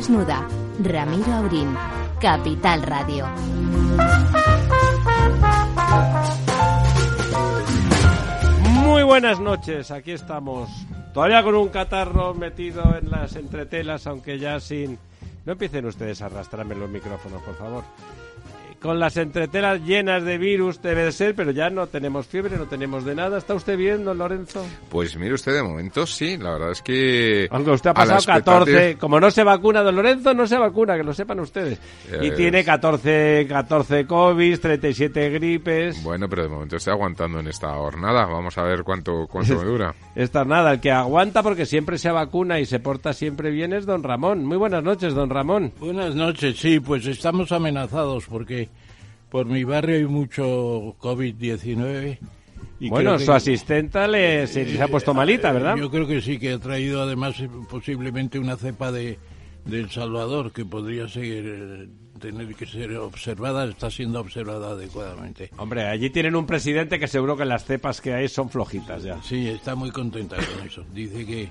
Desnuda. Ramiro Aurín. Capital Radio. Muy buenas noches, aquí estamos. Todavía con un catarro metido en las entretelas, aunque ya sin... No empiecen ustedes a arrastrarme los micrófonos, por favor con las entretelas llenas de virus, debe de ser, pero ya no tenemos fiebre, no tenemos de nada. ¿Está usted bien, don Lorenzo? Pues mire usted, de momento sí, la verdad es que... Aunque usted ha pasado 14, como no se vacuna, don Lorenzo no se vacuna, que lo sepan ustedes. y tiene 14, 14 COVID, 37 gripes. Bueno, pero de momento estoy aguantando en esta jornada, vamos a ver cuánto, cuánto me dura. Esta nada, el que aguanta porque siempre se vacuna y se porta siempre bien es don Ramón. Muy buenas noches, don Ramón. Buenas noches, sí, pues estamos amenazados porque por mi barrio hay mucho COVID-19. Bueno, su asistenta le, se, ha puesto malita, ¿verdad? Yo creo que sí, que ha traído además posiblemente una cepa de, El Salvador que podría seguir eh, tener que ser observada, está siendo observada adecuadamente. Hombre, allí tienen un presidente que seguro que las cepas que hay son flojitas ya. Sí, está muy contenta con eso. Dice que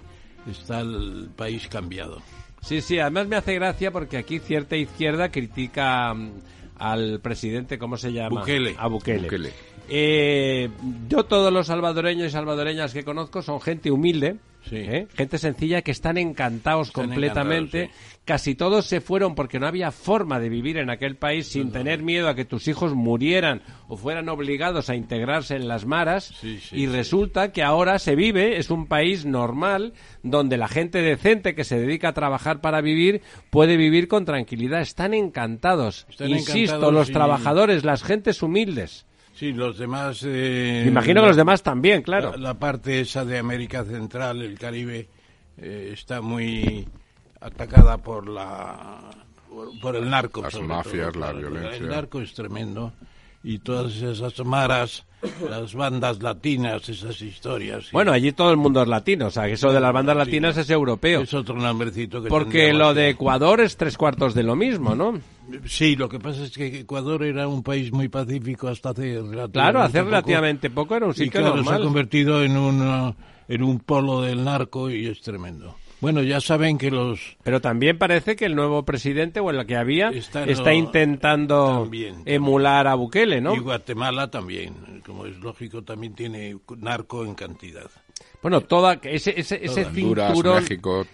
está el país cambiado. Sí, sí, además me hace gracia porque aquí cierta izquierda critica mm, al presidente, ¿cómo se llama? Bukele. A Bukele. Eh, yo todos los salvadoreños y salvadoreñas que conozco son gente humilde, ¿eh? gente sencilla que están encantados completamente. Casi todos se fueron porque no había forma de vivir en aquel país sin tener miedo a que tus hijos murieran o fueran obligados a integrarse en las maras. y resulta que ahora se vive, es un país normal donde la gente decente que se dedica a trabajar para vivir puede vivir con tranquilidad. Están encantados. Insisto, los trabajadores, las gentes humildes. Sí, los demás. Eh, imagino que los demás también, claro. La, parte esa de América Central, el Caribe, eh, está muy atacada por la por, el narco. Las mafias, la violencia. El narco es tremendo y todas esas maras, las bandas latinas, esas historias. Bueno, allí todo el mundo es latino, o sea, que eso de las bandas latinas es europeo. Es otro nombrecito que Porque lo de Ecuador es tres cuartos de lo mismo, ¿no? Sí, lo que pasa es que Ecuador era un país muy pacífico hasta hace relativamente Claro, hace relativamente poco, era un sitio y claro, se ha convertido en un, en un polo del narco y es tremendo. Bueno, ya saben que los... Pero también parece que el nuevo presidente, o el que había, está, intentando emular a Bukele, ¿no? Y Guatemala también, como es lógico, también tiene narco en cantidad. Bueno, toda ese, ese, ese cinturón. México.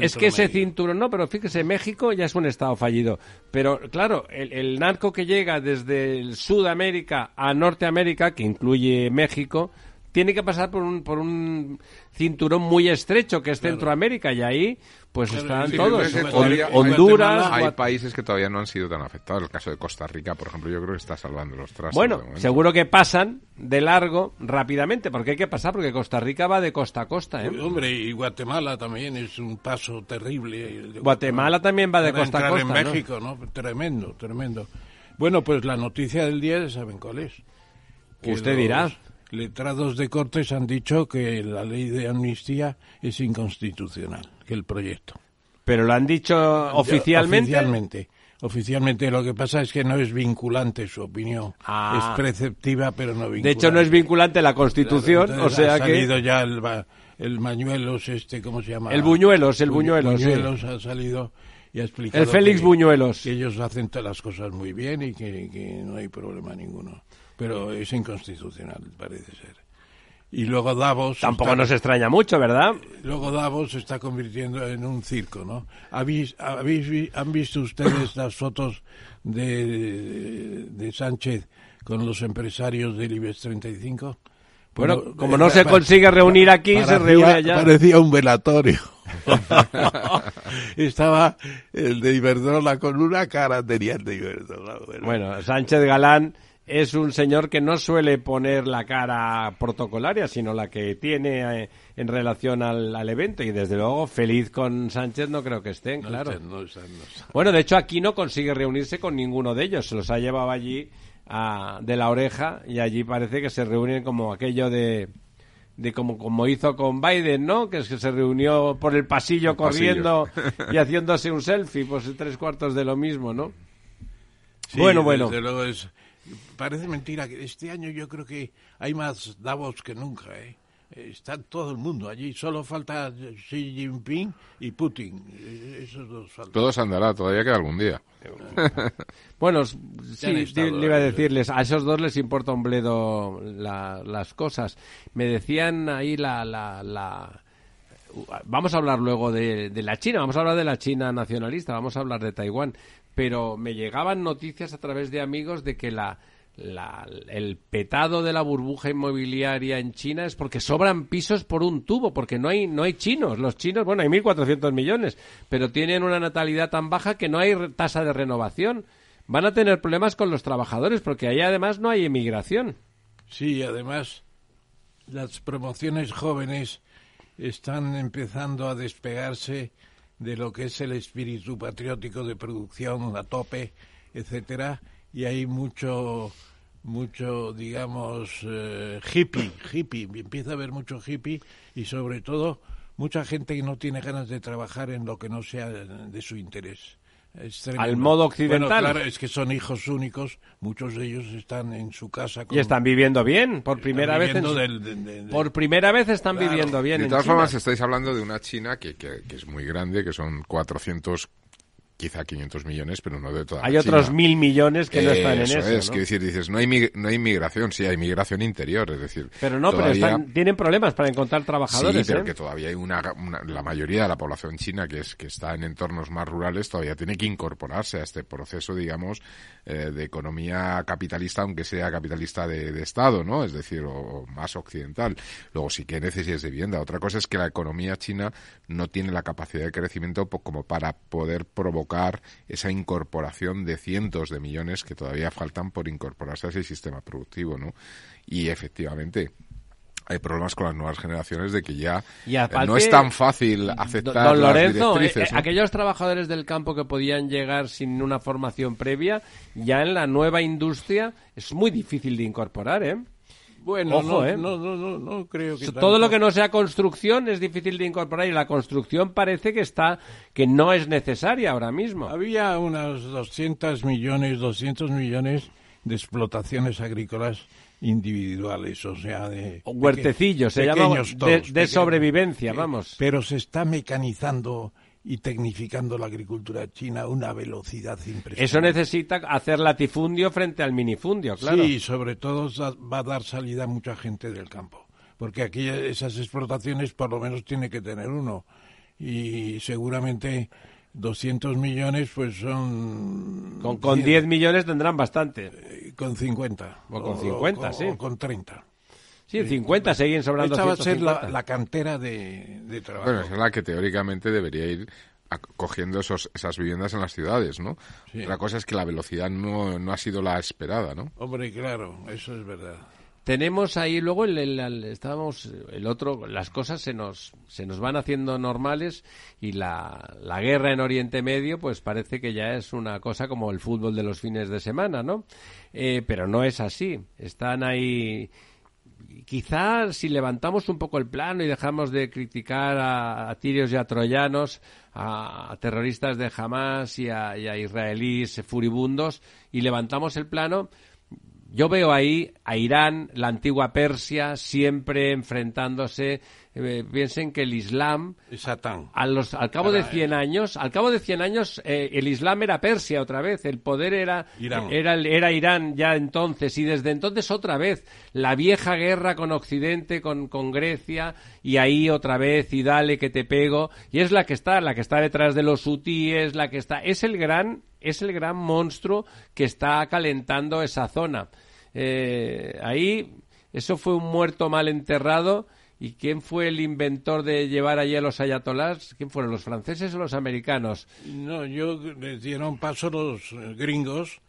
Es que ese cinturón, no, pero fíjese, México ya es un estado fallido. Pero claro, el, el narco que llega desde el Sudamérica a Norteamérica, que incluye México, tiene que pasar por un, por un cinturón muy estrecho que es Centroamérica y ahí pues están todos. Honduras. Hay, países que todavía no han sido tan afectados. El caso de Costa Rica, por ejemplo, yo creo que está salvando los trastos. Bueno, seguro que pasan de largo rápidamente, porque hay que pasar, porque Costa Rica va de costa a costa. ¿eh? Hombre, y Guatemala también es un paso terrible. Guatemala también va de costa a costa. en México, ¿no? Tremendo, tremendo. Bueno, pues la noticia del día, ¿saben cuál es? Usted dirá letrados de Cortes han dicho que la ley de amnistía es inconstitucional, que el proyecto. ¿Pero lo han dicho oficialmente? Oficialmente. Oficialmente lo que pasa es que no es vinculante su opinión. Ah. Es preceptiva, pero no vinculante. De hecho, no es vinculante la Constitución, o sea ha salido ya el, el Mañuelos, este, ¿cómo se llama? El Buñuelos, el Buñuelos. Buñuelos ha salido y ha explicado... El Félix Buñuelos. Que ellos hacen todas las cosas muy bien y que no hay problema ninguno pero es inconstitucional, parece ser. Y luego Davos... Tampoco nos extraña mucho, ¿verdad? Luego Davos se está convirtiendo en un circo, ¿no? ¿Habéis, han visto ustedes las fotos de, de Sánchez con los empresarios del IBEX 35? Bueno, como no se consigue reunir aquí, se reúne allá. Parecía un velatorio. Estaba el de Iberdrola con una cara, tenía el de Iberdrola. bueno, Sánchez Galán es un señor que no suele poner la cara protocolaria, sino la que tiene eh, en relación al, evento. Y desde luego, feliz con Sánchez no creo que estén, claro. bueno, de hecho, aquí no consigue reunirse con ninguno de ellos. Se los ha llevado allí de la oreja y allí parece que se reúnen como aquello de de como, como hizo con Biden, ¿no? Que es que se reunió por el pasillo corriendo y haciéndose un selfie, pues tres cuartos de lo mismo, ¿no? bueno, bueno. luego es, Parece mentira que este año yo creo que hay más Davos que nunca, ¿eh? Está todo el mundo allí, solo falta Xi Jinping y Putin. Esos dos faltan. Todos andará, todavía queda algún día. bueno, sí, le iba a decirles, a esos dos les importa un bledo las cosas. Me decían ahí la, la, Vamos a hablar luego de, de la China, vamos a hablar de la China nacionalista, vamos a hablar de Taiwán, pero me llegaban noticias a través de amigos de que la el petado de la burbuja inmobiliaria en China es porque sobran pisos por un tubo, porque no hay, no hay chinos. Los chinos, bueno, hay 1.400 millones, pero tienen una natalidad tan baja que no hay tasa de renovación. Van a tener problemas con los trabajadores porque ahí además no hay emigración. Sí, además las promociones jóvenes están empezando a despegarse de lo que es el espíritu patriótico de producción a tope, etcétera y hay mucho mucho digamos eh, hippie hippie empieza a haber mucho hippie y sobre todo mucha gente que no tiene ganas de trabajar en lo que no sea de su interés al modo occidental. Bueno, claro, es que son hijos únicos, muchos de ellos están en su casa. y están viviendo bien, por primera vez. por primera vez están viviendo bien. De todas formas, estáis hablando de una China que, que, que, es muy grande, que son 400 quizá 500 millones, pero no de toda Hay otros mil millones que no están en eso. Es, que decir, dices, no hay, no hay migración, sí hay migración interior, es decir. Pero no, pero tienen problemas para encontrar trabajadores. Sí, pero ¿eh? que todavía hay una, la mayoría de la población china que es que está en entornos más rurales todavía tiene que incorporarse a este proceso, digamos, eh, de economía capitalista, aunque sea capitalista de, Estado, ¿no? Es decir, o, más occidental. Luego sí que hay necesidades de vivienda. Otra cosa es que la economía china no tiene la capacidad de crecimiento como para poder provocar esa incorporación de cientos de millones que todavía faltan por incorporarse a ese sistema productivo, ¿no? Y efectivamente, hay problemas con las nuevas generaciones de que ya eh, no es tan fácil aceptar don Lorenzo, las eh, aquellos trabajadores del campo que podían llegar sin una formación previa, ya en la nueva industria es muy difícil de incorporar, ¿eh? Bueno, no, ¿eh? no, no, no, creo que todo lo que no sea construcción es difícil de incorporar y la construcción parece que está que no es necesaria ahora mismo. Había unos 200 millones, 200 millones de explotaciones agrícolas individuales, o sea, de huertecillos, se llama de, sobrevivencia, vamos. Pero se está mecanizando y tecnificando la agricultura china a una velocidad impresionante. Eso necesita hacer latifundio frente al minifundio, claro. Sí, sobre todo va a dar salida a mucha gente del campo, porque aquí esas explotaciones por lo menos tiene que tener uno y seguramente 200 millones pues son... Con, con 10 millones tendrán bastante. Eh, con 50. O con 50, sí. O con 30. Sí, en 50 siguen sobrando. Esta va a ser la, cantera de, trabajo. Bueno, es la que teóricamente debería ir cogiendo esos, esas viviendas en las ciudades, ¿no? La cosa es que la velocidad no, no ha sido la esperada, ¿no? Hombre, claro, eso es verdad. Tenemos ahí luego el, el, estábamos el otro las cosas se nos se nos van haciendo normales y la, la guerra en Oriente Medio pues parece que ya es una cosa como el fútbol de los fines de semana, ¿no? Eh, pero no es así. Están ahí quizás si levantamos un poco el plano y dejamos de criticar a, tirios y a troyanos, a, terroristas de Hamas y a, y a israelíes furibundos, y levantamos el plano, yo veo ahí a Irán, la antigua Persia, siempre enfrentándose eh, piensen que el Islam a los al cabo de 100 años al cabo de 100 años eh, el Islam era Persia otra vez el poder era Irán. era era Irán ya entonces y desde entonces otra vez la vieja guerra con Occidente con, con Grecia y ahí otra vez y dale que te pego y es la que está la que está detrás de los hutíes la que está es el gran es el gran monstruo que está calentando esa zona. Eh, ahí eso fue un muerto mal enterrado ¿Y quién fue el inventor de llevar allí a los ayatolás? ¿Quién fueron, los franceses o los americanos? No, yo les dieron paso los gringos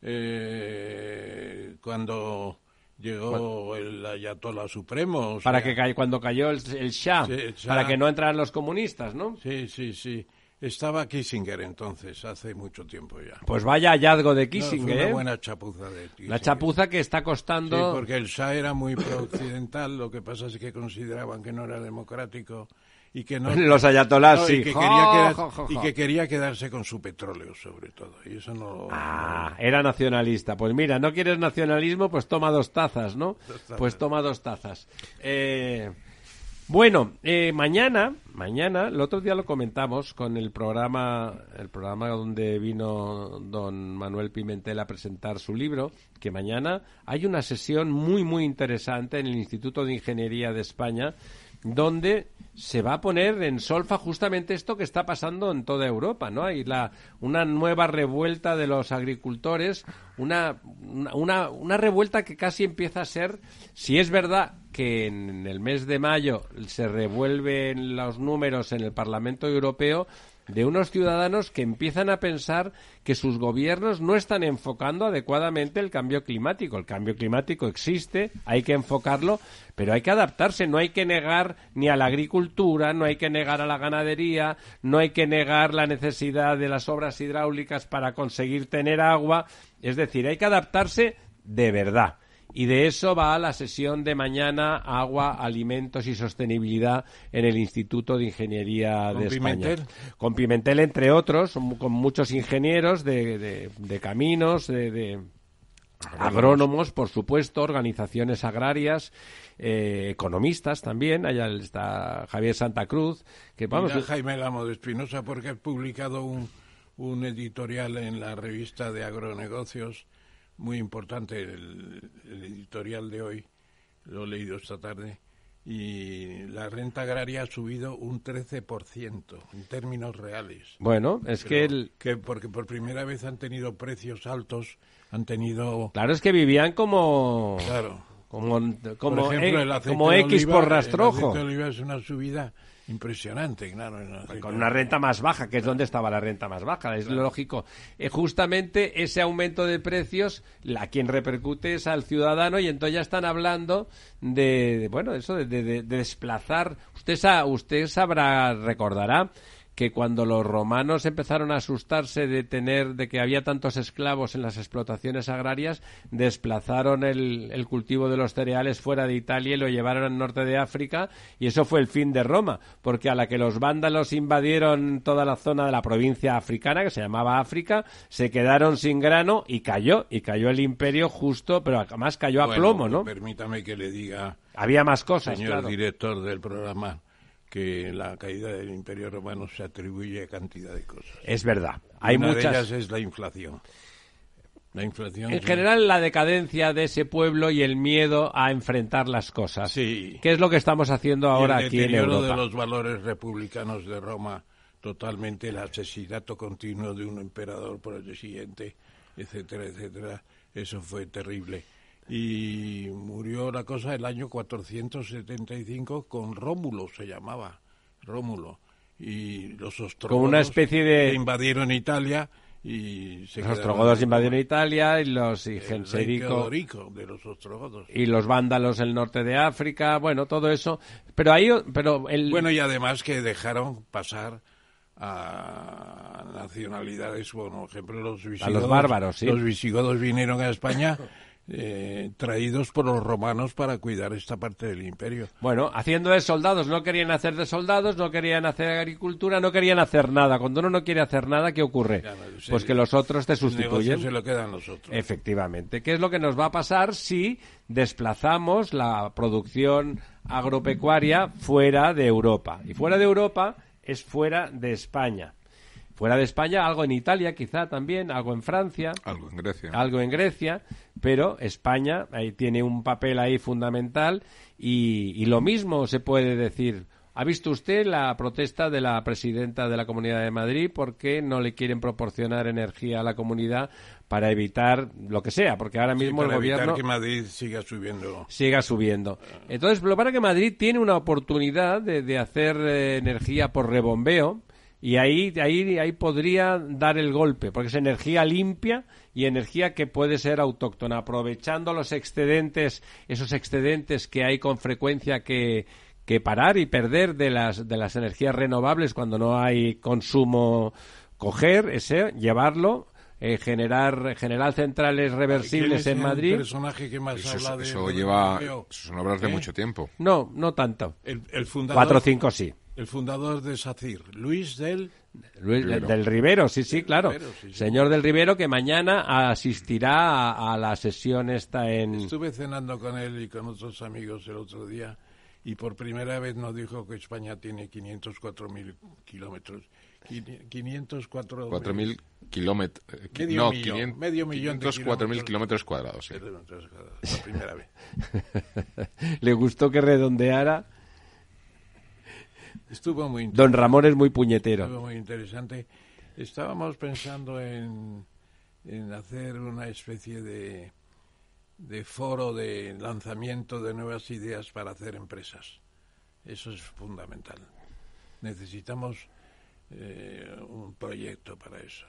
eh, cuando llegó el ayatolá supremo. para que cuando cayó el, Shah, para que no entraran los comunistas, ¿no? Sí, sí, sí. Estaba Kissinger entonces, hace mucho tiempo ya. Pues vaya hallazgo de Kissinger. una ¿eh? buena chapuza de Kissinger. La chapuza que está costando. Sí, porque el Shah era muy pro-occidental, lo que pasa es que consideraban que no era democrático y que no los ayatolás sí y, que quería y que quería quedarse con su petróleo sobre todo y eso no ah era nacionalista pues mira no quieres nacionalismo pues toma dos tazas no pues toma dos tazas eh, bueno, eh, mañana, mañana, el otro día lo comentamos con el programa, el programa donde vino don Manuel Pimentel a presentar su libro, que mañana hay una sesión muy, muy interesante en el Instituto de Ingeniería de España, donde se va a poner en solfa justamente esto que está pasando en toda Europa, ¿no? Hay la, una nueva revuelta de los agricultores, una, una, una revuelta que casi empieza a ser, si es verdad que en el mes de mayo se revuelven los números en el Parlamento Europeo, de unos ciudadanos que empiezan a pensar que sus gobiernos no están enfocando adecuadamente el cambio climático. El cambio climático existe, hay que enfocarlo, pero hay que adaptarse. No hay que negar ni a la agricultura, no hay que negar a la ganadería, no hay que negar la necesidad de las obras hidráulicas para conseguir tener agua. Es decir, hay que adaptarse de verdad. Y de eso va la sesión de mañana Agua, Alimentos y Sostenibilidad en el Instituto de Ingeniería de España. Con Pimentel, entre otros, con muchos ingenieros de, de, caminos, de, agrónomos, por supuesto, organizaciones agrarias, eh, economistas también. Allá está Javier Santa Cruz. Que, vamos, Jaime Lamo de Espinosa porque ha publicado un, un editorial en la revista de agronegocios muy importante el, editorial de hoy, lo he leído esta tarde, y la renta agraria ha subido un 13% en términos reales. Bueno, es que, el... que porque por primera vez han tenido precios altos, han tenido Claro, es que vivían como Claro. Como, como, e, como X por rastrojo. El oliva es una subida impresionante, claro. Con una renta más baja, que es donde estaba la renta más baja, es lógico. Eh, justamente ese aumento de precios, la quien repercute es al ciudadano y entonces ya están hablando de, bueno, eso de, de, desplazar. Usted, usted sabrá, recordará que cuando los romanos empezaron a asustarse de tener de que había tantos esclavos en las explotaciones agrarias desplazaron el, cultivo de los cereales fuera de Italia y lo llevaron al norte de África y eso fue el fin de Roma porque a la que los vándalos invadieron toda la zona de la provincia africana que se llamaba África se quedaron sin grano y cayó y cayó el imperio justo pero además cayó a plomo no permítame que le diga había más cosas señor director del programa que la caída del Imperio Romano se atribuye a cantidad de cosas. Es verdad. Hay Una muchas. De ellas es la inflación. La inflación. En general, la decadencia de ese pueblo y el miedo a enfrentar las cosas. Sí. ¿Qué es lo que estamos haciendo ahora aquí en Europa? de los valores republicanos de Roma, totalmente el asesinato continuo de un emperador por el siguiente, etcétera, etcétera. Eso fue terrible y murió la cosa el año 475 con Rómulo, se llamaba, Rómulo, y los ostrogodos Como una especie de... invadieron Italia y los ostrogodos invadieron Italia y los y de los ostrogodos. y los vándalos el norte de África bueno todo eso. Pero ahí pero el bueno y además que dejaron pasar a nacionalidades bueno por ejemplo los visigodos a los bárbaros ¿sí? los visigodos vinieron a España eh, traídos por los romanos para cuidar esta parte del imperio. Bueno, haciendo de soldados, no querían hacer de soldados, no querían hacer agricultura, no querían hacer nada. Cuando uno no quiere hacer nada, ¿qué ocurre? pues que los otros te sustituyen. Se lo quedan los otros. Efectivamente. ¿Qué es lo que nos va a pasar si desplazamos la producción agropecuaria fuera de Europa? Y fuera de Europa es fuera de España. Fuera de España, algo en Italia quizá también, algo en Francia. Algo en Grecia. Algo en Grecia, pero España ahí tiene un papel ahí fundamental y, lo mismo se puede decir. ¿Ha visto usted la protesta de la presidenta de la Comunidad de Madrid porque no le quieren proporcionar energía a la comunidad para evitar lo que sea? Porque ahora mismo el gobierno. que Madrid siga subiendo. Siga subiendo. Entonces, lo para que Madrid tiene una oportunidad de, hacer eh, energía por rebombeo y ahí, ahí, ahí podría dar el golpe, porque es energía limpia y energía que puede ser autóctona, aprovechando los excedentes, esos excedentes que hay con frecuencia que, que parar y perder de las, de las energías renovables cuando no hay consumo, coger ese, llevarlo eh, generar generar centrales reversibles en Madrid. El personaje que más Eso, habla de eso del lleva, eso son obras de ¿Eh? mucho tiempo. No, no tanto. El, el fundador, Cuatro o cinco sí. El fundador de SACIR, Luis del... Luis Rivero. del Rivero, sí, sí, claro. Rivero, sí, sí. Señor del Rivero que mañana asistirá a, a la sesión esta en... Estuve cenando con él y con otros amigos el otro día y por primera vez nos dijo que España tiene 504.000 kilómetros. Quini- 504 4.000 kilómetros. eh, Medio no, millón, 500 medio millón de 504.000 kilómetros. kilómetros cuadrados. sí. kilómetros cuadrados, La primera vez. Le gustó que redondeara. Estuvo muy Don Ramón es muy puñetero. Estuvo muy interesante. Estábamos pensando en, en hacer una especie de, de foro de lanzamiento de nuevas ideas para hacer empresas. Eso es fundamental. Necesitamos eh, un proyecto para eso.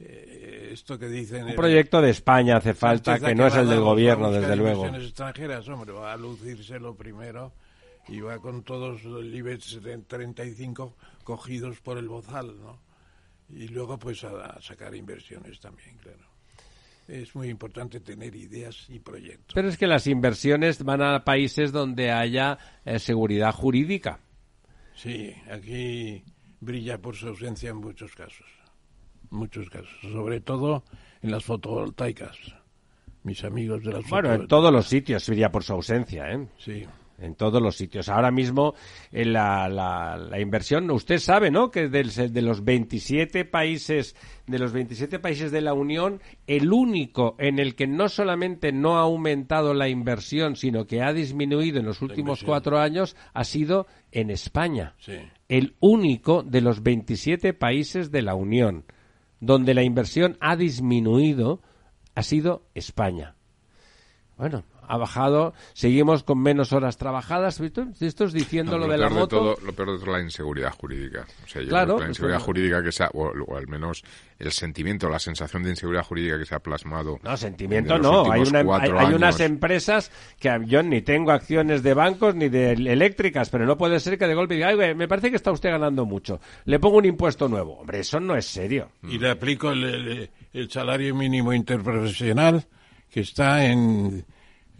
Eh, esto que dicen... Un proyecto de España hace falta, que no es el del gobierno, desde luego. extranjeras, hombre, va a lucirse lo primero y va con todos el IBEX de 35 cogidos por el bozal, ¿no? Y luego pues a, a sacar inversiones también, claro. Es muy importante tener ideas y proyectos. Pero es que las inversiones van a países donde haya eh, seguridad jurídica. Sí, aquí brilla por su ausencia en muchos casos. Muchos casos, sobre todo en las fotovoltaicas. Mis amigos de las Bueno, en todos los sitios iría por su ausencia, ¿eh? Sí. En todos los sitios. Ahora mismo en la, la, la inversión, usted sabe, ¿no? Que del- de los 27 países, de los 27 países de la Unión, el único en el que no solamente no ha aumentado la inversión, sino que ha disminuido en los últimos cuatro años, ha sido en España. Sí. El único de los 27 países de la Unión donde la inversión ha disminuido ha sido España. Bueno, ha bajado, seguimos con menos horas trabajadas. ¿Esto esto es diciendo No, lo lo, de la de moto? todo, lo peor de todo es la inseguridad jurídica. O sea, yo Claro, creo que la inseguridad jurídica que se ha, o, o al menos el sentimiento, la sensación de inseguridad jurídica que se ha plasmado. No, sentimiento no. Hay, una- hay, hay unas empresas que yo ni tengo acciones de bancos ni de eléctricas, pero no puede ser que de golpe diga, "Ay, güey, me parece que está usted ganando mucho. Le pongo un impuesto nuevo. Hombre, eso no es serio. y le aplico el, el- el salario mínimo interprofesional que está en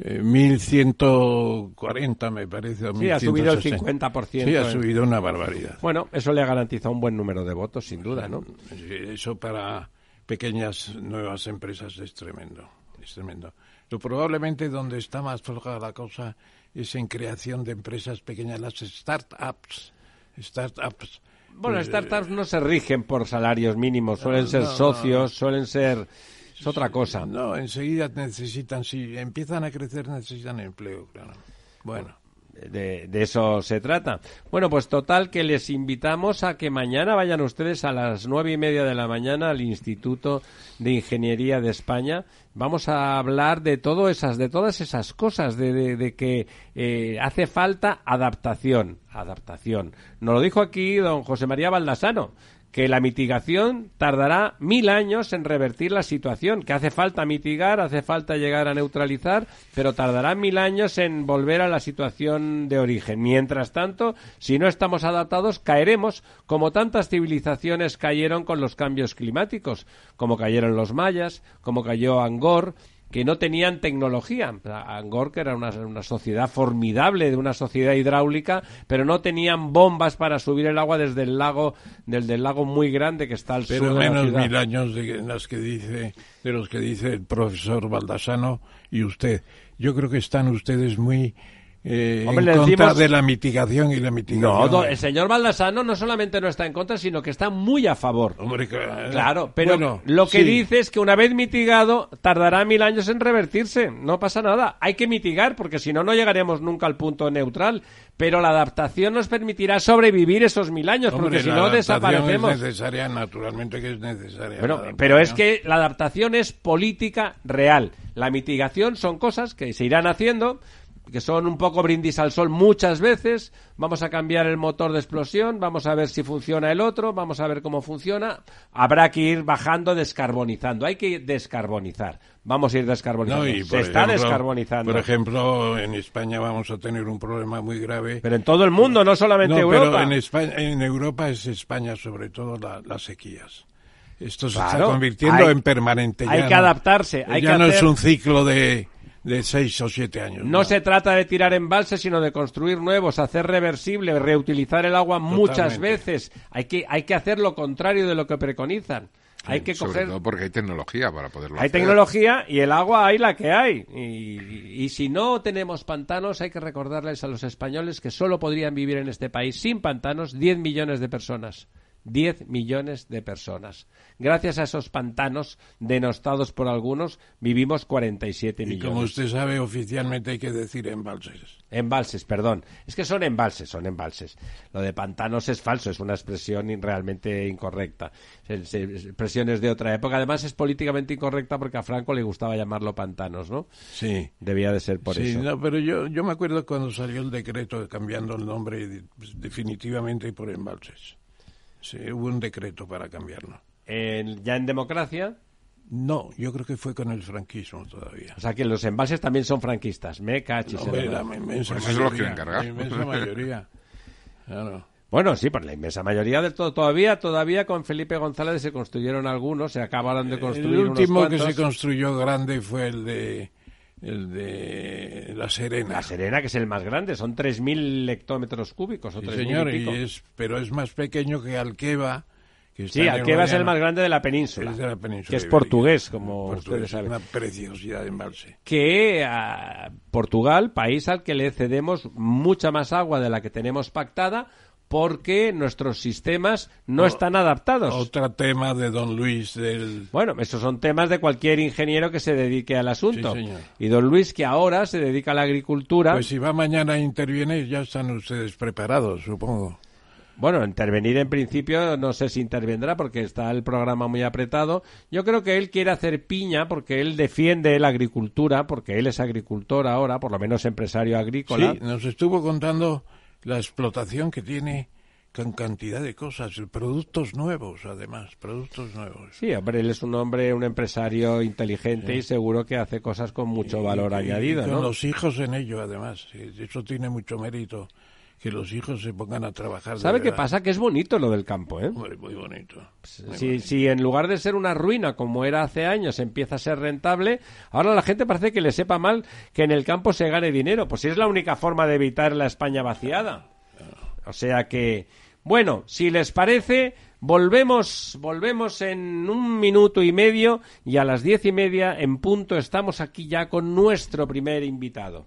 eh, 1140 me parece o Sí, ha subido el 1160. 50%. sí ha eh. subido una barbaridad Bueno, eso le ha garantizado un buen número de votos, sin duda, ¿no? Eso para pequeñas nuevas empresas es tremendo es tremendo Lo probablemente donde está más floja la cosa es en creación de empresas pequeñas las startups startups Bueno, Pues, startups no se rigen por salarios mínimos, suelen ser no, no, socios, suelen ser... Es otra cosa. No, enseguida necesitan, si empiezan a crecer, necesitan empleo, claro. Bueno, De, de eso se trata. Bueno, pues total que les invitamos a que mañana vayan ustedes a las nueve y media de la mañana al Instituto de Ingeniería de España. Vamos a hablar de todo esas, de todas esas cosas, de, de- de que eh, hace falta adaptación, adaptación. Nos lo dijo aquí don José María Baldasano que la mitigación tardará mil años en revertir la situación, que hace falta mitigar, hace falta llegar a neutralizar, pero tardará mil años en volver a la situación de origen. Mientras tanto, si no estamos adaptados, caeremos como tantas civilizaciones cayeron con los cambios climáticos, como cayeron los mayas, como cayó Angor, que no tenían tecnología. Angor, que era una, una sociedad formidable, de una sociedad hidráulica, pero no tenían bombas para subir el agua desde el lago, desde el lago muy grande que está al pero sur de la menos mil años de, las que dice, de los que dice el profesor Baldasano y usted. Yo creo que están ustedes muy eh, Hombre, en contra decimos- de la mitigación y la mitigación. No, el señor Baldasano no solamente no está en contra, sino que está muy a favor. Hombre, claro, Claro, pero Bueno, lo que sí. dice es que una vez mitigado tardará mil años en revertirse. No pasa nada. Hay que mitigar porque si no, no llegaremos nunca al punto neutral. Pero la adaptación nos permitirá sobrevivir esos mil años Hombre, porque si no desaparecemos. Es necesaria, naturalmente que es necesaria. Bueno, pero es que la adaptación es política real. La mitigación son cosas que se irán haciendo, que son un poco brindis al sol muchas veces. Vamos a cambiar el motor de explosión, vamos a ver si funciona el otro, vamos a ver cómo funciona. Habrá que ir bajando, descarbonizando. Hay que descarbonizar. Vamos a ir descarbonizando. No, y se está ejemplo- descarbonizando. Por ejemplo, en España vamos a tener un problema muy grave. pero en todo el mundo, no solamente no, Europa. pero en, España, en Europa es España sobre todo la- las sequías. esto se está convirtiendo en permanente. Hay que adaptarse. Hay ya que no es un ciclo de, de seis o siete años. No, se trata de tirar embalses, sino de construir nuevos, hacer reversible, reutilizar el agua muchas veces. Hay que, hay que hacer lo contrario de lo que preconizan. Hay que Sobre todo porque hay tecnología para poderlo hay hacer. Hay tecnología y el agua hay la que hay. Y, y, si no tenemos pantanos, hay que recordarles a los españoles que solo podrían vivir en este país sin pantanos 10 millones de personas. 10 millones de personas. Gracias a esos pantanos denostados por algunos, vivimos 47 millones. Y como usted sabe, oficialmente hay que decir embalses. Embalses, perdón. Es que son embalses, son embalses. Lo de pantanos es falso, es una expresión realmente incorrecta. Expresiones de otra época. Además, es políticamente incorrecta porque a Franco le gustaba llamarlo pantanos, ¿no? Sí. Debía de ser por sí, eso. No, pero yo, yo me acuerdo cuando salió el decreto cambiando el nombre definitivamente por embalses. Sí, hubo un decreto para cambiarlo. ¿Ya en democracia? No, yo creo que fue con el franquismo todavía. O sea que los envases también son franquistas. Me cachis. No, la inmensa pues eso lo quieren cargar. La inmensa mayoría. Claro. Bueno, sí, por la inmensa mayoría del todo. Todavía, todavía con Felipe González se construyeron algunos, se acabaron de construir El último unos que se construyó grande fue el de el de La Serena. La Serena, que es el más grande, son 3.000 hectómetros cúbicos. O sí, señor, y es, pero es más pequeño que Alqueva. Que sí, Alqueva es el más grande de la península. Es de la península que es portugués, como ustedes saben. Una preciosidad de embalse. Que a Portugal, país al que le cedemos mucha más agua de la que tenemos pactada, porque nuestros sistemas no están adaptados. Otro tema de don Luis del... Bueno, esos son temas de cualquier ingeniero que se dedique al asunto. Y don Luis, que ahora se dedica a la agricultura... Pues si va mañana a intervenir, ya están ustedes preparados, supongo. Bueno, intervenir en principio no sé si intervendrá porque está el programa muy apretado. Yo creo que él quiere hacer piña porque él defiende la agricultura, porque él es agricultor ahora, por lo menos empresario agrícola. Sí, nos estuvo contando la explotación que tiene con cantidad de cosas, productos nuevos además, productos nuevos. Sí, hombre, él es un hombre, un empresario inteligente y seguro que hace cosas con mucho valor añadido, con los hijos en ello además, eso tiene mucho mérito que los hijos se pongan a trabajar. ¿Sabe qué pasa? Que es bonito lo del campo, ¿eh? Muy, muy bonito. si, si en lugar de ser una ruina como era hace años empieza a ser rentable, ahora la gente parece que le sepa mal que en el campo se gane dinero. Pues si es la única forma de evitar la España vaciada. O sea que, bueno, si les parece, volvemos, volvemos en un minuto y medio y a las diez y media en punto estamos aquí ya con nuestro primer invitado.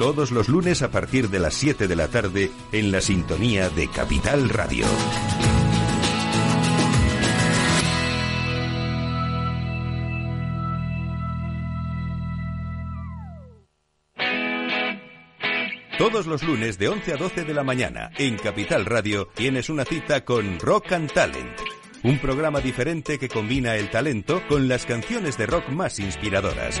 todos los lunes a partir de las 7 de la tarde en la sintonía de Capital Radio. Todos los lunes de 11 a 12 de la mañana en Capital Radio tienes una cita con Rock and Talent, un programa diferente que combina el talento con las canciones de rock más inspiradoras.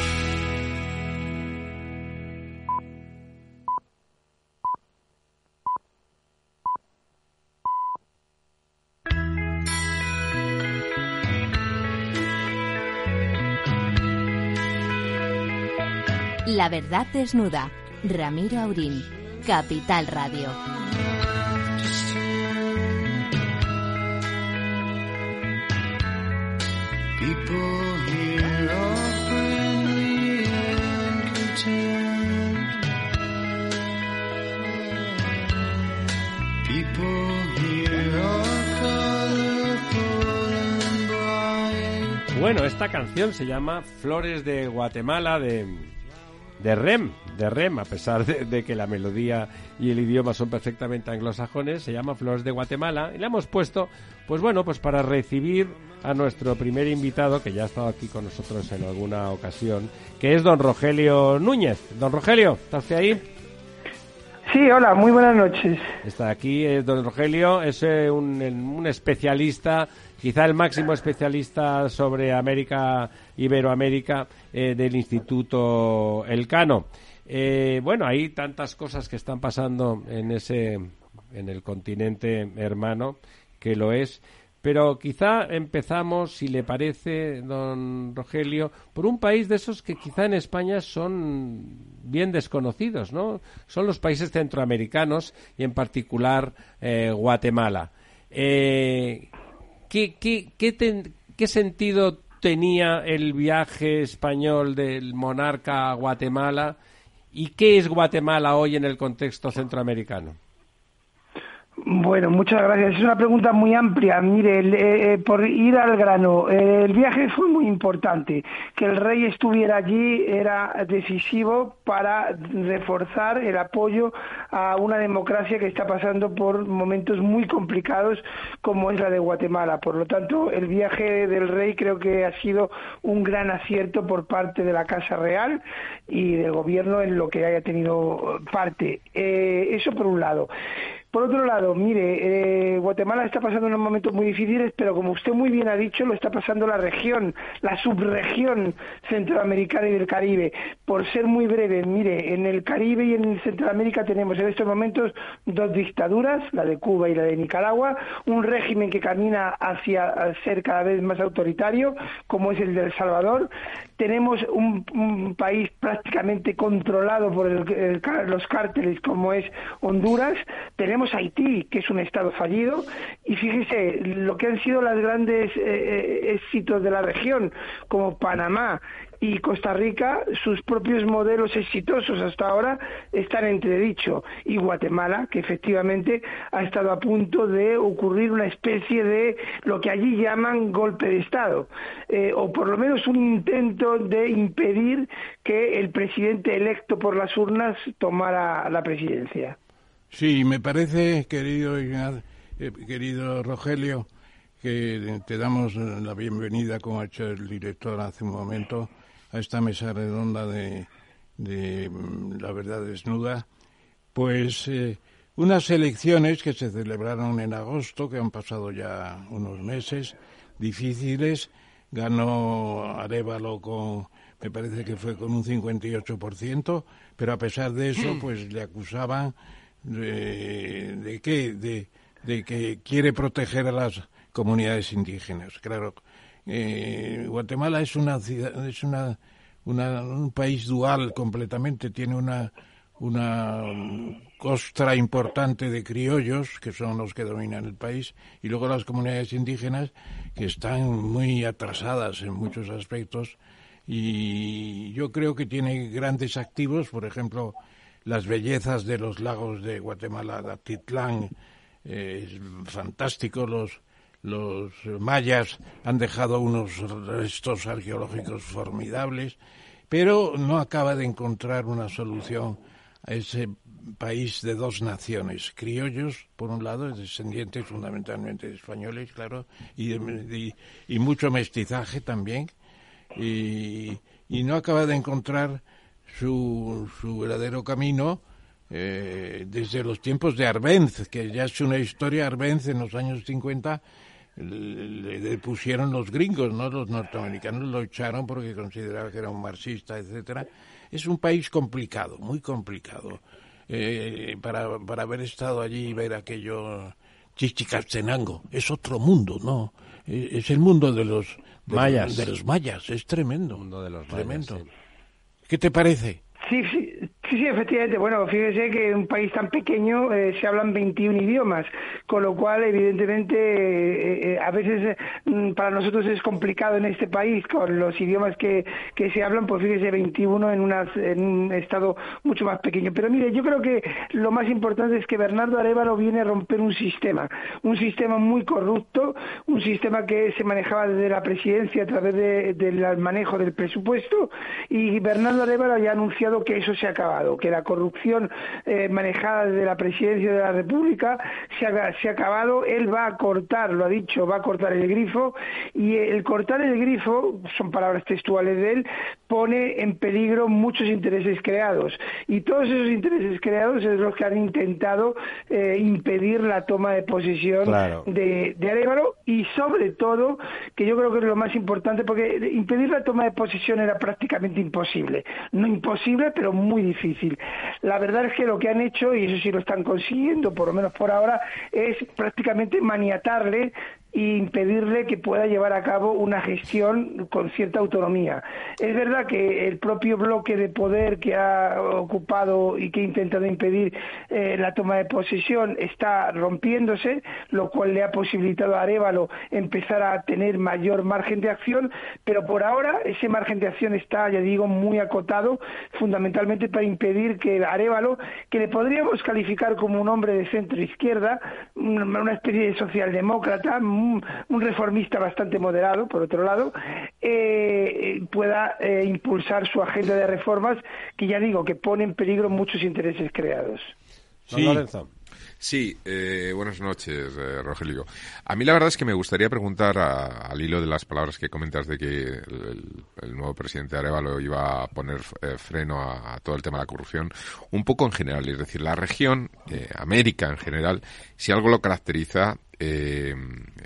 La verdad desnuda. Ramiro Aurín. Capital Radio. Bueno, esta canción se llama Flores de Guatemala de de Rem, de Rem, a pesar de, que la melodía y el idioma son perfectamente anglosajones, se llama Flores de Guatemala y la hemos puesto, pues bueno, pues para recibir a nuestro primer invitado, que ya ha estado aquí con nosotros en alguna ocasión, que es don Rogelio Núñez. Don Rogelio, ¿estás ahí? Sí, hola, muy buenas noches. Está aquí eh, don Rogelio, es eh, un, un, especialista, quizá el máximo especialista sobre América, Iberoamérica, eh, del Instituto Elcano. bueno, hay tantas cosas que están pasando en ese, en el continente hermano, que lo es. Pero quizá empezamos, si le parece, don Rogelio, por un país de esos que quizá en España son bien desconocidos, ¿no? Son los países centroamericanos y en particular eh, Guatemala. Eh, ¿qué, qué, qué, sentido tenía el viaje español del monarca a Guatemala y qué es Guatemala hoy en el contexto centroamericano? Bueno, muchas gracias. Es una pregunta muy amplia. Mire, eh, eh, por ir al grano, eh, el viaje fue muy importante. Que el rey estuviera allí era decisivo para reforzar el apoyo a una democracia que está pasando por momentos muy complicados como es la de Guatemala. Por lo tanto, el viaje del rey creo que ha sido un gran acierto por parte de la Casa Real y del gobierno en lo que haya tenido parte. eso por un lado. Por otro lado, mire, eh, Guatemala está pasando unos momentos muy difíciles, pero como usted muy bien ha dicho, lo está pasando la región, la subregión centroamericana y del Caribe. Por ser muy breve, mire, en el Caribe y en Centroamérica tenemos en estos momentos dos dictaduras, la de Cuba y la de Nicaragua, un régimen que camina hacia ser cada vez más autoritario, como es el de El Salvador. Tenemos un, país prácticamente controlado por los cárteles, como es Honduras. Tenemos Haití, que es un Estado fallido, y fíjese lo que han sido los grandes eh, eh, éxitos de la región, como Panamá y Costa Rica, sus propios modelos exitosos hasta ahora están entredicho. Y Guatemala, que efectivamente ha estado a punto de ocurrir una especie de lo que allí llaman golpe de Estado, eh, o por lo menos un intento de impedir que el presidente electo por las urnas tomara la presidencia. Sí, me parece, querido, eh, querido Rogelio, que te damos la bienvenida, como ha hecho el director hace un momento, a esta mesa redonda de, de mm, La Verdad Desnuda. Pues eh, unas elecciones que se celebraron en agosto, que han pasado ya unos meses difíciles, ganó Arevalo con, me parece que fue con un 58%, pero a pesar de eso, pues le acusaban de, de de, que quiere proteger a las comunidades indígenas. Claro, eh, Guatemala es una es una, un país dual completamente, tiene una una costra importante de criollos, que son los que dominan el país, y luego las comunidades indígenas, que están muy atrasadas en muchos aspectos, y yo creo que tiene grandes activos, por ejemplo, las bellezas de los lagos de Guatemala, de Atitlán, eh, es fantástico, los, los mayas han dejado unos restos arqueológicos formidables, pero no acaba de encontrar una solución a ese país de dos naciones, criollos, por un lado, descendientes fundamentalmente de españoles, claro, y, y, mucho mestizaje también, y, y no acaba de encontrar su, su verdadero camino eh, desde los tiempos de Arbenz, que ya es una historia, Arbenz en los años 50 le, pusieron los gringos, ¿no? Los norteamericanos lo echaron porque consideraban que era un marxista, etcétera. Es un país complicado, muy complicado. Eh, para, para haber estado allí y ver aquello Chichicastenango, es otro mundo, ¿no? Eh, es el mundo de los mayas. De los mayas, es tremendo. mundo de los tremendo. ¿Qué te parece? Sí, sí, Sí, sí, efectivamente. Bueno, fíjese que en un país tan pequeño eh, se hablan 21 idiomas, con lo cual, evidentemente, eh, eh, a veces mm, para nosotros es complicado en este país con los idiomas que, que se hablan, pues fíjese 21 en, un estado mucho más pequeño. Pero mire, yo creo que lo más importante es que Bernardo Arevalo viene a romper un sistema, un sistema muy corrupto, un sistema que se manejaba desde la presidencia a través del manejo del presupuesto y Bernardo Arevalo ya ha anunciado que eso se acaba que la corrupción eh, manejada desde la presidencia de la República se ha, se ha acabado, él va a cortar, lo ha dicho, va a cortar el grifo y el cortar el grifo, son palabras textuales de él, pone en peligro muchos intereses creados. Y todos esos intereses creados es los que han intentado eh, impedir la toma de posesión de, de Arevalo y sobre todo, que yo creo que es lo más importante, porque impedir la toma de posesión era prácticamente imposible, no imposible, pero muy difícil La verdad es que lo que han hecho, y eso sí lo están consiguiendo, por lo menos por ahora, es prácticamente maniatarle y impedirle que pueda llevar a cabo una gestión con cierta autonomía. Es verdad que el propio bloque de poder que ha ocupado y que ha intentado impedir eh, la toma de posesión está rompiéndose, lo cual le ha posibilitado a Arevalo empezar a tener mayor margen de acción, pero por ahora ese margen de acción está, ya digo, muy acotado, fundamentalmente para impedir que Arevalo, que le podríamos calificar como un hombre de centro izquierda, una especie de socialdemócrata, un, reformista bastante moderado, por otro lado, eh, pueda eh, impulsar su agenda de reformas que ya digo que pone en peligro muchos intereses creados. Sí. Sí, eh, buenas noches, Rogelio. A mí la verdad es que me gustaría preguntar al hilo de las palabras que comentas de que el, nuevo presidente Arevalo iba a poner freno a, todo el tema de la corrupción, un poco en general, es decir, la región, América en general, si algo lo caracteriza eh,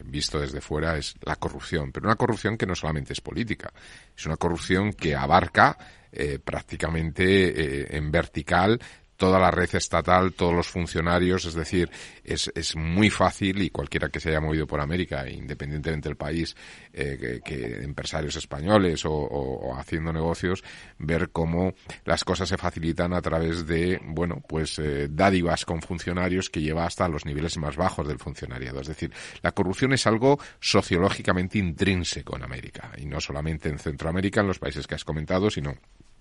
visto desde fuera, es la corrupción. Pero una corrupción que no solamente es política, es una corrupción que abarca eh, prácticamente eh, en vertical toda la red estatal, todos los funcionarios, es decir, es, es muy fácil y cualquiera que se haya movido por América, independientemente del país, eh, que, empresarios españoles o, haciendo negocios, ver cómo las cosas se facilitan a través de, bueno, pues eh, dádivas con funcionarios que lleva hasta los niveles más bajos del funcionariado. Es decir, la corrupción es algo sociológicamente intrínseco en América y no solamente en Centroamérica, en los países que has comentado, sino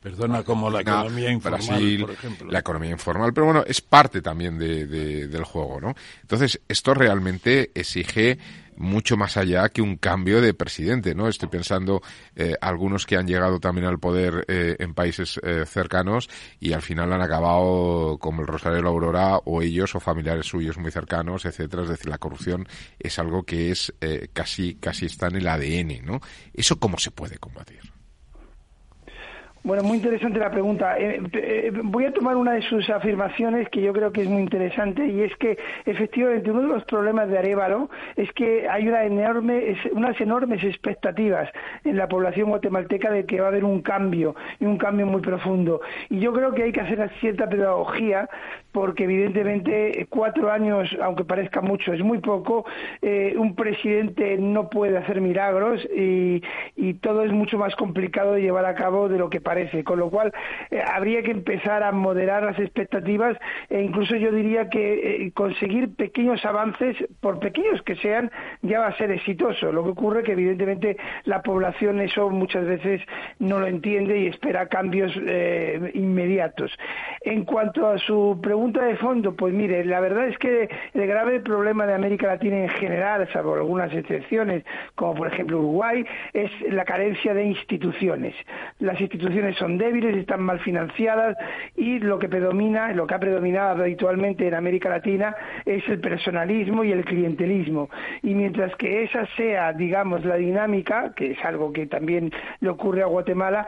Perdona, como la economía informal, por ejemplo. La economía informal, pero bueno, es parte también de, del juego, ¿no? Entonces, esto realmente exige mucho más allá que un cambio de presidente, ¿no? Estoy pensando eh, algunos que han llegado también al poder eh, en países eh, cercanos y al final han acabado como el Rosario Aurora o ellos o familiares suyos muy cercanos, etcétera. Es decir, la corrupción es algo que es eh, casi casi está en el ADN, ¿no? ¿Eso cómo se puede combatir? Bueno, muy interesante la pregunta. Eh, eh, voy a tomar una de sus afirmaciones que yo creo que es muy interesante y es que efectivamente uno de los problemas de Arevalo es que hay una enorme, unas enormes expectativas en la población guatemalteca de que va a haber un cambio y un cambio muy profundo. Y yo creo que hay que hacer cierta pedagogía porque evidentemente cuatro años, aunque parezca mucho, es muy poco. Eh, un presidente no puede hacer milagros y, todo es mucho más complicado de llevar a cabo de lo que parece con lo cual eh, habría que empezar a moderar las expectativas e incluso yo diría que eh, conseguir pequeños avances, por pequeños que sean, ya va a ser exitoso. Lo que ocurre que evidentemente la población eso muchas veces no lo entiende y espera cambios inmediatos. En cuanto a su pregunta de fondo, pues mire, la verdad es que el grave problema de América Latina en general, salvo algunas excepciones, como por ejemplo Uruguay, es la carencia de instituciones. Las instituciones son débiles, están mal financiadas y lo que predomina, lo que ha predominado habitualmente en América Latina es el personalismo y el clientelismo. Y mientras que esa sea, digamos, la dinámica, que es algo que también le ocurre a Guatemala,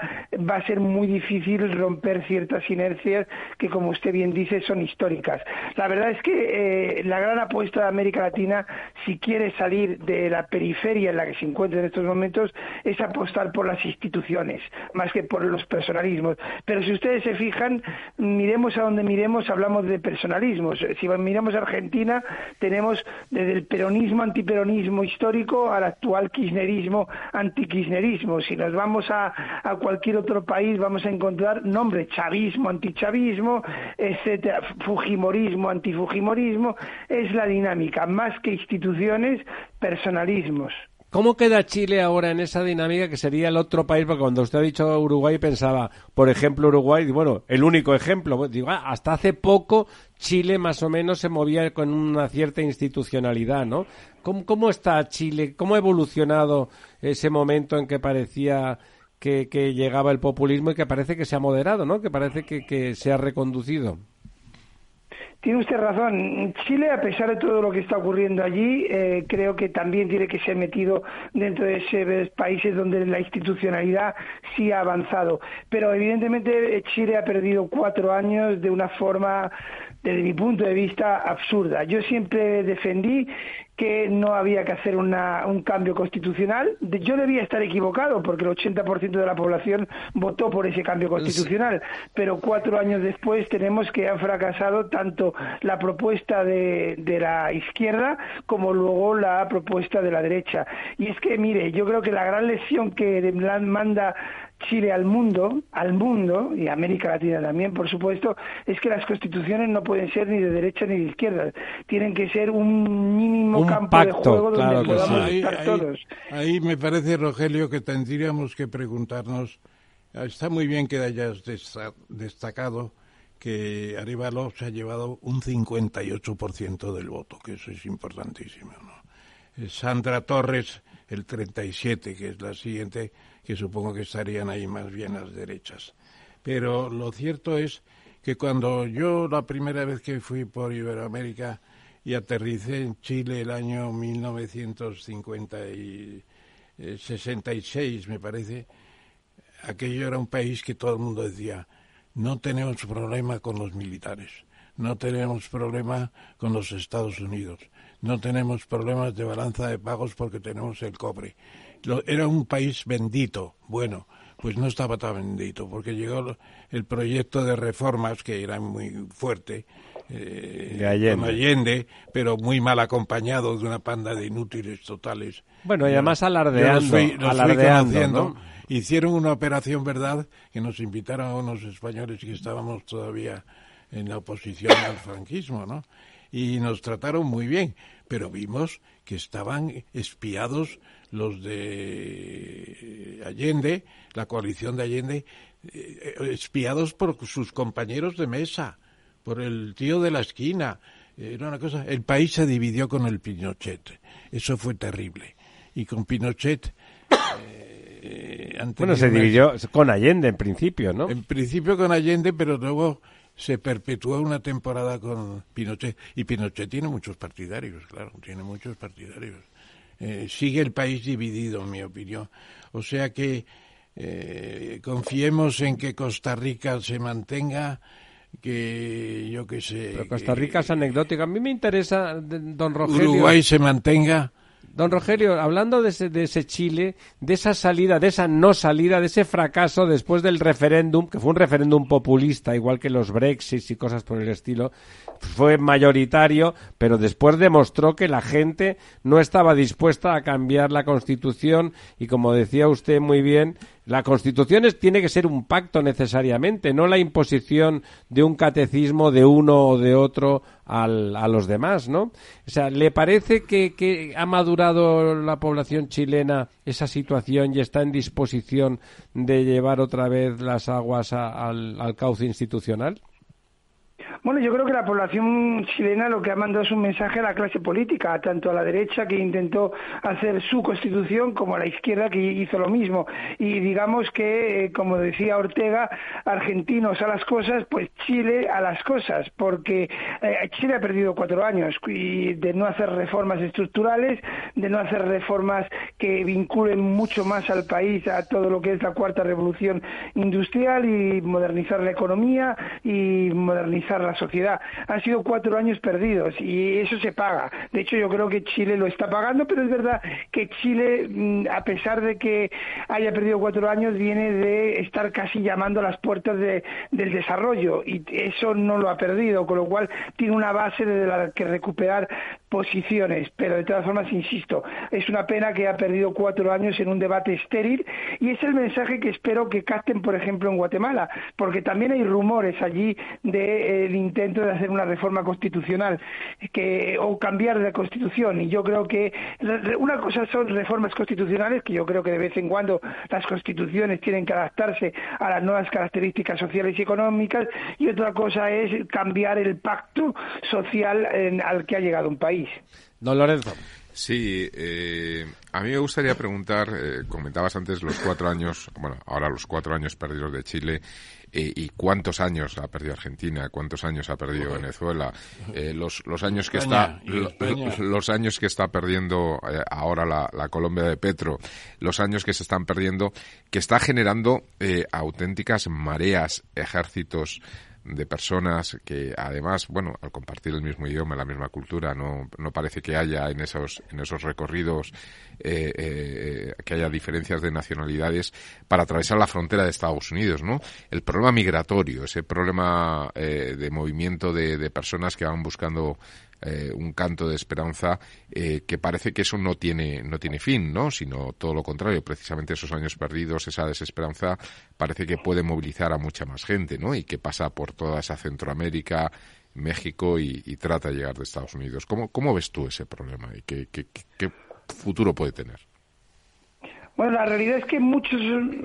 va a ser muy difícil romper ciertas inercias que, como usted bien dice, son históricas. La verdad es que eh, la gran apuesta de América Latina, si quiere salir de la periferia en la que se encuentra en estos momentos, es apostar por las instituciones, más que por los personalismos. Pero si ustedes se fijan, miremos a donde miremos, hablamos de personalismos. Si miramos a Argentina, tenemos desde el peronismo, antiperonismo histórico al actual kirchnerismo, antikirchnerismo. Si nos vamos a, a cualquier otro país, vamos a encontrar nombre, chavismo, antichavismo, etcétera, fujimorismo, antifujimorismo, es la dinámica, más que instituciones, personalismos. ¿Cómo queda Chile ahora en esa dinámica que sería el otro país? Porque cuando usted ha dicho Uruguay pensaba, por ejemplo, Uruguay, bueno, el único ejemplo, ah, hasta hace poco Chile más o menos se movía con una cierta institucionalidad, ¿no? ¿Cómo, cómo está Chile? ¿Cómo ha evolucionado ese momento en que parecía que, llegaba el populismo y que parece que se ha moderado, ¿no? Que parece que se ha reconducido. Tiene usted razón. Chile, a pesar de todo lo que está ocurriendo allí, eh, creo que también tiene que ser metido dentro de esos países donde la institucionalidad sí ha avanzado. Pero evidentemente Chile ha perdido cuatro años de una forma desde mi punto de vista, absurda. Yo siempre defendí que no había que hacer una, un cambio constitucional. Yo debía estar equivocado porque el 80% de la población votó por ese cambio constitucional, pero cuatro años después tenemos que ha fracasado tanto la propuesta de, de la izquierda como luego la propuesta de la derecha. Y es que, mire, yo creo que la gran lesión que manda Chile al mundo, al mundo, y América Latina también, por supuesto, es que las constituciones no pueden ser ni de derecha ni de izquierda. Tienen que ser un mínimo campo de juego donde podamos estar todos. Ahí me parece, Rogelio, que tendríamos que preguntarnos, está muy bien que hayas destacado que Arevalo se ha llevado un 58% del voto, que eso es importantísimo. ¿no? Sandra Torres, el 37%, que es la siguiente, que supongo que estarían ahí más bien las derechas. Pero lo cierto es que cuando yo la primera vez que fui por Iberoamérica y aterricé en Chile el año 1966, me parece, aquello era un país que todo el mundo decía, no tenemos problema con los militares, no tenemos problema con los Estados Unidos, no tenemos problemas de balanza de pagos porque tenemos el cobre era un país bendito. Bueno, pues no estaba tan bendito, porque llegó el proyecto de reformas, que era muy fuerte, eh, Allende. Allende. pero muy mal acompañado de una panda de inútiles totales. Bueno, y además alardeando. alardeando Hicieron una operación, ¿verdad?, que nos invitaron a unos españoles que estábamos todavía en la oposición al franquismo, ¿no? Y nos trataron muy bien, pero vimos que estaban espiados los de Allende, la coalición de Allende, eh, espiados por sus compañeros de mesa, por el tío de la esquina. Era una cosa. El país se dividió con el Pinochet. Eso fue terrible. Y con Pinochet. Eh, bueno, se dividió con Allende en principio, ¿no? En principio con Allende, pero luego se perpetuó una temporada con Pinochet. Y Pinochet tiene muchos partidarios, claro, tiene muchos partidarios. Eh, sigue el país dividido, en mi opinión. O sea que eh, confiemos en que Costa Rica se mantenga, que yo qué sé. Pero Costa Rica es anecdótica. A mí me interesa, don Rogelio. Uruguay se mantenga. Don Rogelio, hablando de ese, de ese, Chile, de esa salida, de esa no salida, de ese fracaso después del referéndum, que fue un referéndum populista, igual que los Brexit y cosas por el estilo, fue mayoritario, pero después demostró que la gente no estaba dispuesta a cambiar la Constitución y, como decía usted muy bien, la Constitución tiene que ser un pacto necesariamente, no la imposición de un catecismo de uno o de otro a los demás, ¿no? O sea, ¿le parece que, ha madurado la población chilena esa situación y está en disposición de llevar otra vez las aguas al cauce institucional? Bueno, yo creo que la población chilena lo que ha mandado es un mensaje a la clase política, tanto a la derecha que intentó hacer su constitución como a la izquierda que hizo lo mismo. Y digamos que, eh, como decía Ortega, argentinos a las cosas, pues Chile a las cosas, porque eh, Chile ha perdido cuatro años y de no hacer reformas estructurales, de no hacer reformas que vinculen mucho más al país a todo lo que es la cuarta revolución industrial y modernizar la economía y modernizar sociedad. Han sido cuatro años perdidos y eso se paga. De hecho, yo creo que Chile lo está pagando, pero es verdad que Chile, mm, a pesar de que haya perdido cuatro años, viene de estar casi llamando a las puertas de, del desarrollo y eso no lo ha perdido, con lo cual tiene una base de la que recuperar posiciones, pero de todas formas, insisto, es una pena que ha perdido cuatro años en un debate estéril y es el mensaje que espero que capten, por ejemplo, en Guatemala, porque también hay rumores allí del intento de hacer una reforma constitucional que, o cambiar de constitución y yo creo que una cosa son reformas constitucionales, que yo creo que de vez en cuando las constituciones tienen que adaptarse a las nuevas características sociales y económicas y otra cosa es cambiar el pacto social al que ha llegado un país. Don Lorenzo. Sí, eh, a mí me gustaría preguntar, eh, comentabas antes los cuatro años, bueno, ahora los cuatro años perdidos de Chile, eh, y cuántos años ha perdido Argentina, cuántos años ha perdido Venezuela, los, los años que está, los años que está perdiendo ahora la, la, Colombia de Petro, los años que se están perdiendo, que está generando auténticas mareas, ejércitos de personas que además, bueno, al compartir el mismo idioma, la misma cultura, no, no parece que haya en esos, en esos recorridos eh, eh, que haya diferencias de nacionalidades para atravesar la frontera de Estados Unidos, ¿no? El problema migratorio, ese problema eh, de movimiento de, de personas que van buscando eh, un canto de esperanza eh, que parece que eso no tiene no tiene fin, ¿no? Sino todo lo contrario, precisamente esos años perdidos, esa desesperanza parece que puede movilizar a mucha más gente, ¿no? Y que pasa por toda esa Centroamérica, México y, trata de llegar de Estados Unidos. ¿Cómo, cómo ves tú ese problema y qué, qué, qué futuro puede tener? Bueno, la realidad es que muchos,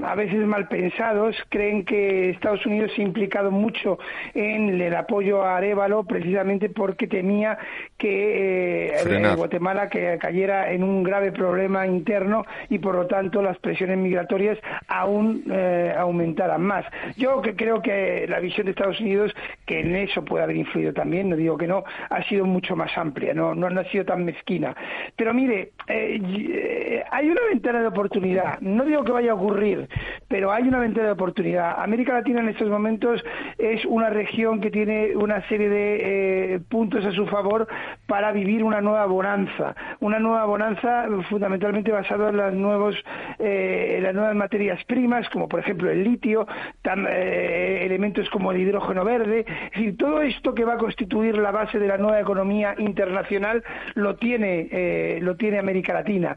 a veces mal pensados, creen que Estados Unidos se ha implicado mucho en el apoyo a Arevalo precisamente porque temía que eh, Guatemala que cayera en un grave problema interno y por lo tanto las presiones migratorias aún eh, aumentaran más. Yo que creo que la visión de Estados Unidos, que en eso puede haber influido también, no digo que no, ha sido mucho más amplia, no, no, ha sido tan mezquina. Pero mire, eh, hay una ventana de oportunidad no digo que vaya a ocurrir, pero hay una ventana de oportunidad. América Latina en estos momentos es una región que tiene una serie de eh, puntos a su favor para vivir una nueva bonanza. Una nueva bonanza fundamentalmente basada en las, nuevos, eh, las nuevas materias primas, como por ejemplo el litio, eh, elementos como el hidrógeno verde. Es decir, todo esto que va a constituir la base de la nueva economía internacional lo tiene, lo tiene América Latina.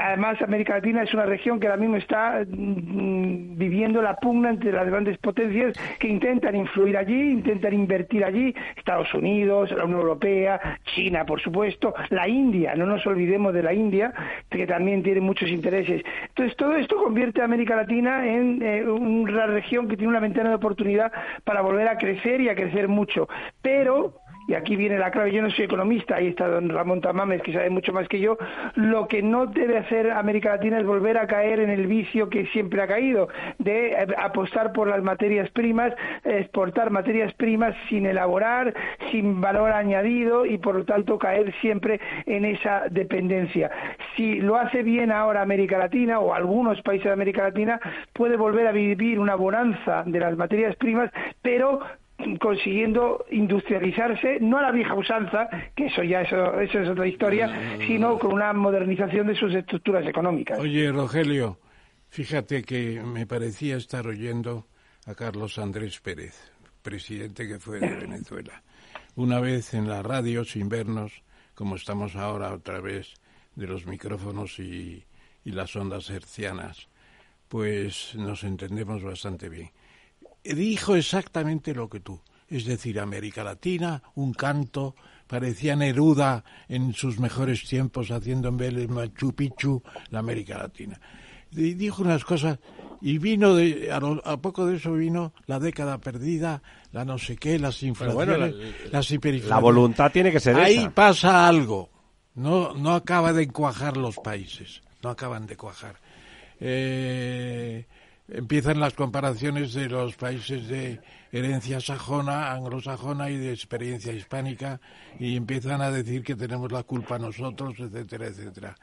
además, América Latina es una región que ahora mismo está mm, viviendo la pugna entre las grandes potencias que intentan influir allí, intentan invertir allí, Estados Unidos, la Unión Europea, China, por supuesto, la India, no nos olvidemos de la India, que también tiene muchos intereses. Entonces, todo esto convierte a América Latina en eh, una región que tiene una ventana de oportunidad para volver a crecer y a crecer mucho. Pero y aquí viene la clave, yo no soy economista, ahí está don Ramón Tamames, que sabe mucho más que yo, lo que no debe hacer América Latina es volver a caer en el vicio que siempre ha caído, de eh, apostar por las materias primas, exportar materias primas sin elaborar, sin valor añadido y por lo tanto caer siempre en esa dependencia. Si lo hace bien ahora América Latina o algunos países de América Latina, puede volver a vivir una bonanza de las materias primas, pero consiguiendo industrializarse, no a la vieja usanza, que eso ya eso, es otra historia, sino con una modernización de sus estructuras económicas. Oye, Rogelio, fíjate que me parecía estar oyendo a Carlos Andrés Pérez, presidente que fue de Venezuela. Una vez en la radio, sin vernos, como estamos ahora otra vez de los micrófonos y, y las ondas hercianas, pues nos entendemos bastante bien dijo exactamente lo que tú. Es decir, América Latina, un canto, parecía Neruda en sus mejores tiempos haciendo en Vélez Machu Picchu, la América Latina. Y dijo unas cosas y vino de, a, poco de eso vino la década perdida, la no sé qué, las inflaciones, las hiperinflaciones. La voluntad tiene que ser Ahí pasa algo. No, no acaba de cuajar los países, no acaban de cuajar. Eh, empiezan las comparaciones de los países de herencia sajona, anglosajona y de experiencia hispánica y empiezan a decir que tenemos la culpa nosotros, etcétera, etcétera.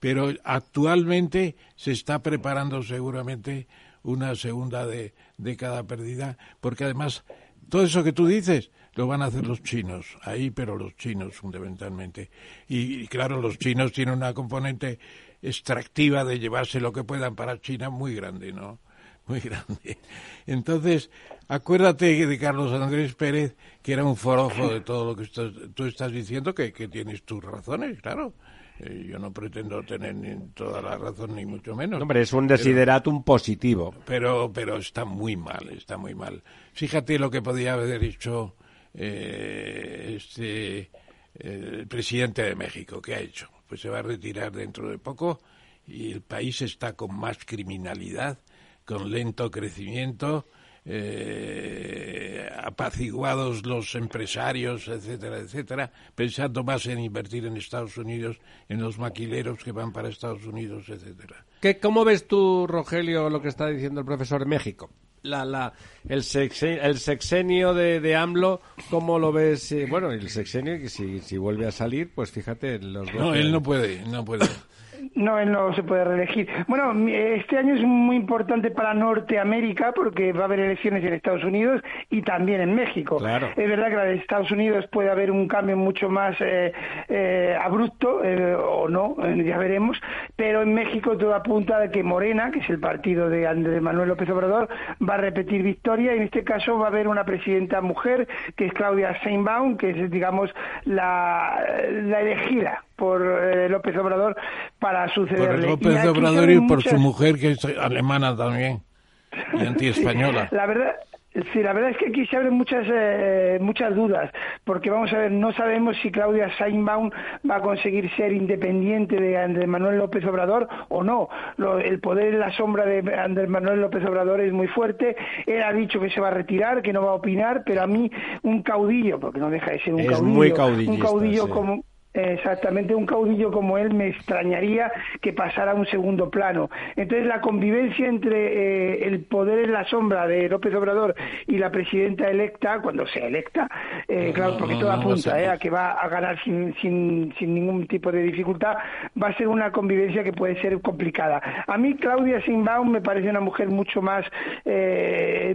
pero actualmente se está preparando seguramente una segunda de, década perdida, porque además todo eso que tú dices lo van a hacer los chinos, ahí, pero los chinos fundamentalmente. Y, claro, los chinos tienen una componente extractiva de llevarse lo que puedan para China muy grande, ¿no? Muy grande. Entonces, acuérdate de Carlos Andrés Pérez, que era un forofo de todo lo que tú estás diciendo, que, que tienes tus razones, claro. Eh, yo no pretendo tener ni toda la razón, ni mucho menos. Hombre, es un desideratum positivo. Pero, pero está muy mal, está muy mal. Fíjate lo que podía haber dicho eh, este, el presidente de México, ¿qué ha hecho? Pues se va a retirar dentro de poco y el país está con más criminalidad, con lento crecimiento, eh, apaciguados los empresarios, etcétera, etcétera, pensando más en invertir en Estados Unidos, en los maquileros que van para Estados Unidos, etcétera. ¿Qué, ¿Cómo ves tú, Rogelio, lo que está diciendo el profesor en México? La, la, el, sexenio, el sexenio de, de AMLO, ¿cómo lo ves? Eh, bueno, el sexenio, que si, si vuelve a salir, pues fíjate, los. No, él no puede, no puede. No, él no se puede reelegir. Bueno, este año es muy importante para Norteamérica porque va a haber elecciones en Estados Unidos y también en México. Claro. Es verdad que de Estados Unidos puede haber un cambio mucho más eh, eh, abrupto eh, o no, ya veremos, pero en México todo apunta a que Morena, que es el partido de Andrés Manuel López Obrador, va a repetir victoria y en este caso va a haber una presidenta mujer que es Claudia Sheinbaum, que es, digamos, la, la elegida por eh, López Obrador para sucederle. Por López Obrador y por su mujer, que es alemana también, y antiespañola. la verdad, Sí, la verdad es que aquí se abren muchas eh, muchas dudas, porque vamos a ver, no sabemos si Claudia Seinbaum va a conseguir ser independiente de Andrés Manuel López Obrador o no. el poder en la sombra de Andrés Manuel López Obrador es muy fuerte. Él ha dicho que se va a retirar, que no va a opinar, pero a mí un caudillo, porque no deja de ser un es caudillo, muy un caudillo como Exactamente, un caudillo como él me extrañaría que pasara a un segundo plano. Entonces, la convivencia entre eh, el poder en la sombra de López Obrador y la presidenta electa, cuando sea electa, eh, claro, porque todo apunta eh, a que va a ganar sin, sin, sin ningún tipo de dificultad, va a ser una convivencia que puede ser complicada. A mí, Claudia Simbaum me parece una mujer mucho más,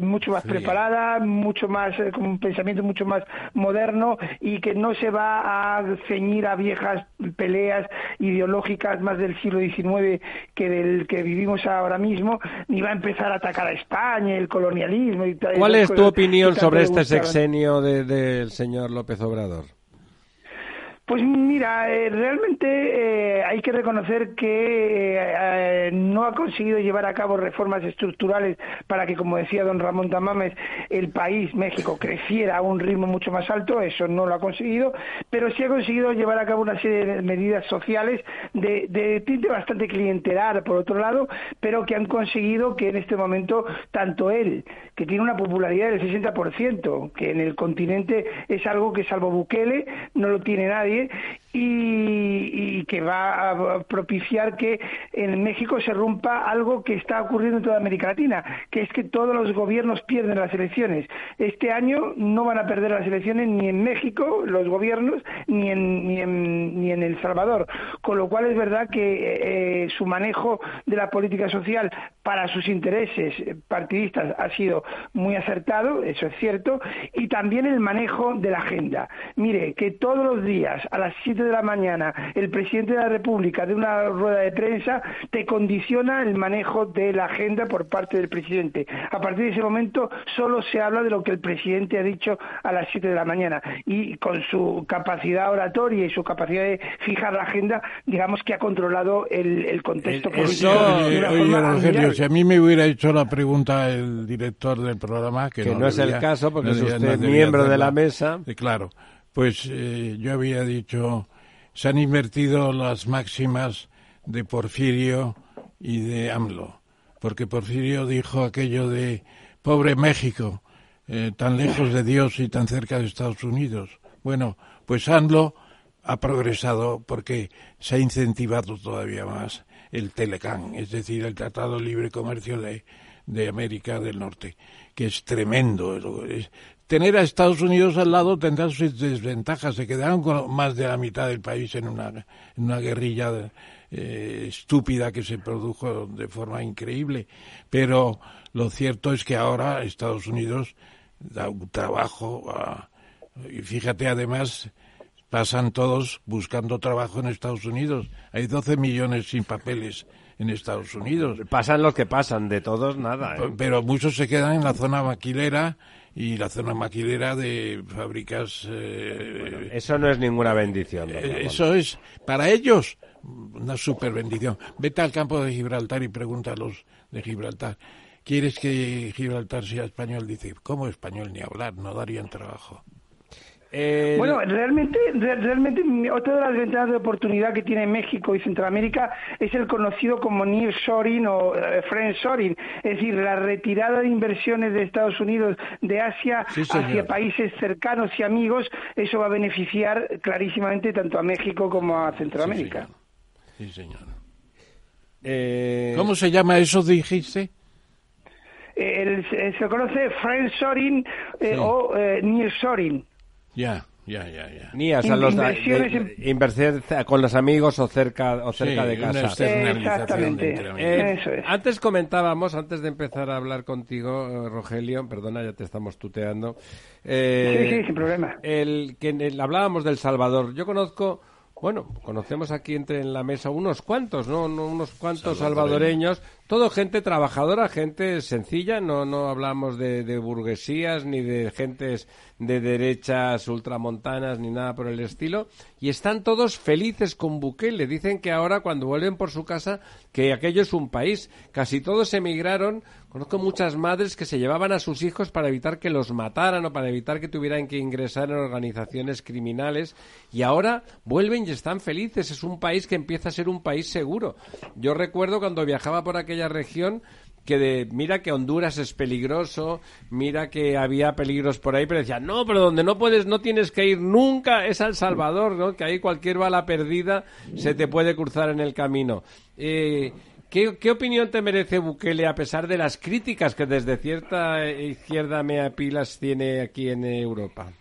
mucho más preparada, mucho más, con un pensamiento mucho más moderno y que no se va a ceñir viejas peleas ideológicas más del siglo XIX que del que vivimos ahora mismo, ni va a empezar a atacar a España, el colonialismo y tal. ¿Cuál es tu opinión sobre este sexenio del señor López Obrador? Pues mira, eh, realmente eh, hay que reconocer que eh, no ha conseguido llevar a cabo reformas estructurales para que, como decía don Ramón Tamames, el país, México, creciera a un ritmo mucho más alto, eso no lo ha conseguido, pero sí ha conseguido llevar a cabo una serie de medidas sociales de, tinte bastante clientelar, por otro lado, pero que han conseguido que en este momento tanto él, que tiene una popularidad del 60%, que en el continente es algo que salvo Bukele no lo tiene nadie, nadie y, que va a propiciar que en México se rompa algo que está ocurriendo en toda América Latina, que es que todos los gobiernos pierden las elecciones. Este año no van a perder las elecciones ni en México los gobiernos ni en, ni en, ni en El Salvador, con lo cual es verdad que eh, su manejo de la política social para sus intereses partidistas ha sido muy acertado, eso es cierto, y también el manejo de la agenda. Mire, que todos los días a las 7 de la mañana el presidente de la República de una rueda de prensa te condiciona el manejo de la agenda por parte del presidente. A partir de ese momento solo se habla de lo que el presidente ha dicho a las 7 de la mañana y con su capacidad oratoria y su capacidad de fijar la agenda, digamos que ha controlado el, contexto político. Rogelio, si a mí me hubiera hecho la pregunta el director del programa, que, no, es el caso porque es usted miembro de la mesa. claro pues eh, yo había dicho, se han invertido las máximas de Porfirio y de AMLO, porque Porfirio dijo aquello de pobre México, eh, tan lejos de Dios y tan cerca de Estados Unidos. Bueno, pues AMLO ha progresado porque se ha incentivado todavía más el Telecán, es decir, el Tratado de Libre Comercio de, de América del Norte, que es tremendo. Es, tener a Estados Unidos al lado tendrá sus desventajas. Se quedaron con más de la mitad del país en una, en una guerrilla eh, estúpida que se produjo de forma increíble. Pero lo cierto es que ahora Estados Unidos da un trabajo y fíjate además pasan todos buscando trabajo en Estados Unidos. Hay 12 millones sin papeles en Estados Unidos. Pasan los que pasan, de todos nada. ¿eh? Pero muchos se quedan en la zona maquilera y la zona maquilera de fábricas. Eh, eso no es ninguna bendición. Eh, eso es, para ellos, una super bendición. Vete al campo de Gibraltar y pregunta a los de Gibraltar. ¿Quieres que Gibraltar sea español? Dice, ¿cómo español ni hablar? No darían trabajo. Bueno, realmente, realmente otra de las ventanas de oportunidad que tiene México y Centroamérica es el conocido como nearshoring o uh, friendshoring, es decir, la retirada de inversiones de Estados Unidos de Asia hacia países cercanos y amigos. Eso va a beneficiar clarísimamente tanto a México como a Centroamérica. Sí, señor. Eh, ¿Cómo se llama eso, dijiste? El, se conoce friendshoring eh, o eh, nearshoring. Ya, ya, ya, ya. Ni a los invertir con los amigos o cerca o cerca de casa. Exactamente. Eh, Eso es. Antes comentábamos, antes de empezar a hablar contigo, eh, Rogelio, perdona, ya te estamos tuteando. Eh, sí, sí, sin problema. El que hablábamos del Salvador. Yo conozco bueno, conocemos aquí entre en la mesa unos cuantos, ¿no? Unos cuantos salvadoreños todo gente trabajadora, gente sencilla, no, no hablamos de, de, burguesías ni de gentes de derechas ultramontanas ni nada por el estilo, y están todos felices con Bukele. Dicen que ahora cuando vuelven por su casa, que aquello es un país. Casi todos emigraron. Conozco muchas madres que se llevaban a sus hijos para evitar que los mataran o para evitar que tuvieran que ingresar en organizaciones criminales, y ahora vuelven y están felices. Es un país que empieza a ser un país seguro. Yo recuerdo cuando viajaba por aquella región que de, mira que Honduras es peligroso, mira que había peligros por ahí, pero decía, no, pero donde no puedes, no tienes que ir nunca es El Salvador, ¿no? Que ahí cualquier bala perdida se te puede cruzar en el camino. Eh, ¿qué, ¿Qué opinión te merece Bukele a pesar de las críticas que desde cierta izquierda mea pilas tiene aquí en Europa?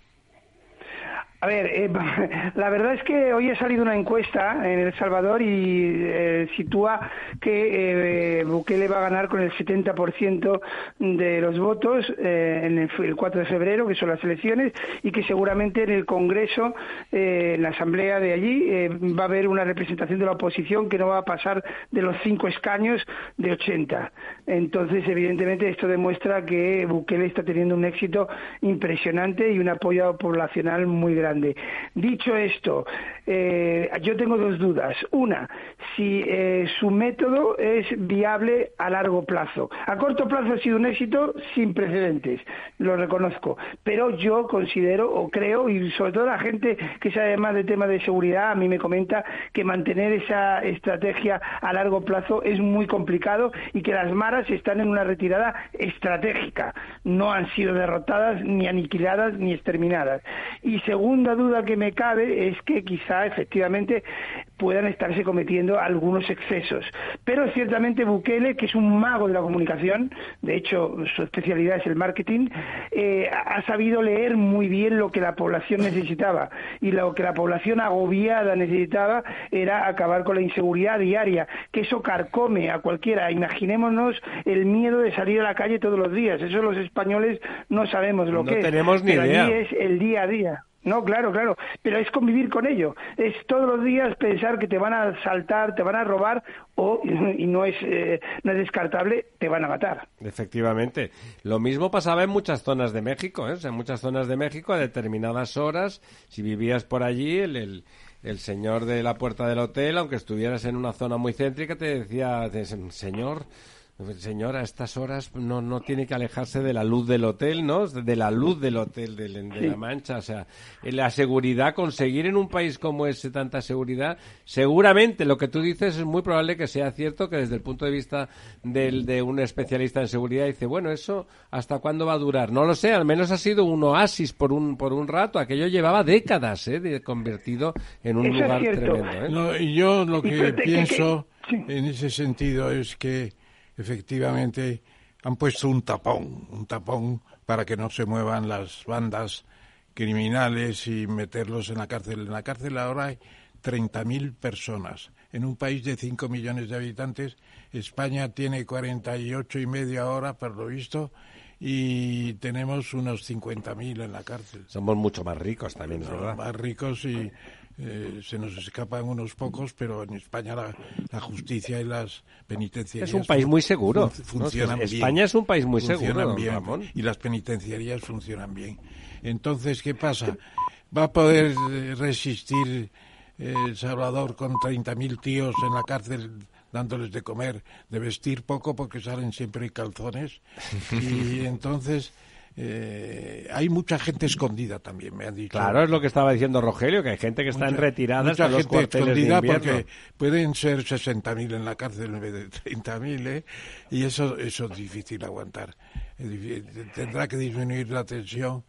A ver, eh, la verdad es que hoy ha salido una encuesta en El Salvador y eh, sitúa que eh, Bukele va a ganar con el 70% de los votos en el, 4 de febrero, que son las elecciones, y que seguramente en el Congreso, en la Asamblea de allí, va a haber una representación de la oposición que no va a pasar de los cinco escaños de 80. Entonces, evidentemente, esto demuestra que Bukele está teniendo un éxito impresionante y un apoyo poblacional muy grande. Dicho esto, eh, yo tengo dos dudas. Una, si eh, su método es viable a largo plazo. A corto plazo ha sido un éxito sin precedentes, lo reconozco. Pero yo considero o creo, y sobre todo la gente que sabe más de temas de seguridad, a mí me comenta que mantener esa estrategia a largo plazo es muy complicado y que las maras están en una retirada estratégica. No han sido derrotadas, ni aniquiladas, ni exterminadas. Y segunda duda que me cabe es que quizá efectivamente puedan estarse cometiendo algunos excesos. Pero ciertamente Bukele, que es un mago de la comunicación, de hecho su especialidad es el marketing, eh, ha sabido leer muy bien lo que la población necesitaba y lo que la población agobiada necesitaba era acabar con la inseguridad diaria, que eso carcome a cualquiera. Imaginémonos el miedo de salir a la calle todos los días. Eso los españoles no sabemos lo que es. No tenemos ni idea. es el día a día. No, claro, claro, pero es convivir con ello. Es todos los días pensar que te van a saltar, te van a robar o, y no es, eh, no es descartable, te van a matar. Efectivamente. Lo mismo pasaba en muchas zonas de México, ¿eh? en muchas zonas de México a determinadas horas, si vivías por allí, el, el, el señor de la puerta del hotel, aunque estuvieras en una zona muy céntrica, te decía, señor, Señora, a estas horas no, no tiene que alejarse de la luz del hotel, ¿no? De la luz del hotel de, La Mancha. O sea, la seguridad, conseguir en un país como ese tanta seguridad, seguramente lo que tú dices es muy probable que sea cierto que desde el punto de vista del, de un especialista en seguridad dice, bueno, eso ¿hasta cuándo va a durar? No lo sé, al menos ha sido un oasis por un, por un rato. Aquello llevaba décadas, ¿eh? De, convertido en un lugar tremendo. ¿eh? y yo lo que pienso en ese sentido es que efectivamente han puesto un tapón, un tapón para que no se muevan las bandas criminales y meterlos en la cárcel. En la cárcel ahora hay 30.000 personas en un país de 5 millones de habitantes. España tiene 48 y medio ahora, por lo visto, y tenemos unos 50.000 en la cárcel. Somos mucho más ricos también, ¿verdad? Más ricos y eh, se nos escapan unos pocos, pero en España la, justicia y las penitenciarías... Es un país muy seguro. Funcionan España es un país muy seguro, bien, Y las penitenciarías funcionan bien. Entonces, ¿qué pasa? ¿Va a poder resistir El Salvador con 30.000 tíos en la cárcel dándoles de comer, de vestir poco porque salen siempre calzones? Y entonces eh, hay mucha gente escondida también, me han dicho. Claro, es lo que estaba diciendo Rogelio, que hay gente que está en retirada mucha los gente escondida porque pueden ser 60.000 en la cárcel en vez de 30.000, ¿eh? y eso, eso es difícil aguantar. Tendrá que disminuir la tensión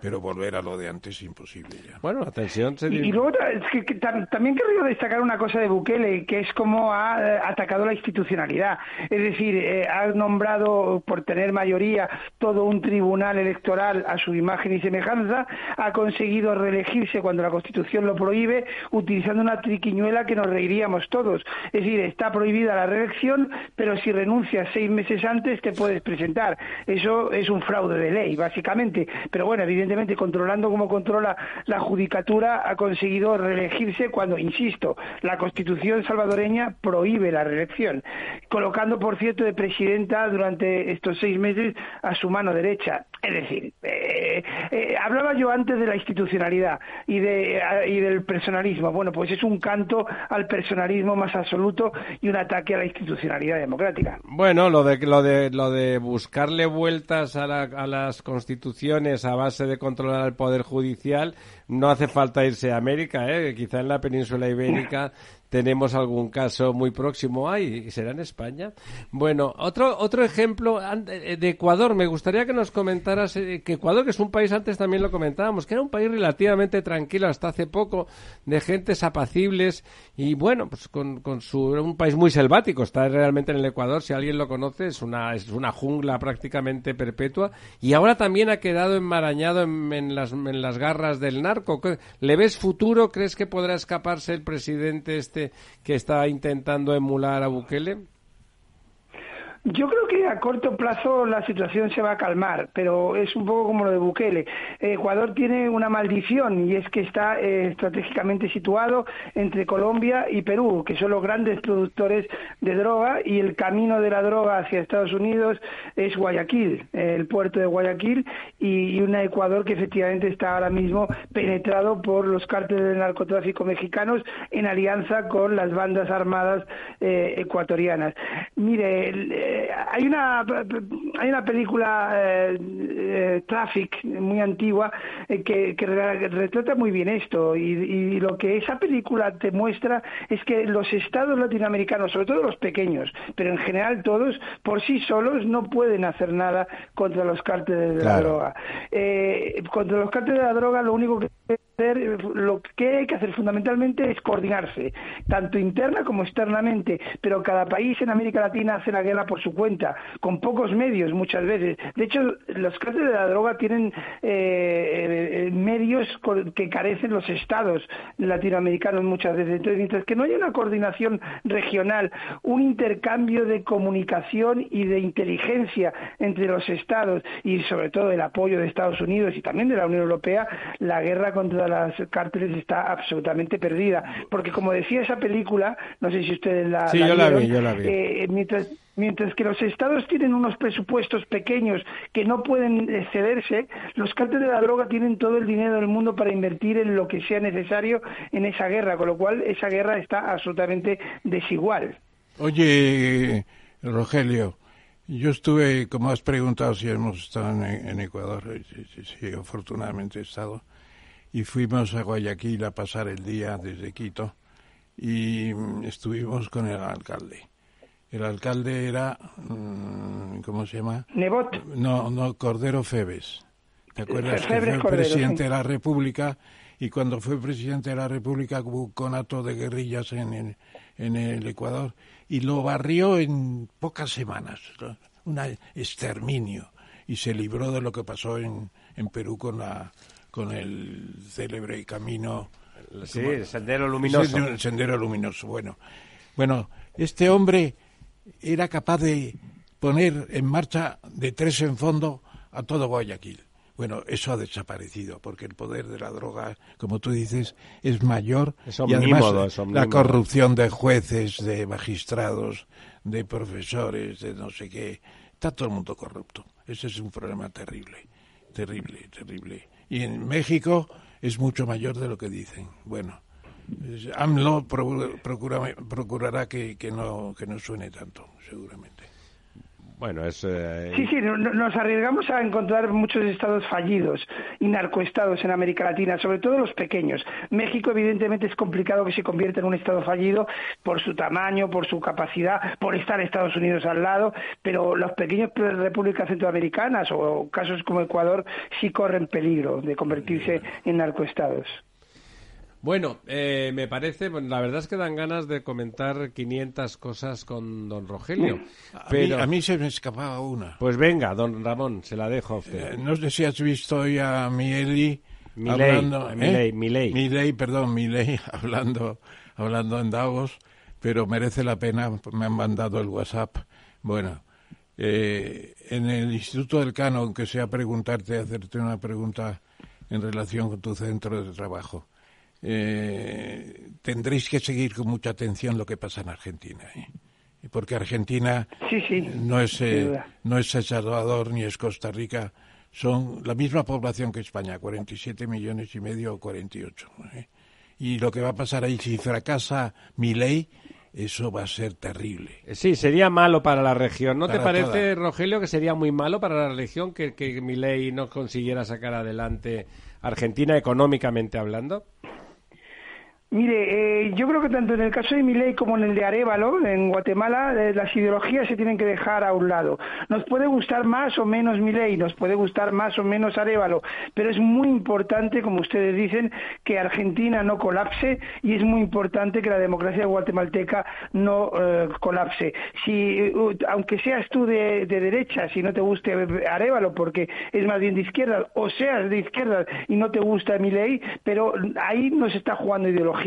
pero volver a lo de antes imposible ya. Bueno, la tensión se... Y, luego es que, también querría destacar una cosa de Bukele, que es cómo ha eh, atacado la institucionalidad. Es decir, eh, ha nombrado por tener mayoría todo un tribunal electoral a su imagen y semejanza, ha conseguido reelegirse cuando la Constitución lo prohíbe, utilizando una triquiñuela que nos reiríamos todos. Es decir, está prohibida la reelección, pero si renuncias seis meses antes te puedes presentar. Eso es un fraude de ley, básicamente. Pero bueno, evidentemente controlando como controla la judicatura, ha conseguido reelegirse cuando, insisto, la Constitución salvadoreña prohíbe la reelección, colocando, por cierto, de presidenta durante estos seis meses a su mano derecha. Es decir, eh, eh, hablaba yo antes de la institucionalidad y, de, y del personalismo. Bueno, pues es un canto al personalismo más absoluto y un ataque a la institucionalidad democrática. Bueno, lo de, lo de, lo de buscarle vueltas a, a las constituciones a base de controlar el poder judicial, no hace falta irse a América, ¿eh? quizá en la península ibérica tenemos algún caso muy próximo ahí, será en España. Bueno, otro, otro ejemplo eh, de Ecuador, me gustaría que nos comentaras eh, que Ecuador, que es un país, antes también lo comentábamos, que era un país relativamente tranquilo hasta hace poco, de gentes apacibles y bueno, pues con, con su, un país muy selvático, está realmente en el Ecuador, si alguien lo conoce, es una, es una jungla prácticamente perpetua y ahora también ha quedado enmarañado en, en, las, en las garras del narco. ¿Le ves futuro? ¿Crees que podrá escaparse el presidente este que está intentando emular a Bukele? Yo creo que a corto plazo la situación se va a calmar, pero es un poco como lo de Bukele. Ecuador tiene una maldición y es que está eh, estratégicamente situado entre Colombia y Perú, que son los grandes productores de droga y el camino de la droga hacia Estados Unidos es Guayaquil, el puerto de Guayaquil y, un Ecuador que efectivamente está ahora mismo penetrado por los cárteles del narcotráfico mexicanos en alianza con las bandas armadas eh, ecuatorianas. Mire, eh, hay una hay una película eh, eh, Traffic muy antigua que, retrata muy bien esto y, lo que esa película te muestra es que los estados latinoamericanos, sobre todo los pequeños, pero en general todos por sí solos no pueden hacer nada contra los cárteles de la droga. contra los cárteles de la droga lo único que lo que hay que hacer fundamentalmente es coordinarse, tanto interna como externamente, pero cada país en América Latina hace la guerra por su cuenta, con pocos medios muchas veces. De hecho, los cárteles de la droga tienen eh, eh, medios que carecen los estados latinoamericanos muchas veces. Entonces, mientras que no haya una coordinación regional, un intercambio de comunicación y de inteligencia entre los estados y sobre todo el apoyo de Estados Unidos y también de la Unión Europea, la guerra contra las cárteles está absolutamente perdida. Porque como decía esa película, no sé si ustedes la, sí, yo la vi, yo la vi. Eh, mientras, mientras que los estados tienen unos presupuestos pequeños que no pueden excederse, los cárteles de la droga tienen todo el dinero del mundo para invertir en lo que sea necesario en esa guerra, con lo cual esa guerra está absolutamente desigual. Oye, Rogelio, yo estuve, como has preguntado si hemos estado en, Ecuador, sí, sí, afortunadamente he estado y fuimos a Guayaquil a pasar el día desde Quito y mm, estuvimos con el alcalde. El alcalde era, mm, ¿cómo se llama? Nebot. No, no, Cordero Febes. ¿Te acuerdas que fue presidente de la República y cuando fue presidente de la República hubo un conato de guerrillas en el, en el Ecuador y lo barrió en pocas semanas, un exterminio y se libró de lo que pasó en, en Perú con la con el célebre camino Sí, el sendero luminoso. El sendero luminoso, bueno. Bueno, este hombre era capaz de poner en marcha de tres en fondo a todo Guayaquil. Bueno, eso ha desaparecido porque el poder de la droga, como tú dices, es mayor y además la corrupción de jueces, de magistrados, de profesores, de no sé qué, está todo el mundo corrupto. Ese es un problema terrible, terrible, terrible. Y en México es mucho mayor de lo que dicen. Bueno, AMLO procurará que, que, no, que no suene tanto, seguramente. Bueno, es... Eh, sí, sí, nos arriesgamos a encontrar muchos estados fallidos y narcoestados en América Latina, sobre todo los pequeños. México, evidentemente, es complicado que se convierta en un estado fallido por su tamaño, por su capacidad, por estar Estados Unidos al lado, pero las pequeñas repúblicas centroamericanas o casos como Ecuador sí corren peligro de convertirse en narcoestados. Bueno, eh, me parece, la verdad es que dan ganas de comentar 500 cosas con don Rogelio. Pero... A, mí, se me escapaba una. Pues venga, don Ramón, se la dejo a usted. Eh, no sé si has visto hoy a Mieli hablando... ¿eh? Milei, Milei. perdón, hablando, hablando en Davos, pero merece la pena, me han mandado el WhatsApp. Bueno, en el Instituto del Cano, aunque sea preguntarte, hacerte una pregunta en relación con tu centro de trabajo eh, tendréis que seguir con mucha atención lo que pasa en Argentina. ¿eh? Porque Argentina no es eh, no es El Salvador ni es Costa Rica, son la misma población que España, 47 millones y medio o 48. ¿eh? Y lo que va a pasar ahí, si fracasa mi ley, eso va a ser terrible. Sí, sería malo para la región. ¿No te parece, Rogelio, que sería muy malo para la región que, que mi ley no consiguiera sacar adelante Argentina económicamente hablando? Mire, eh, yo creo que tanto en el caso de Milei como en el de Arevalo, en Guatemala, eh, las ideologías se tienen que dejar a un lado. Nos puede gustar más o menos Milei, nos puede gustar más o menos Arevalo, pero es muy importante, como ustedes dicen, que Argentina no colapse y es muy importante que la democracia guatemalteca no eh, colapse. Si, aunque seas tú de, de, derecha, si no te guste Arevalo porque es más bien de izquierda, o seas de izquierda y no te gusta Milei, pero ahí no se está jugando ideología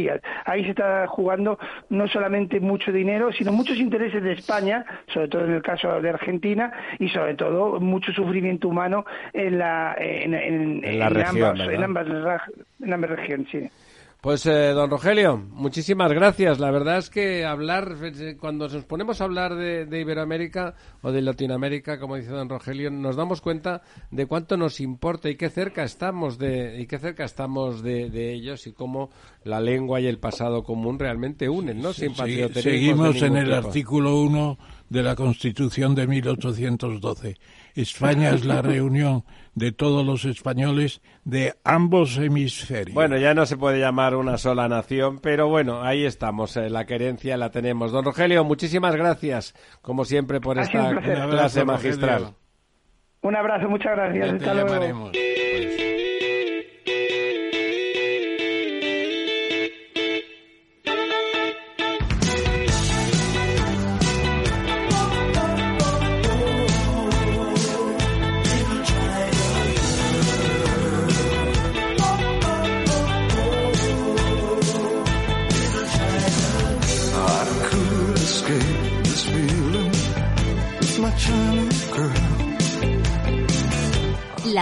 Ahí se está jugando no solamente mucho dinero, sino muchos intereses de España, sobre todo en el caso de Argentina, y sobre todo mucho sufrimiento humano en la, en, en, ambas, en ambas regiones. Sí. Pues, eh, don Rogelio, muchísimas gracias. La verdad es que hablar, eh, cuando nos ponemos a hablar de, Iberoamérica o de Latinoamérica, como dice don Rogelio, nos damos cuenta de cuánto nos importa y qué cerca estamos de, y qué cerca estamos de, ellos y cómo la lengua y el pasado común realmente unen, ¿no? Sin Seguimos en el artículo 1 de la Constitución de 1812. España es la reunión de todos los españoles de ambos hemisferios. Bueno, ya no se puede llamar una sola nación, pero bueno, ahí estamos, eh, la querencia la tenemos. Don Rogelio, muchísimas gracias, como siempre, por esta clase magistral. Un abrazo, muchas gracias. Hasta luego.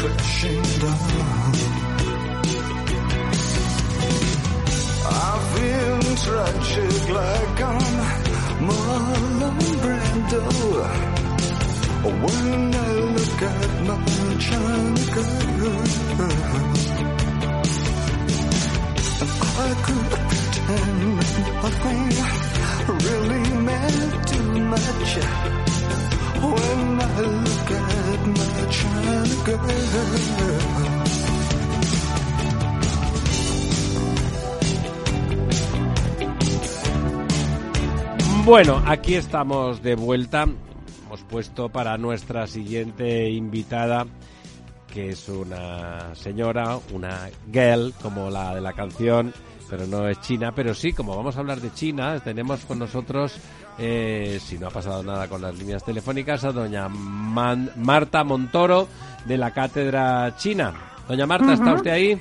crashing down. I've been tragic like I'm Marlon Brando. When I look at my girl, I could pretend nothing really meant too much when I look at Bueno, aquí estamos de vuelta. Hemos puesto para nuestra siguiente invitada, que es una señora, una girl, como la de la canción, pero no es china, pero sí, como vamos a hablar de China, tenemos con nosotros, eh, si no ha pasado nada con las líneas telefónicas, a doña Man- Marta Montoro de la Cátedra China. Doña Marta, ¿está usted ahí?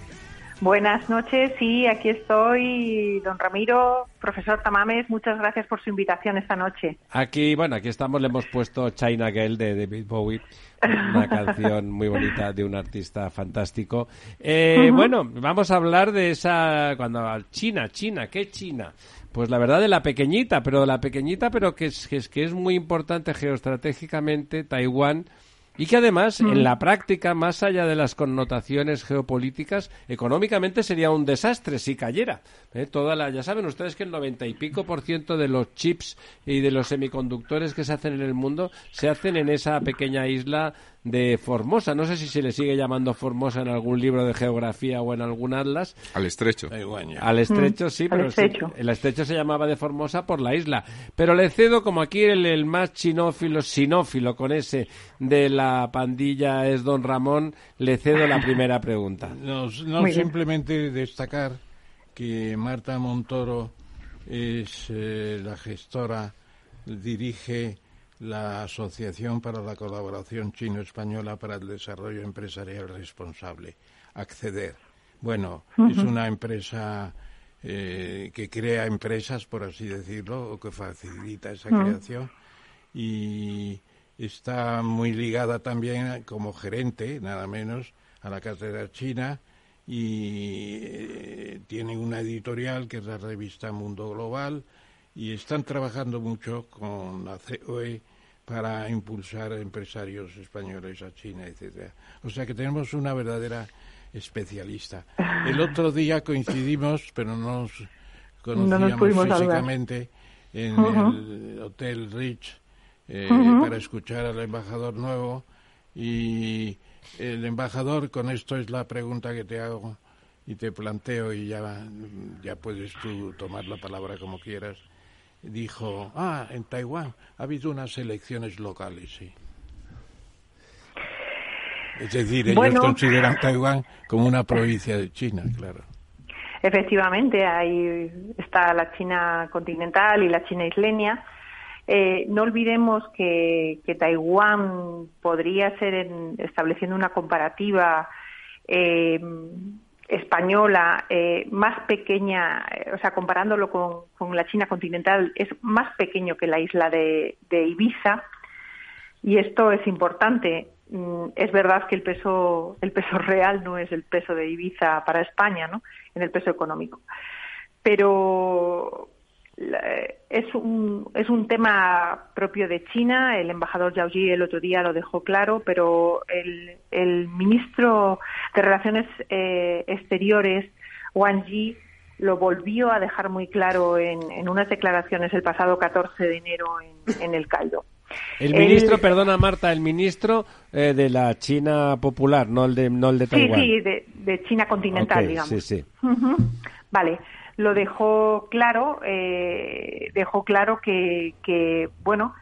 Buenas noches, sí, aquí estoy, don Ramiro, profesor Tamames, muchas gracias por su invitación esta noche. Aquí, bueno, aquí estamos, le hemos puesto China Girl de David Bowie, una canción muy bonita de un artista fantástico. Eh, Bueno, vamos a hablar de esa, cuando China, China, ¿qué China? Pues la verdad de la pequeñita, pero la pequeñita, pero que es, que es, que es muy importante geoestratégicamente, Taiwán, y que además, en la práctica, más allá de las connotaciones geopolíticas, económicamente sería un desastre si cayera. ¿eh? Toda la, ya saben ustedes que el noventa y pico por ciento de los chips y de los semiconductores que se hacen en el mundo se hacen en esa pequeña isla de Formosa. No sé si se le sigue llamando Formosa en algún libro de geografía o en algún atlas. Al estrecho. Al estrecho, sí, al pero sí, estrecho. el estrecho se llamaba de Formosa por la isla. Pero le cedo, como aquí el, el más chinófilo, sinófilo con ese de la pandilla es don Ramón, le cedo la primera pregunta. No simplemente destacar que Marta Montoro es eh, la gestora, dirige la Asociación para la Colaboración Chino-Española para el Desarrollo Empresarial Responsable, Acceder. Bueno, es una empresa eh, que crea empresas, por así decirlo, o que facilita esa creación y está muy ligada también como gerente, nada menos, a la cátedra china y eh, tiene una editorial que es la revista Mundo Global y están trabajando mucho con la COE para impulsar empresarios españoles a China, etcétera. O sea que tenemos una verdadera especialista. El otro día coincidimos, pero no nos conocíamos físicamente en el Hotel Rich eh, para escuchar al embajador nuevo. Y el embajador, con esto es la pregunta que te hago y te planteo y ya, ya puedes tú tomar la palabra como quieras, dijo, ah, en Taiwán ha habido unas elecciones locales, sí. Es decir, ellos Bueno. consideran Taiwán como una provincia de China, claro. Efectivamente, ahí está la China continental y la China isleña. Eh, no olvidemos que, que Taiwán podría ser, en- estableciendo una comparativa eh, española eh, más pequeña, eh, o sea, comparándolo con, la China continental, es más pequeño que la isla de, de Ibiza. Y esto es importante. Mm, Es verdad que el peso, el peso real no es el peso de Ibiza para España, ¿no? En el peso económico. Pero es un, es un tema propio de China. El embajador Yao Ji el otro día lo dejó claro, pero el, el ministro de Relaciones eh, Exteriores, Wang Yi, lo volvió a dejar muy claro en, en unas declaraciones el pasado 14 de enero en, en el Cairo. El ministro, perdona Marta, el ministro eh, de la China popular, no el de, no el de Sí, Taiwán. sí, de, de China continental, digamos. Sí, sí. Vale, lo dejó claro, eh, dejó claro que, que, bueno,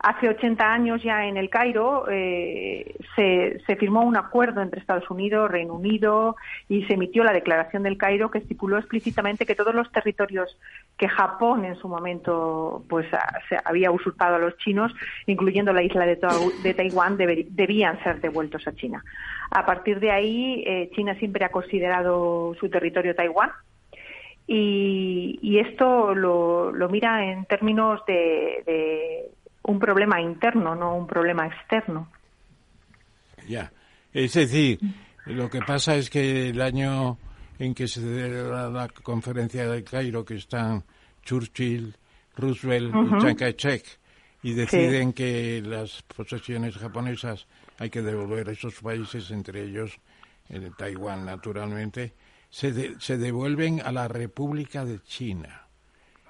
hace 80 años ya en el Cairo eh, se, firmó un acuerdo entre Estados Unidos, Reino Unido y se emitió la Declaración del Cairo que estipuló explícitamente que todos los territorios que Japón en su momento pues se había usurpado a los chinos, incluyendo la isla de, Taiwán, debían ser devueltos a China. A partir de ahí, eh, China siempre ha considerado su territorio Taiwán y, y esto lo, lo mira en términos de, de un problema interno, no un problema externo. Ya. Es decir, lo que pasa es que el año en que se celebra la conferencia de Cairo, que están Churchill, Roosevelt y Chiang Kai-shek, y deciden que las posesiones japonesas hay que devolver a esos países, entre ellos eh, Taiwán, naturalmente, se, se devuelven a la República de China.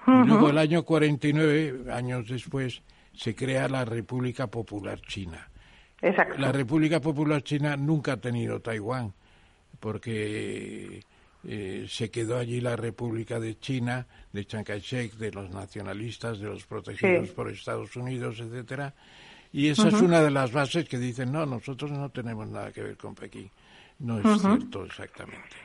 Y luego el año 49, años después, se crea la República Popular China. Exacto. La República Popular China nunca ha tenido Taiwán, porque eh, se quedó allí la República de China, de Chiang Kai-shek, de los nacionalistas, de los protegidos por Estados Unidos, etcétera. Y esa es una de las bases que dicen, no, nosotros no tenemos nada que ver con Pekín. No es cierto exactamente.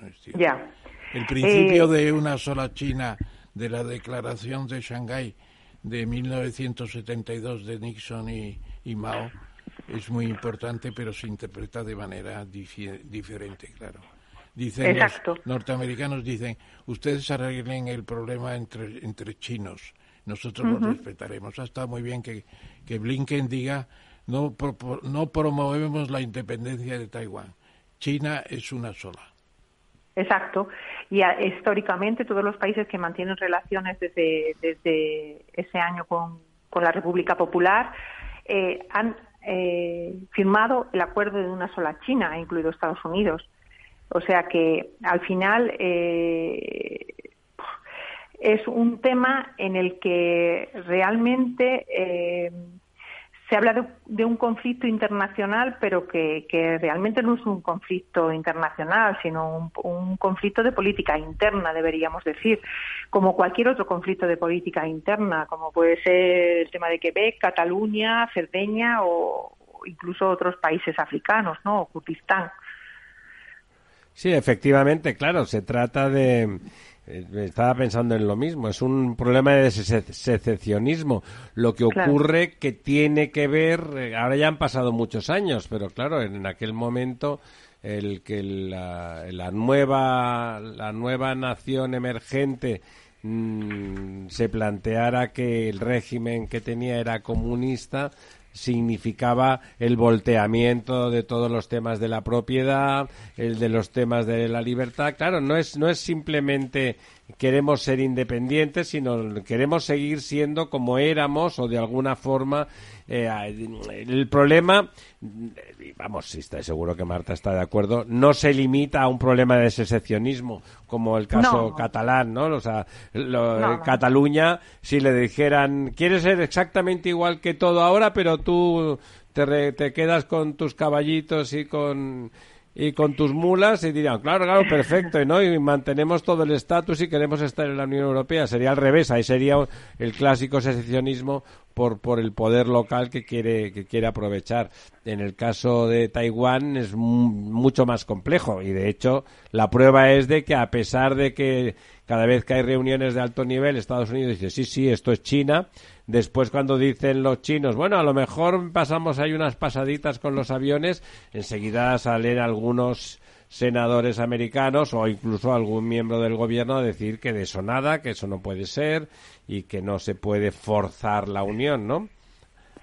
No es cierto. Ya. El principio Eh, de una sola China de la declaración de Shanghái de 1972 de Nixon y, y Mao es muy importante, pero se interpreta de manera diferente, claro. Dicen los norteamericanos dicen, ustedes arreglen el problema entre, entre chinos, nosotros lo respetaremos. Ha estado muy bien que, que Blinken diga, no, propo- no promovemos la independencia de Taiwán. China es una sola. Exacto. Y históricamente todos los países que mantienen relaciones desde, desde ese año con, con la República Popular eh, han eh, firmado el acuerdo de una sola China, incluido Estados Unidos. O sea que al final eh, es un tema en el que realmente eh, se habla de, de un conflicto internacional, pero que, realmente no es un conflicto internacional, sino un, un conflicto de política interna, deberíamos decir, como cualquier otro conflicto de política interna, como puede ser el tema de Quebec, Cataluña, Cerdeña o o incluso otros países africanos, ¿no? O Kurdistán. Sí, efectivamente, claro, se trata de... eh, Estaba pensando en lo mismo, es un problema de sece- secesionismo. Lo que Claro. ocurre que tiene que ver, eh, ahora ya han pasado muchos años, pero claro, en aquel momento el que la, la nueva la nueva nación emergente mm, se planteara que el régimen que tenía era comunista significaba el volteamiento de todos los temas de la propiedad, el de los temas de la libertad. Claro, no es no es simplemente queremos ser independientes, sino queremos seguir siendo como éramos o de alguna forma el problema vamos, estoy seguro que Marta está de acuerdo, no se limita a un problema de secesionismo, como el caso No. catalán, ¿no? O sea, lo- No, no. Cataluña, si le dijeran, quieres ser exactamente igual que todo ahora, pero tú te, re- te quedas con tus caballitos y con y con tus mulas y dirían, claro, claro, perfecto, ¿no? Y mantenemos todo el estatus y queremos estar en la Unión Europea. Sería al revés, ahí sería el clásico secesionismo por, por el poder local que quiere, que quiere aprovechar. En el caso de Taiwán es mu- mucho más complejo y de hecho la prueba es de que a pesar de que cada vez que hay reuniones de alto nivel Estados Unidos dice sí, sí, esto es China, después cuando dicen los chinos, bueno, a lo mejor pasamos ahí unas pasaditas con los aviones, enseguida salen algunos senadores americanos o incluso algún miembro del gobierno a decir que de eso nada, que eso no puede ser y que no se puede forzar la unión, ¿no?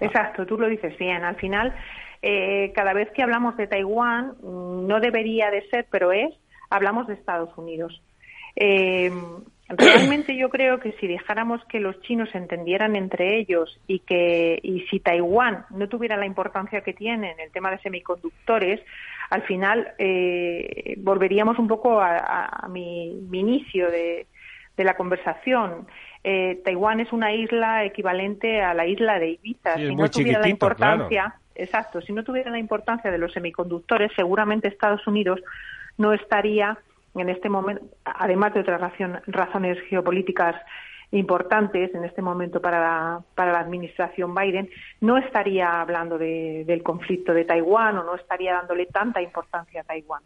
Exacto, tú lo dices bien. Al final, eh, cada vez que hablamos de Taiwán, mm, no debería de ser, pero es, hablamos de Estados Unidos. Eh, realmente yo creo que si dejáramos que los chinos entendieran entre ellos y que y si Taiwán no tuviera la importancia que tiene en el tema de semiconductores, al final eh, volveríamos un poco a, a- a mi, mi inicio de, de la conversación. Eh, Taiwán es una isla equivalente a la isla de Ibiza. Sí, si no tuviera la importancia, exacto, si no tuviera la importancia de los semiconductores, seguramente Estados Unidos no estaría en este momento, además de otras razones geopolíticas importantes en este momento para la, para la administración Biden, no estaría hablando de- del conflicto de Taiwán o no estaría dándole tanta importancia a Taiwán.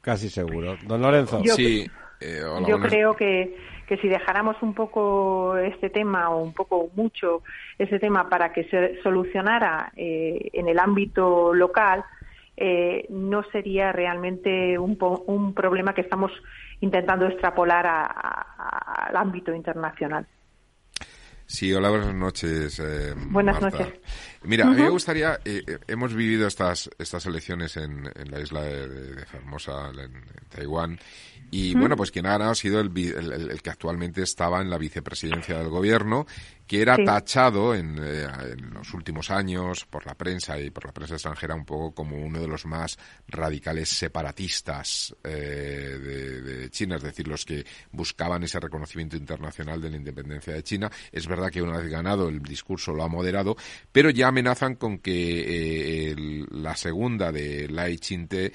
Casi seguro. Don Lorenzo. Yo- Sí, eh, hola, Yo buenas- creo que, que si dejáramos un poco este tema o un poco mucho ese tema para que se solucionara eh, en el ámbito local, eh, no sería realmente un, un problema que estamos intentando extrapolar a- a- al ámbito internacional. Sí, hola, buenas noches. eh, Buenas Marta. noches. Mira, a mí me gustaría, eh, eh, hemos vivido estas, estas elecciones en, la isla de, Formosa, en, Taiwán, y bueno, pues quien ha ganado ha sido el, el, que actualmente estaba en la vicepresidencia del gobierno que era tachado eh, en, los últimos años por la prensa y por la prensa extranjera un poco como uno de los más radicales separatistas eh, de, China, es decir, los que buscaban ese reconocimiento internacional de la independencia de China. Es verdad que una vez ganado el discurso lo ha moderado, pero ya amenazan con que eh, la segunda de Lai Chinte,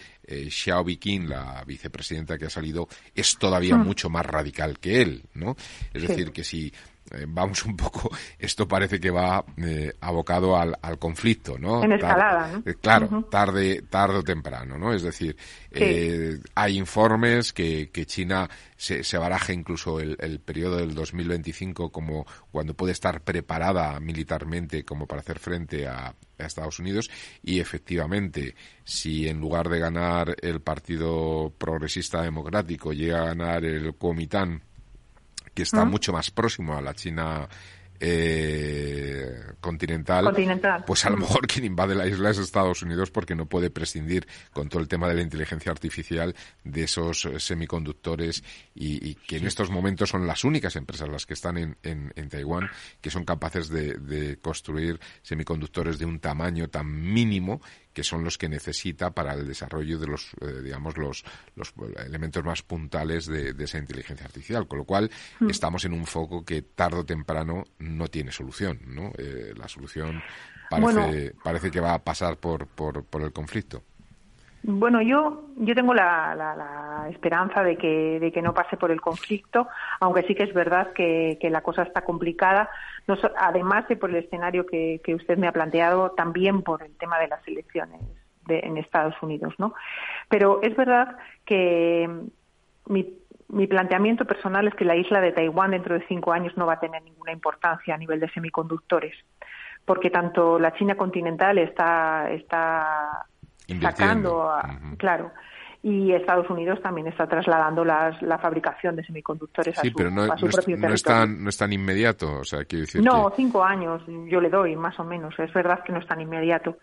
Xiao Biqing, la vicepresidenta que ha salido, es todavía hmm. mucho más radical que él, ¿no? Es decir, que si eh, vamos un poco, esto parece que va eh, abocado al, al, conflicto, ¿no? En escalada, ¿no? Eh, claro, tarde, tarde o temprano, ¿no? Es decir, hay informes que, que China se, se, baraja incluso el, el, periodo del 2025 como cuando puede estar preparada militarmente como para hacer frente a, a Estados Unidos y efectivamente si en lugar de ganar el Partido Progresista Democrático llega a ganar el Kuomintang que está mucho más próximo a la China eh, continental, pues a lo mejor quien invade la isla es Estados Unidos porque no puede prescindir con todo el tema de la inteligencia artificial de esos eh, semiconductores y, que en estos momentos son las únicas empresas las que están en, en, Taiwán que son capaces de, de construir semiconductores de un tamaño tan mínimo que son los que necesita para el desarrollo de los, eh, digamos, los, los elementos más puntales de, esa inteligencia artificial. Con lo cual, mm. estamos en un foco que tarde o temprano no tiene solución, ¿no? Eh, la solución parece, parece que va a pasar por, por, por el conflicto. Bueno, yo, yo tengo la, la, esperanza de que, de que no pase por el conflicto, aunque sí que es verdad que, que la cosa está complicada, no, además de por el escenario que, que, usted me ha planteado, también por el tema de las elecciones de, en Estados Unidos, ¿no? Pero es verdad que mi, mi planteamiento personal es que la isla de Taiwán dentro de cinco años no va a tener ninguna importancia a nivel de semiconductores porque tanto la China continental está, está sacando, claro. Y Estados Unidos también está trasladando las, la fabricación de semiconductores a, su, pero no, propio territorio. No es, tan, no es tan inmediato, o sea, decir No, cinco años yo le doy, más o menos. Es verdad que no es tan inmediato.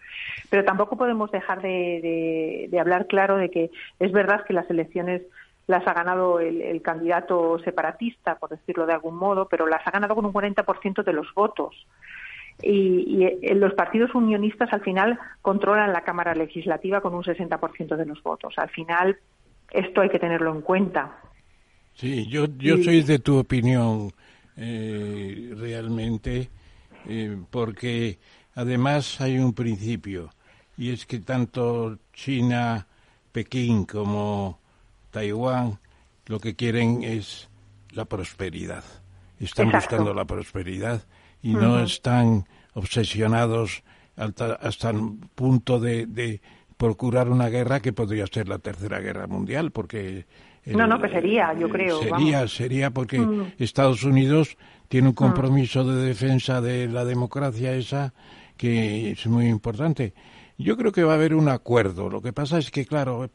Pero tampoco podemos dejar de, de, hablar claro de que es verdad que las elecciones las ha ganado el, el, candidato separatista, por decirlo de algún modo, pero las ha ganado con un 40% de los votos y, eh, los partidos unionistas al final controlan la Cámara Legislativa con un 60% de los votos. Al final, esto hay que tenerlo en cuenta. Sí, yo, yo soy de tu opinión eh, realmente, eh, porque además hay un principio, y es que tanto China, Pekín como Taiwán lo que quieren es la prosperidad. Están buscando la prosperidad y no están obsesionados hasta, el punto de, procurar una guerra que podría ser la tercera guerra mundial, porque no, no, que sería, yo creo. Sería, sería porque. Estados Unidos tiene un compromiso de defensa de la democracia esa que es muy importante. Yo creo que va a haber un acuerdo. Lo que pasa es que, claro,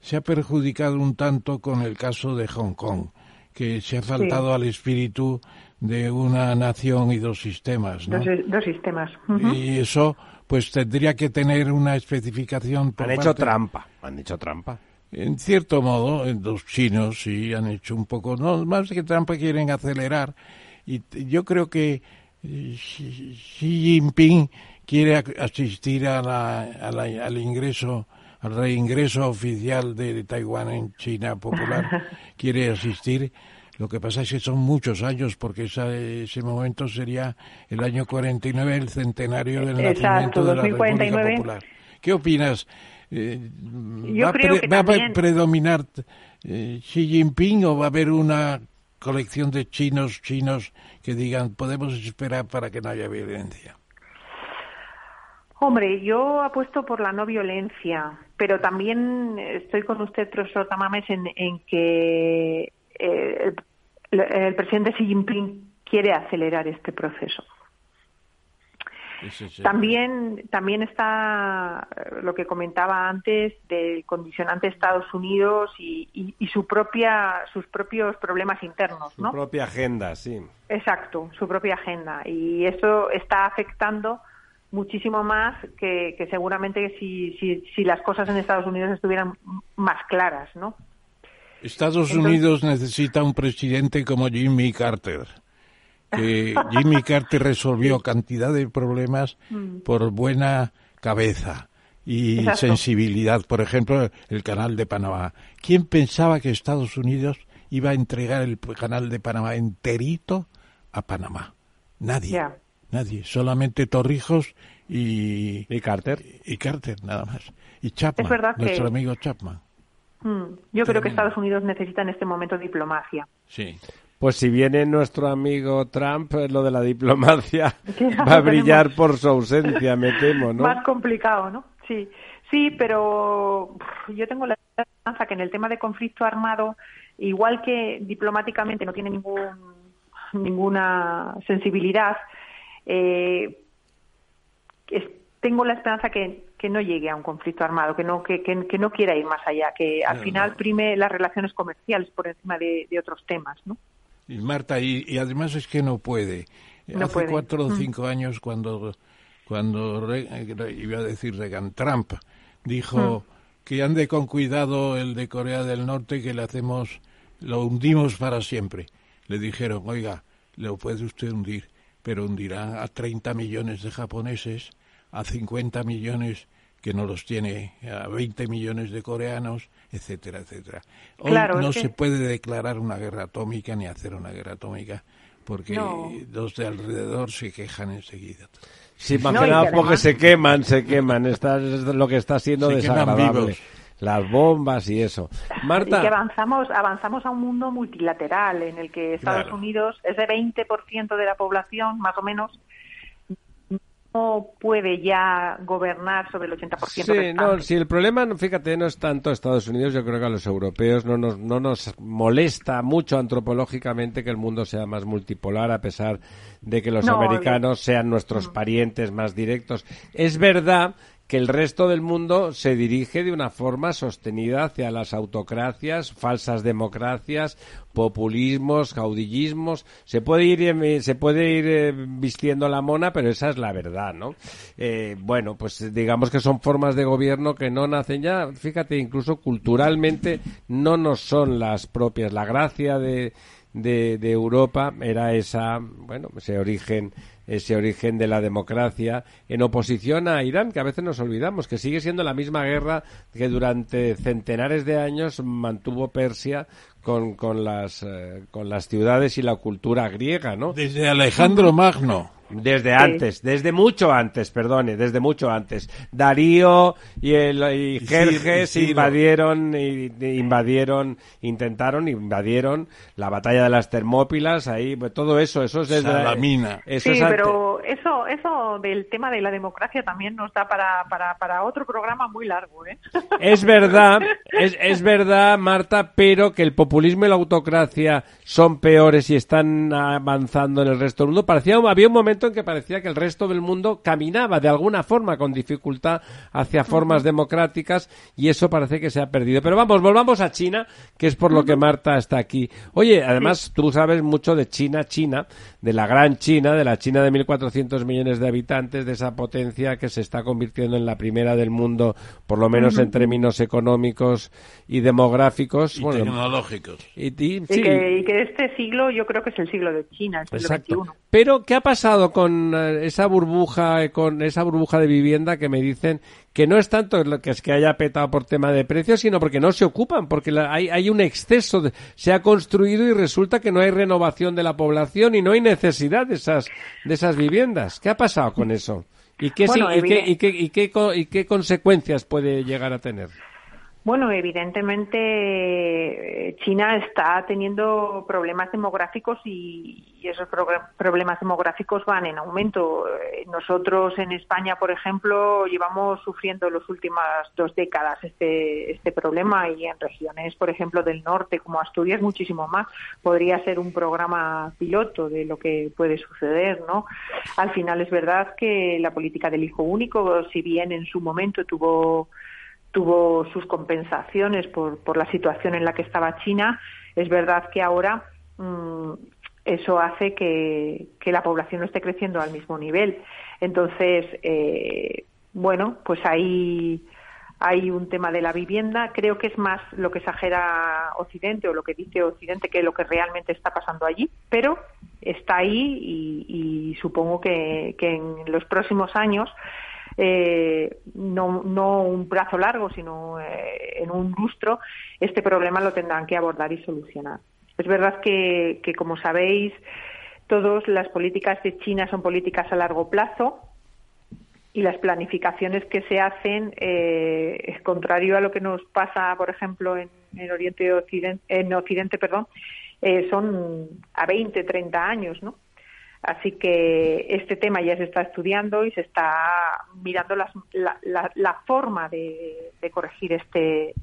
se ha perjudicado un tanto con el caso de Hong Kong, que se ha faltado al espíritu de una nación y dos sistemas, ¿no? Dos, sistemas. Y eso, pues tendría que tener una especificación. han hecho trampa, han hecho trampa. En cierto modo, los chinos sí han hecho un poco, no, más que trampa quieren acelerar. Y yo creo que eh, Xi Jinping quiere asistir a la, al ingreso, al reingreso oficial de Taiwán en China Popular. quiere asistir lo que pasa es que son muchos años, porque ese momento sería el año 49, el centenario del nacimiento de la República Popular. ¿Qué opinas? Eh, ¿Va, a predominar eh, Xi Jinping o va a haber una colección de chinos chinos que digan podemos esperar para que no haya violencia? Hombre, yo apuesto por la no violencia, pero también estoy con usted, profesor Tamames, en, que eh, el presidente Xi Jinping quiere acelerar este proceso. También, también está eh, lo que comentaba antes del condicionante Estados Unidos y, su propia, sus propios problemas internos. Su propia agenda, sí. Exacto, su propia agenda. Y eso está afectando muchísimo más que, seguramente si, si, si, las cosas en Estados Unidos estuvieran más claras, ¿no? Estados Unidos necesita un presidente como Jimmy Carter. Que Jimmy Carter resolvió cantidad de problemas mm. por buena cabeza y sensibilidad. Por ejemplo, el canal de Panamá. ¿Quién pensaba que Estados Unidos iba a entregar el canal de Panamá enterito a Panamá? Nadie. Nadie. Solamente Torrijos y, y Carter. Y, Carter, nada más. Y Chapman, nuestro amigo Chapman. Mm, yo creo que Estados Unidos necesita en este momento diplomacia. Sí. Pues si viene nuestro amigo Trump, lo de la diplomacia va a brillar por su ausencia, me temo, ¿no? Más complicado, ¿no? Sí, sí, pero yo tengo la esperanza que en el tema de conflicto armado, igual que diplomáticamente no tiene ningún, ninguna sensibilidad, eh, tengo la esperanza que, que, no llegue a un conflicto armado, que no, que, que, no quiera ir más allá, que al final prime las relaciones comerciales por encima de, de otros temas, ¿no? Y Marta, y, además es que no puede. Hace cuatro o mm. cinco años, cuando, cuando iba a decir Reagan, Trump dijo mm. que ande con cuidado el de Corea del Norte, que le hacemos, lo hundimos para siempre. Le dijeron, oiga, lo puede usted hundir, pero hundirá a 30 millones de japoneses, a 50 millones que no los tiene, a 20 millones de coreanos, etcétera, etcétera. Hoy no se puede declarar una guerra atómica ni hacer una guerra atómica porque los de alrededor se quejan enseguida. Sí, más porque se queman, se queman. Está, es lo que está siendo desagradable. Las bombas y eso. Marta. Y que avanzamos, avanzamos a un mundo multilateral en el que Estados Unidos, ese 20% de la población, más o menos, no puede ya gobernar sobre el 80% sí, no, si el problema, fíjate, no es tanto Estados Unidos, yo creo que a los europeos no nos, no nos molesta mucho antropológicamente que el mundo sea más multipolar, a pesar de que los americanos sean nuestros parientes más directos. Es verdad que el resto del mundo se dirige de una forma sostenida hacia las autocracias, falsas democracias, populismos, caudillismos. Se puede ir, se puede ir eh, vistiendo la mona, pero esa es la verdad, ¿no? Eh, bueno, pues digamos que son formas de gobierno que no nacen ya, fíjate, incluso culturalmente no nos son las propias. La gracia de, de, de Europa era esa, bueno, ese origen ese origen de la democracia en oposición a Irán, que a veces nos olvidamos, que sigue siendo la misma guerra que durante centenares de años mantuvo Persia con, con, las, eh, con las ciudades y la cultura griega, ¿no? Desde Alejandro Magno. Desde antes, desde mucho antes, perdone, desde mucho antes. Darío y, el, y Jerjes invadieron, y, invadieron, intentaron, invadieron la batalla de las Termópilas, ahí, pues, todo eso, eso es desde Salamina. Eso sí, pero eso, eso del tema de la democracia también nos da para, para, para otro programa muy largo, ¿eh? Es verdad, es, es verdad, Marta, pero que el populismo y la autocracia son peores y están avanzando en el resto del mundo. Parecía, había un momento en que parecía que el resto del mundo caminaba de alguna forma con dificultad hacia formas democráticas y eso parece que se ha perdido. Pero vamos, volvamos a China, que es por lo que Marta está aquí. Oye, además tú sabes mucho de China, China, de la gran China, de la China de 1.400 millones de habitantes, de esa potencia que se está convirtiendo en la primera del mundo, por lo menos en términos económicos y demográficos. Y tecnológicos. Y, que, este siglo yo creo que es el siglo de China, el siglo Exacto. Pero, ¿qué ha pasado con eh, esa burbuja, con esa burbuja de vivienda que me dicen que no es tanto lo que es que haya petado por tema de precios, sino porque no se ocupan, porque hay, hay un exceso, de, se ha construido y resulta que no hay renovación de la población y no hay necesidad de esas, de esas viviendas. ¿Qué ha pasado con eso? ¿Y qué, y, qué, y, qué, y, qué, ¿Y qué consecuencias puede llegar a tener? Bueno, evidentemente eh, China está teniendo problemas demográficos y, esos problemas demográficos van en aumento. Eh, nosotros en España, por ejemplo, llevamos sufriendo las últimas dos décadas este, este problema y en regiones, por ejemplo, del norte como Asturias, muchísimo más. Podría ser un programa piloto de lo que puede suceder, ¿no? Al final es verdad que la política del hijo único, si bien en su momento tuvo tuvo sus compensaciones por, por la situación en la que estaba China. Es verdad que ahora mm, eso hace que, la población no esté creciendo al mismo nivel. Entonces, eh, bueno, pues ahí hay un tema de la vivienda. Creo que es más lo que exagera Occidente o lo que dice Occidente que lo que realmente está pasando allí, pero está ahí y, supongo que, en los próximos años, eh, no, no un plazo largo, sino eh, en un lustro, este problema lo tendrán que abordar y solucionar. Es verdad que, como sabéis, todas las políticas de China son políticas a largo plazo y las planificaciones que se hacen eh, es contrario a lo que nos pasa, por ejemplo, en, en Oriente Occidente, en Occidente, perdón, eh, son a 20, 30 años, ¿no? Así que este tema ya se está estudiando y se está mirando la, la, forma de, de corregir este,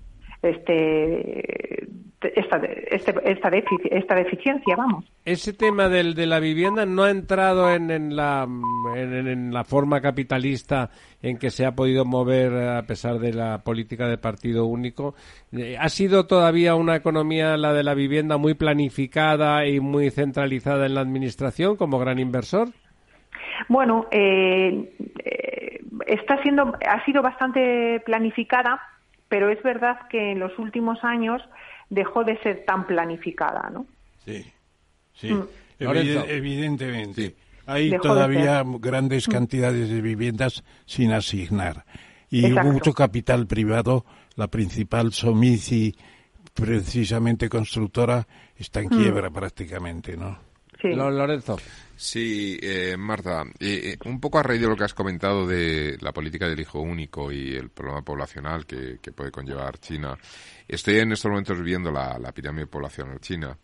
este esta, este, esta, esta deficiencia, vamos. Ese tema del, de la vivienda no ha entrado en, en, la, en, la forma capitalista en que se ha podido mover a pesar de la política de partido único. Eh, ¿Ha sido todavía una economía, la de la vivienda, muy planificada y muy centralizada en la administración como gran inversor? Bueno, eh, eh, está siendo, ha sido bastante planificada, pero es verdad que en los últimos años dejó de ser tan planificada, ¿no? Sí, sí, mm. evidentemente. Hay todavía grandes mm. cantidades de viviendas sin asignar. Y mucho capital privado, la principal Somici, precisamente constructora, está en mm. quiebra prácticamente, ¿no? Sí. Lorenzo. Sí, eh, Marta, eh, eh, un poco a raíz de lo que has comentado de la política del hijo único y el problema poblacional que, puede conllevar China, estoy en estos momentos viendo la, la pirámide poblacional china.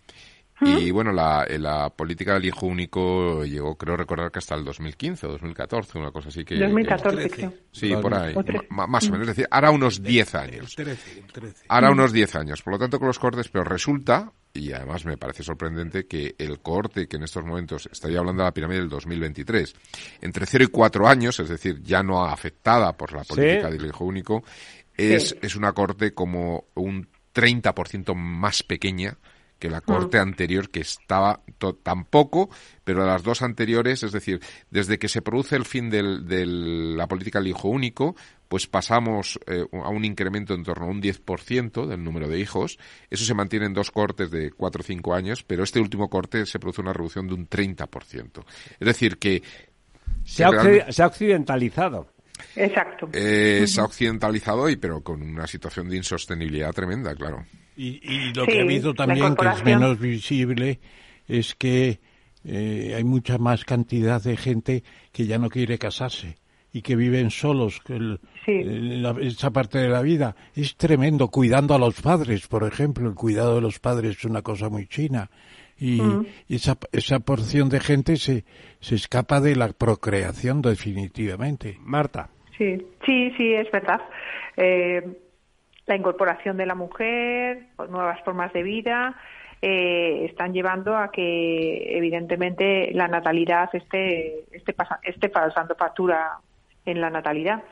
Y bueno, la, la, política del hijo único llegó, creo recordar que hasta el 2015 o 2014, una cosa así que... 2014, Sí, por ahí, más o menos. Es decir, ahora unos 10 años. Ahora unos 10 años. Por lo tanto, con los cortes, pero resulta y además me parece sorprendente que el cohorte que en estos momentos, estaría hablando de la pirámide del 2023, entre 0 y 4 años, es decir, ya no afectada por la política del hijo único, es, es una corte como un 30% más pequeña que la corte mm. anterior que estaba tampoco, pero las dos anteriores, es decir, desde que se produce el fin de la política del hijo único, pues pasamos eh, a un incremento en torno a un 10% del número de hijos. Eso se mantiene en dos cortes de 4 o 5 años, pero este último corte se produce una reducción de un 30%. Es decir, que... Se, ha, se ha occidentalizado. Exacto. Eh, se ha occidentalizado, y, pero con una situación de insostenibilidad tremenda, claro. Y, lo que ha habido también, que es menos visible, es que eh, hay mucha más cantidad de gente que ya no quiere casarse y que viven solos esa parte de la vida. Es tremendo, cuidando a los padres, por ejemplo. El cuidado de los padres es una cosa muy china. Y, mm. esa, esa porción de gente se, se escapa de la procreación definitivamente. Marta. Sí, sí, sí, es verdad. Eh, la incorporación de la mujer, nuevas formas de vida, eh, están llevando a que evidentemente la natalidad esté, esté, esté pasando factura en la natalidad.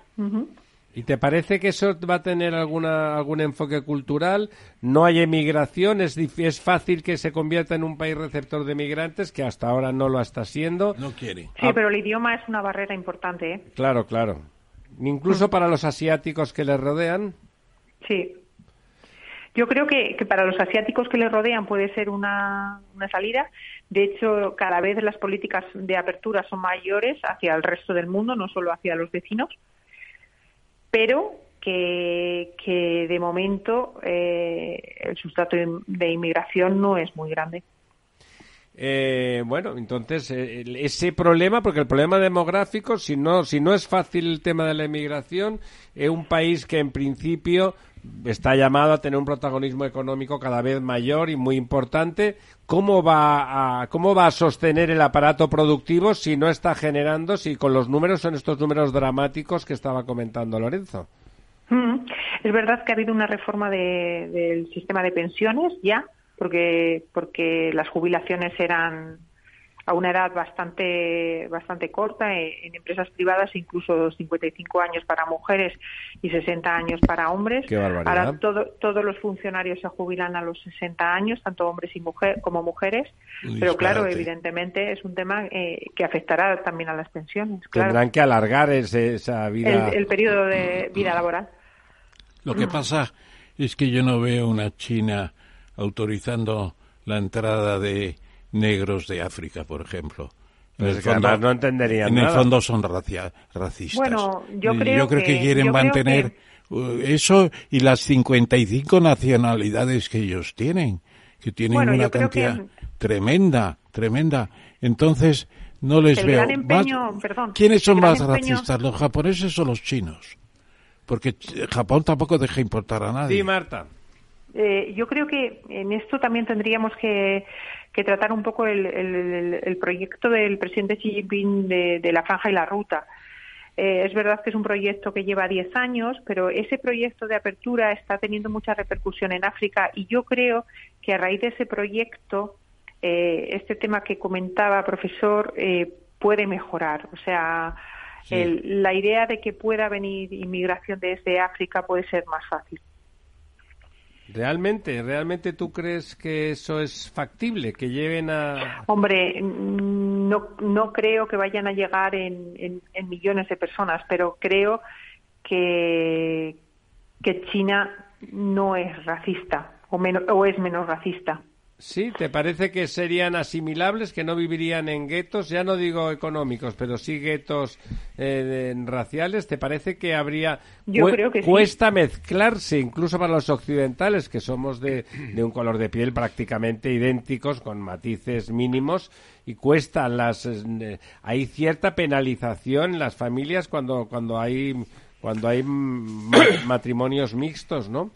¿Y te parece que eso va a tener alguna, algún enfoque cultural? ¿No hay emigración? ¿Es, ¿Es fácil que se convierta en un país receptor de migrantes, que hasta ahora no lo está siendo? No quiere. Sí, ah. pero el idioma es una barrera importante. ¿eh? Claro, claro. Incluso para los asiáticos que le rodean. Sí. Yo creo que, para los asiáticos que le rodean puede ser una, salida. De hecho, cada vez las políticas de apertura son mayores hacia el resto del mundo, no solo hacia los vecinos. Pero que, de momento eh, el sustrato de inmigración no es muy grande. Eh, bueno, entonces eh, ese problema, porque el problema demográfico, si no, si no es fácil el tema de la inmigración, es un país que en principio está llamado a tener un protagonismo económico cada vez mayor y muy importante. ¿Cómo va a, cómo va a sostener el aparato productivo si no está generando, si con los números son estos números dramáticos que estaba comentando Lorenzo? Mm. Es verdad que ha habido una reforma del sistema de pensiones ya, porque, porque las jubilaciones eran a una edad bastante bastante corta en, empresas privadas incluso 55 años para mujeres y 60 años para hombres. Qué barbaridad. ahora todo, todos los funcionarios se jubilan a los 60 años tanto hombres y mujer como mujeres. Pero claro evidentemente es un tema eh, que afectará también a las pensiones claro. Tendrán que alargar ese- esa vida. el, el periodo de vida laboral. Lo que pasa es que yo no veo una China autorizando la entrada de negros de África, por ejemplo. En Pues que además no entenderían En nada. el fondo son racia- racistas. Bueno, yo creo que, que- quieren mantener uh, eso y las 55 nacionalidades que ellos tienen, que tienen Bueno, una cantidad que- tremenda, tremenda. Entonces, no les El veo. gran empeño- Más- perdón, ¿Quiénes son el gran más empeño- racistas, los japoneses o los chinos? Porque Japón tampoco deja importar a nadie. Sí, Marta. Eh, yo creo que en esto también tendríamos que, que tratar un poco el, el- el- el proyecto del presidente Xi Jinping de, de la franja y la ruta. Eh, es verdad que es un proyecto que lleva 10 años, pero ese proyecto de apertura está teniendo mucha repercusión en África y yo creo que a raíz de ese proyecto, eh, este tema que comentaba, profesor, eh, puede mejorar. O sea, el- la idea de que pueda venir inmigración desde África puede ser más fácil. ¿Realmente, realmente tú crees que eso es factible? Que lleven a... Hombre, no, no creo que vayan a llegar en, en- en millones de personas, pero creo que, que China no es racista o, menos, o es menos racista. Sí, ¿te parece que serían asimilables, que no vivirían en guetos? Ya no digo económicos, pero sí guetos eh, raciales. ¿Te parece que habría... Yo creo que sí. Cuesta mezclarse, incluso para los occidentales, que somos de, de un color de piel prácticamente idénticos, con matices mínimos, y cuesta las... eh, hay cierta penalización en las familias cuando, cuando hay, cuando hay ma- matrimonios mixtos, ¿no?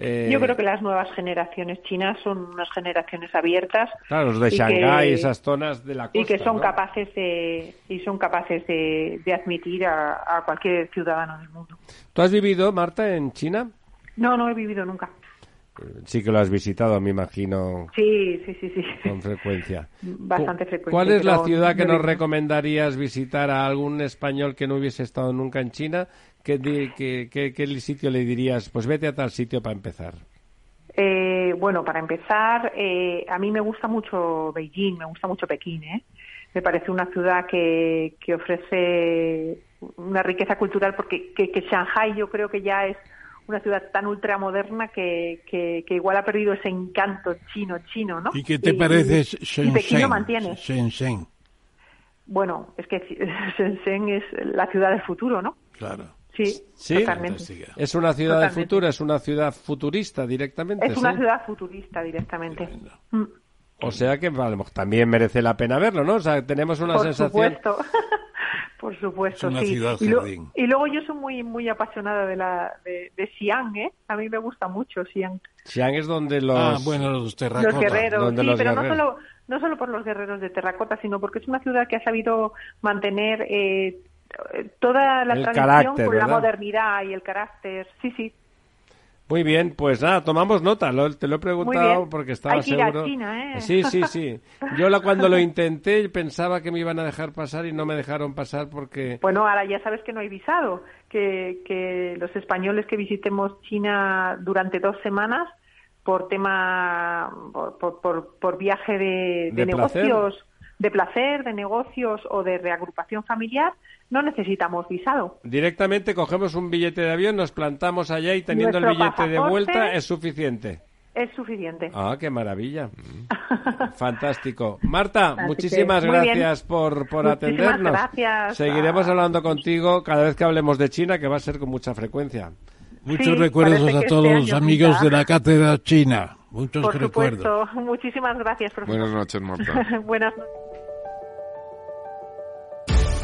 Eh, Yo creo que las nuevas generaciones chinas son unas generaciones abiertas Claro, los de Shanghái, esas zonas de la costa. y que son ¿no? capaces de y son capaces de, de admitir a, a cualquier ciudadano del mundo. ¿Tú has vivido, Marta, en China? No, no he vivido nunca. Sí que lo has visitado, me imagino, Sí, sí, sí, sí. con frecuencia. Bastante Cu- frecuente. ¿Cuál es la ciudad que nos recomendarías visitar a algún español que no hubiese estado nunca en China? ¿Qué, di- qué- qué- qué sitio le dirías? Pues vete a tal sitio para empezar. Eh, bueno, para empezar, eh, a mí me gusta mucho Beijing, me gusta mucho Pekín. ¿eh? Me parece una ciudad que, que ofrece una riqueza cultural porque que, que Shanghai yo creo que ya es una ciudad tan ultramoderna que, que, que igual ha perdido ese encanto chino, chino, ¿no? ¿Y qué te parece y Pekín lo Shenzhen? mantiene. Shenzhen, Bueno, es que Shenzhen es la ciudad del futuro, ¿no? claro. Sí, Sí. Es una ciudad del futuro, es una ciudad futurista directamente. Es una ciudad futurista directamente. Mm. O sea que vale, también merece la pena verlo, ¿no? O sea, tenemos una Por sensación... supuesto. Por supuesto, Es una sí. ciudad y, lo- jardín. y luego yo soy muy muy apasionada de la de, de Xi'an, ¿eh? A mí me gusta mucho Xi'an. Xi'an es donde los... Ah, bueno, los terracotas. Los guerreros, donde sí, los pero guerreros. no solo no solo por los guerreros de terracota, sino porque es una ciudad que ha sabido mantener eh, toda la El tradición carácter, con la modernidad y el carácter. Sí, sí. Muy bien, pues nada, tomamos nota. Lo- te lo he preguntado porque estaba Hay que ir a seguro. China, ¿eh? Sí, sí, sí. Yo la, cuando lo intenté pensaba que me iban a dejar pasar y no me dejaron pasar porque Bueno, ahora ya sabes que no hay visado, que, que los españoles que visitemos China durante dos semanas por tema, por, por, por- por viaje de, De negocios, de placer, de negocios o de reagrupación familiar, no necesitamos visado. directamente cogemos un billete de avión, nos plantamos allá y teniendo Nuestro el billete de vuelta es suficiente. Es suficiente. Ah, qué maravilla. Fantástico. Marta, Así muchísimas que, muy bien. gracias por, por Muchísimas atendernos. gracias. Seguiremos Ah. hablando contigo cada vez que hablemos de China, que va a ser con mucha frecuencia. Muchos Sí, recuerdos a que todos este los amigos de la cátedra china. Muchos Por recuerdos. supuesto. Muchísimas gracias, profesor. Buenas noches, Marta. Buenas noches.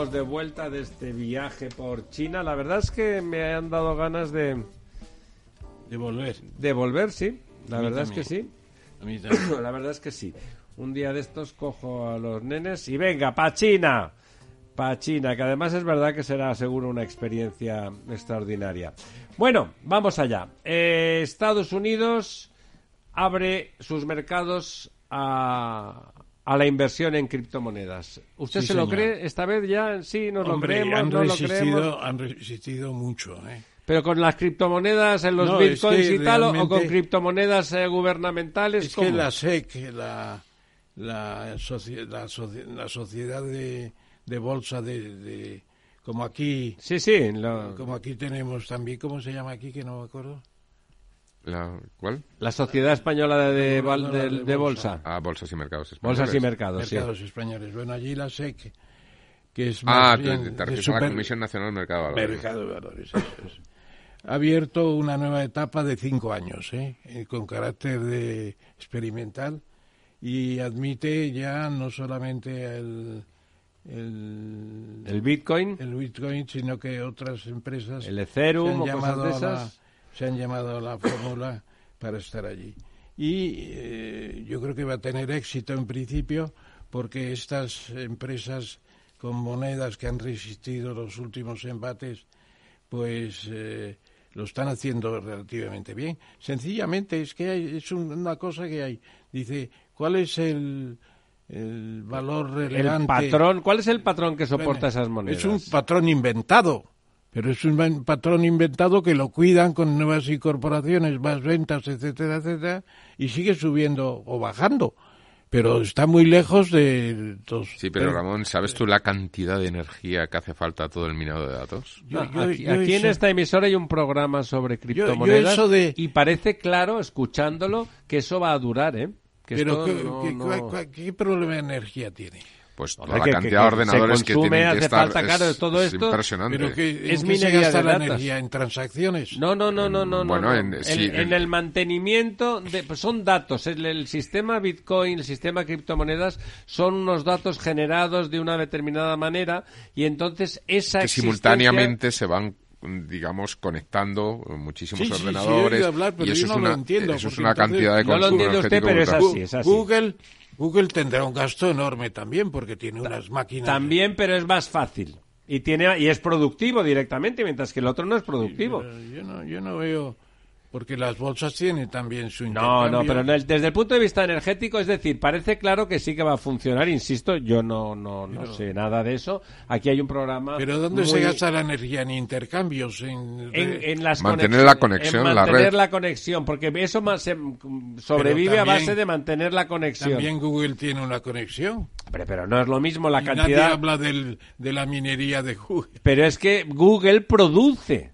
Estamos de vuelta de este viaje por China. La verdad es que me han dado ganas de... De volver. De volver, sí. La A verdad es que sí. A mí también. La verdad es que sí. Un día de estos cojo a los nenes y venga, pa' China. Pa' China, que además es verdad que será seguro una experiencia extraordinaria. Bueno, vamos allá. Eh, Estados Unidos abre sus mercados a, a la inversión en criptomonedas. ¿Usted Sí, se lo cree esta vez ya? Sí, nos Hombre, lo creemos, han, no lo resistido, creemos. han resistido mucho. ¿eh? Pero con las criptomonedas en los No, es bitcoins que y tal, o- con criptomonedas eh, gubernamentales. Es que la SEC, la, la, la sociedad de, de bolsa de, de- como aquí Sí, sí. lo- como aquí tenemos también, ¿cómo se llama aquí? Que no me acuerdo. La, ¿Cuál? La Sociedad Española de, de, de- de bolsa. Ah, bolsas y mercados españoles. Bolsas y mercados, sí. Mercados españoles. Bueno, allí la SEC, que es Ah, más te, bien te refieres a la super- Comisión Nacional del Mercado. de Valores. Mercado de valores, eso es. Ha abierto una nueva etapa de cinco años, ¿eh? Eh, con carácter de experimental y admite ya no solamente el, el, El bitcoin, el Bitcoin, sino que otras empresas el Ethereum o se han cosas llamado, de a la, esas. Se han llamado a la fórmula para estar allí. Y eh, yo creo que va a tener éxito en principio porque estas empresas con monedas que han resistido los últimos embates, pues eh, lo están haciendo relativamente bien. Sencillamente es que hay, es un- una cosa que hay. Dice, ¿cuál es el, el valor El relevante? patrón, ¿cuál es el patrón que soporta Bueno, esas monedas? Es un patrón inventado, pero es un patrón inventado que lo cuidan con nuevas incorporaciones, más ventas, etcétera, etcétera, y sigue subiendo o bajando. Pero está muy lejos de los... Sí, pero Ramón, ¿sabes tú la cantidad de energía que hace falta a todo el minado de datos? Yo- No, yo- aquí yo aquí en eso- esta emisora hay un programa sobre criptomonedas eso de- y parece claro, escuchándolo, que eso va a durar, ¿eh? Que Pero esto ¿qué, no- qué- no- cuál- cuál- qué problema de energía tiene? Pues toda la que- que- cantidad de que ordenadores se que consume, tienen que hace estar falta, claro, es, todo es esto- impresionante. Pero que, ¿en Es qué se minería gasta de la datos. energía? ¿En transacciones? No, no, no, no, no. Bueno, no, en- no. sí, en, en- en el mantenimiento, de, pues son datos. El, el sistema Bitcoin, el sistema criptomonedas, son unos datos generados de una determinada manera y entonces esa que simultáneamente se van digamos conectando muchísimos Sí, sí, sí, ordenadores oído hablar, pero y eso yo es no lo una entiendo, eso es una cantidad de No lo consumo entiende usted, pero es así, es así. Google, Google tendrá un gasto enorme también porque tiene unas máquinas... También, pero es más fácil. Y, tiene, y es productivo directamente, mientras que el otro no es productivo. Yo no, yo no veo... Porque las bolsas tienen también su No, intercambio. no, pero desde el punto de vista energético, es decir, parece claro que sí que va a funcionar, insisto, yo no, no, no sé nada de eso. Aquí hay un programa. ¿Pero dónde se muy- gasta la energía? ¿En intercambios? ¿En, En, en las Mantener la conexión, en la mantener red. la conexión, porque eso más se- sobrevive a también- base de mantener la conexión. También Google tiene una conexión. Hombre, pero no es lo mismo la Y nadie cantidad. habla del, de la minería de Google. Pero es que Google produce.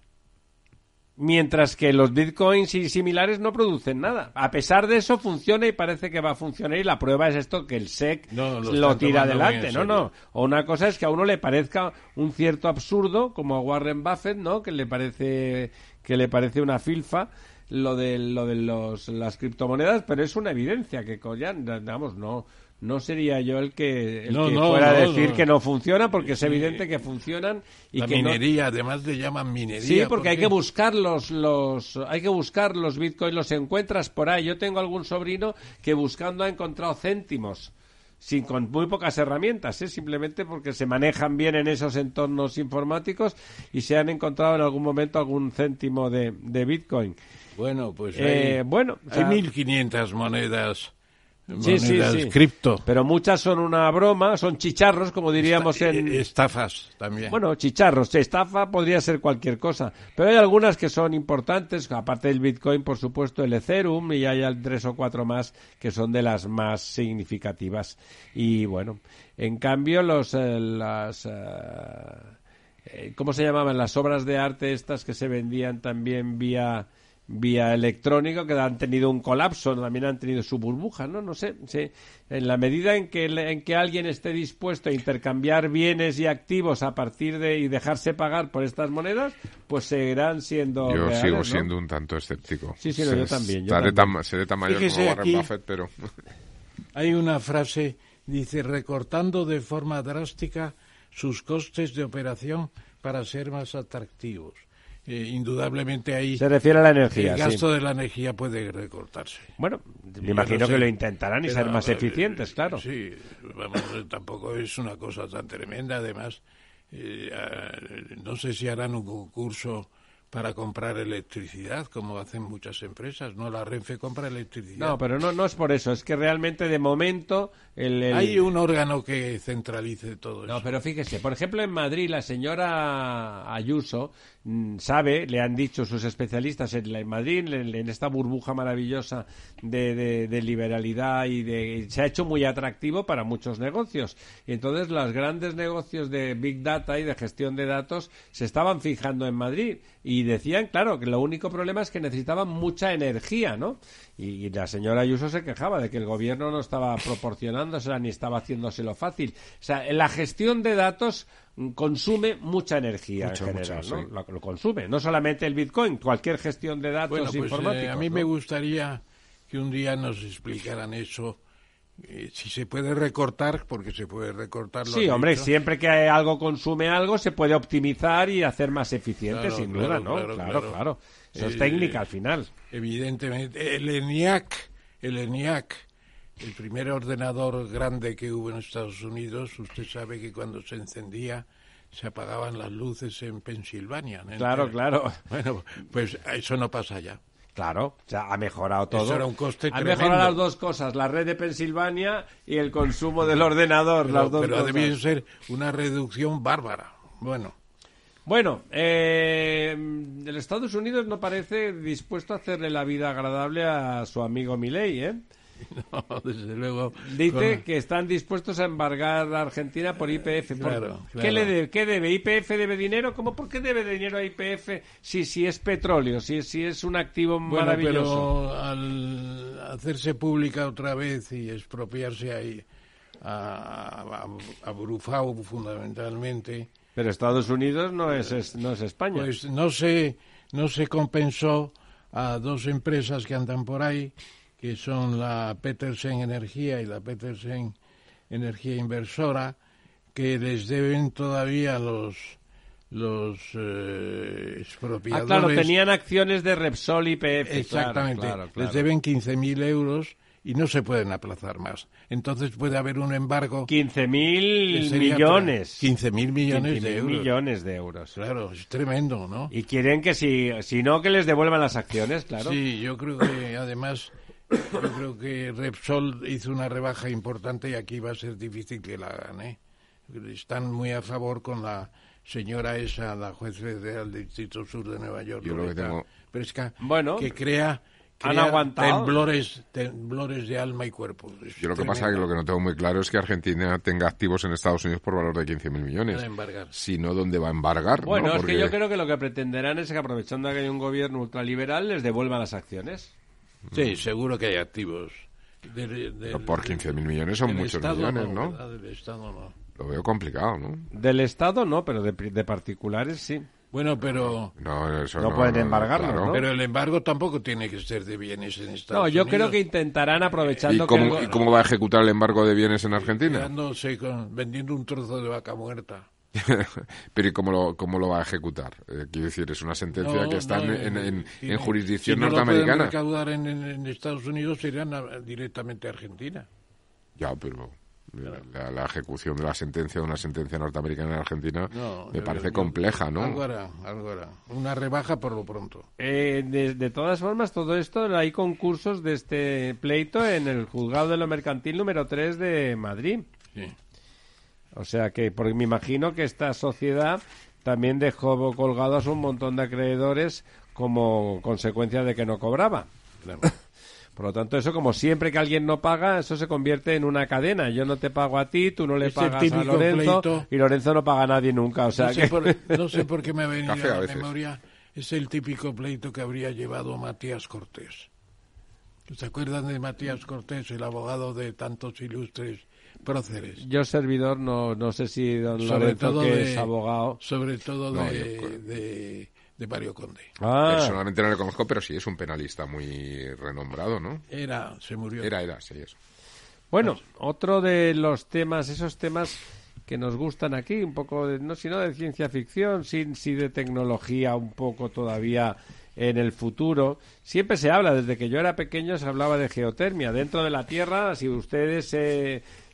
Mientras que los bitcoins y similares no producen nada. A pesar de eso, funciona y parece que va a funcionar. Y la prueba es esto: que el SEC No, lo tira adelante. No, no. O una cosa es que a uno le parezca un cierto absurdo, como a Warren Buffett, ¿no? Que le parece, que le parece una filfa lo de, lo de los, las criptomonedas, pero es una evidencia que, ya, digamos, no. No sería yo el que, el No, que no, fuera a decir que no funciona, porque es evidente que funcionan y la que minería, además le llaman minería. Sí, porque hay ¿por que buscar los, los, hay que buscar los bitcoins, los encuentras por ahí. Yo tengo algún sobrino que buscando ha encontrado céntimos, sin con muy pocas herramientas, ¿eh? simplemente porque se manejan bien en esos entornos informáticos y se han encontrado en algún momento algún céntimo de, de bitcoin. Bueno, pues Eh, hay, bueno, o hay sea- 1.500 monedas, Sí, sí, sí. cripto. Pero muchas son una broma, son chicharros, como diríamos en... Eh, Estafas también. Bueno, chicharros, estafa podría ser cualquier cosa, pero hay algunas que son importantes, aparte del Bitcoin, por supuesto, el Ethereum y hay tres o cuatro más que son de las más significativas. Y bueno, en cambio los eh, las eh, ¿cómo se llamaban las obras de arte estas que se vendían también vía vía electrónico que han tenido un colapso, también han tenido su burbuja, ¿no? No sé, sí. en la medida en que, en que alguien esté dispuesto a intercambiar bienes y activos a partir de y dejarse pagar por estas monedas, pues seguirán siendo Yo reales, sigo ¿no? siendo un tanto escéptico. Sí, sí, no, yo también, yo Estaré también. tan- seré tan mayor Fíjese como Warren aquí- Buffett, pero... Hay una frase, dice, recortando de forma drástica sus costes de operación para ser más atractivos. Eh, indudablemente ahí se refiere a la energía. El gasto de la energía puede recortarse. Bueno, me imagino que lo intentarán y ser más eficientes, claro. Sí, vamos, tampoco es una cosa tan tremenda. Además, eh, no sé si harán un concurso para comprar electricidad, como hacen muchas empresas. No, la Renfe compra electricidad. No, pero no, no es por eso. Es que realmente, de momento... El, Hay un órgano que centralice todo eso. No, pero fíjese, por ejemplo, en Madrid, la señora Ayuso sabe, le han dicho sus especialistas en, Madrid, en, esta burbuja maravillosa de, de, liberalidad y de se ha hecho muy atractivo para muchos negocios. Y entonces los grandes negocios de Big Data y de gestión de datos se estaban fijando en Madrid y decían, claro, que lo único problema es que necesitaban mucha energía, ¿no? Y, la señora Ayuso se quejaba de que el gobierno no estaba proporcionándosela ni estaba haciéndoselo fácil. O sea, la gestión de datos consume mucha energía en general, ¿no? Lo, consume, no solamente el Bitcoin, cualquier gestión de datos bueno, pues, informáticos. Eh, a mí me gustaría que un día nos explicaran eso eh, si se puede recortar, porque se puede recortar. Sí, hombre, siempre que algo consume algo, se puede optimizar y hacer más eficiente, sin duda, ¿no? Claro, claro. Eso es eh, técnica al final. Evidentemente. El ENIAC, el ENIAC, el primer ordenador grande que hubo en Estados Unidos, usted sabe que cuando se encendía se apagaban las luces en Pensilvania. Claro, claro. Bueno, pues eso no pasa ya. Claro, o sea, ha mejorado todo. Eso era un coste Ha mejorado las dos cosas, la red de Pensilvania y el consumo del ordenador. Pero, las dos pero debe ser una reducción bárbara. Bueno. Bueno, eh, el Estados Unidos no parece dispuesto a hacerle la vida agradable a su amigo Milei, ¿eh? No, desde luego. Dice que están dispuestos a embargar a Argentina por IPF. ¿Qué, le debe? ¿Qué debe? ¿IPF debe dinero? ¿Cómo por qué debe dinero a IPF si, si es petróleo, si, si es un activo maravilloso? Pero al hacerse pública otra vez y expropiarse ahí a, a, Brufau fundamentalmente. Pero Estados Unidos no es, no es España. Pues no se, no se compensó a dos empresas que andan por ahí que son la Petersen Energía y la Petersen Energía Inversora, que les deben todavía los los eh, expropiadores. Ah, claro, tenían acciones de Repsol y PF. Exactamente, les deben 15.000 euros y no se pueden aplazar más. Entonces puede haber un embargo. 15.000 millones. 15.000 millones de euros. millones de euros. Claro, es tremendo, ¿no? Y quieren que si, si no, que les devuelvan las acciones, claro. Sí, yo creo que además yo creo que Repsol hizo una rebaja importante y aquí va a ser difícil que la gane. Están muy a favor con la señora esa, la juez federal del Distrito Sur de Nueva York, Yo que bueno, que crea, temblores, temblores de alma y cuerpo. Yo lo que pasa es que lo que no tengo muy claro es que Argentina tenga activos en Estados Unidos por valor de 15.000 millones. Si no, ¿dónde va a embargar? Bueno, es que yo creo que lo que pretenderán es que aprovechando que hay un gobierno ultraliberal les devuelvan las acciones. Sí, seguro que hay activos. por 15.000 millones son muchos millones, ¿no? Lo veo complicado, ¿no? Del Estado no, pero de, particulares sí. Bueno, pero... No, eso no, pueden embargarlo, ¿no? Pero el embargo tampoco tiene que ser de bienes en Estados No, yo creo que intentarán aprovechando... ¿Y cómo, ¿Y cómo va a ejecutar el embargo de bienes en Argentina? vendiendo un trozo de vaca muerta. Pero ¿y cómo lo, cómo lo va a ejecutar? Eh, quiero decir, es una sentencia que está en, en, jurisdicción norteamericana. Si no lo en, en, Estados Unidos, serían directamente a Argentina. Ya, pero la, ejecución de la sentencia de una sentencia norteamericana en Argentina me parece compleja, ¿no? Algo hará, algo hará. Una rebaja por lo pronto. Eh, de, de, todas formas, todo esto, hay concursos de este pleito en el juzgado de lo mercantil número 3 de Madrid. Sí. O sea que, porque me imagino que esta sociedad también dejó colgados un montón de acreedores como consecuencia de que no cobraba. Por lo tanto, eso como siempre que alguien no paga, eso se convierte en una cadena. Yo no te pago a ti, tú no le pagas a Lorenzo y Lorenzo no paga a nadie nunca. O sea no, sé por, no sé por qué me ha venido a la memoria. Es el típico pleito que habría llevado Matías Cortés. ¿Se acuerdan de Matías Cortés, el abogado de tantos ilustres próceres. Yo servidor no, no sé si don sobre todo que es abogado. Sobre todo de, de, Mario Conde. Ah. Personalmente no le conozco, pero sí es un penalista muy renombrado, ¿no? Era, se murió. Era, era, sí, eso. Bueno, otro de los temas, esos temas que nos gustan aquí, un poco, de, no sino de ciencia ficción, sí, sí de tecnología, un poco todavía en el futuro. Siempre se habla, desde que yo era pequeño se hablaba de geotermia. Dentro de la Tierra, si ustedes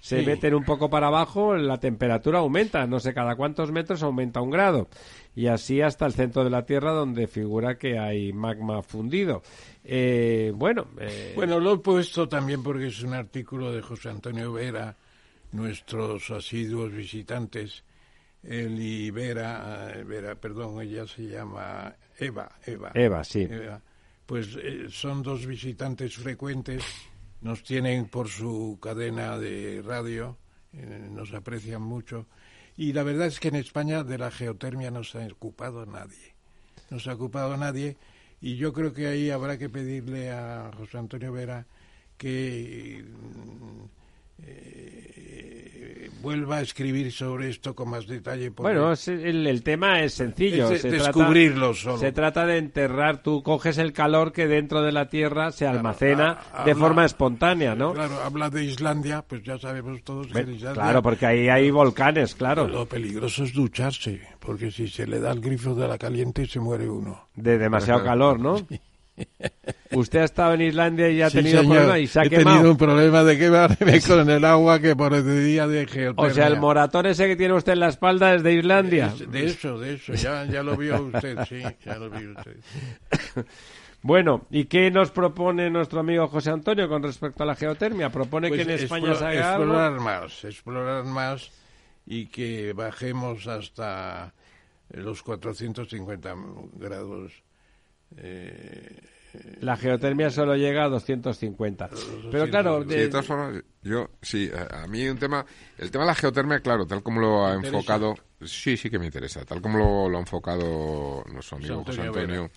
se, meten un poco para abajo, la temperatura aumenta. No sé cada cuántos metros aumenta un grado. Y así hasta el centro de la Tierra, donde figura que hay magma fundido. Eh, bueno, eh, Bueno, lo he puesto también porque es un artículo de José Antonio Vera, nuestros asiduos visitantes, él y Vera, eh, Vera, perdón, ella se llama Eva, Eva. Eva, sí. Eva. Pues eh, son dos visitantes frecuentes, nos tienen por su cadena de radio, eh, nos aprecian mucho. Y la verdad es que en España de la geotermia no se ha ocupado nadie. No se ha ocupado nadie. Y yo creo que ahí habrá que pedirle a José Antonio Vera que mm, eh, vuelva a escribir sobre esto con más detalle. porque Bueno, el, el tema es sencillo. Es se descubrirlo trata, solo. Se trata de enterrar, tú coges el calor que dentro de la Tierra se almacena ha- de habla- forma espontánea, ¿no? Claro, habla de Islandia, pues ya sabemos todos que en Ve- Islandia Claro, porque ahí hay volcanes, claro. lo peligroso es ducharse, porque si se le da el grifo de la caliente se muere uno. De demasiado calor, ¿no? Usted ha estado en Islandia y ha Sí, tenido señor. problemas y se ha He quemado. tenido un problema de quemarme con el agua que por el día de geotermia. O sea, el moratón ese que tiene usted en la espalda es de Islandia. Es De eso, de eso, ya, ya lo vio usted, sí, ya lo vio usted. Bueno, ¿y qué nos propone nuestro amigo José Antonio con respecto a la geotermia? ¿Propone Pues que en España se haga algo? explorar más, explorar más y que bajemos hasta los 450 grados. Eh, La geotermia solo llega a 250. Pero claro, Sí, de- todas formas, yo, sí, a mí un tema, el tema de la geotermia, claro, tal como lo ha enfocado, sí, sí que me interesa, tal como lo, lo ha enfocado nuestro amigo José José Antonio Antonio,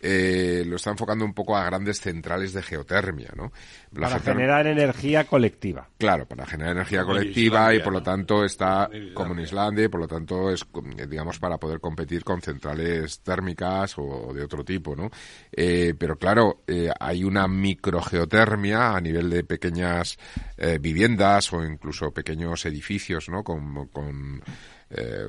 eh, lo está enfocando un poco a grandes centrales de geotermia, ¿no? La para geotermia- generar energía colectiva. Claro, para generar energía Como colectiva Islandia, y por lo tanto está Islandia. como en Islandia y por lo tanto es, eh, digamos, para poder competir con centrales térmicas o de otro tipo, ¿no? Eh, pero claro, eh, hay una microgeotermia a nivel de pequeñas eh, viviendas o incluso pequeños edificios, ¿no? Con, con eh,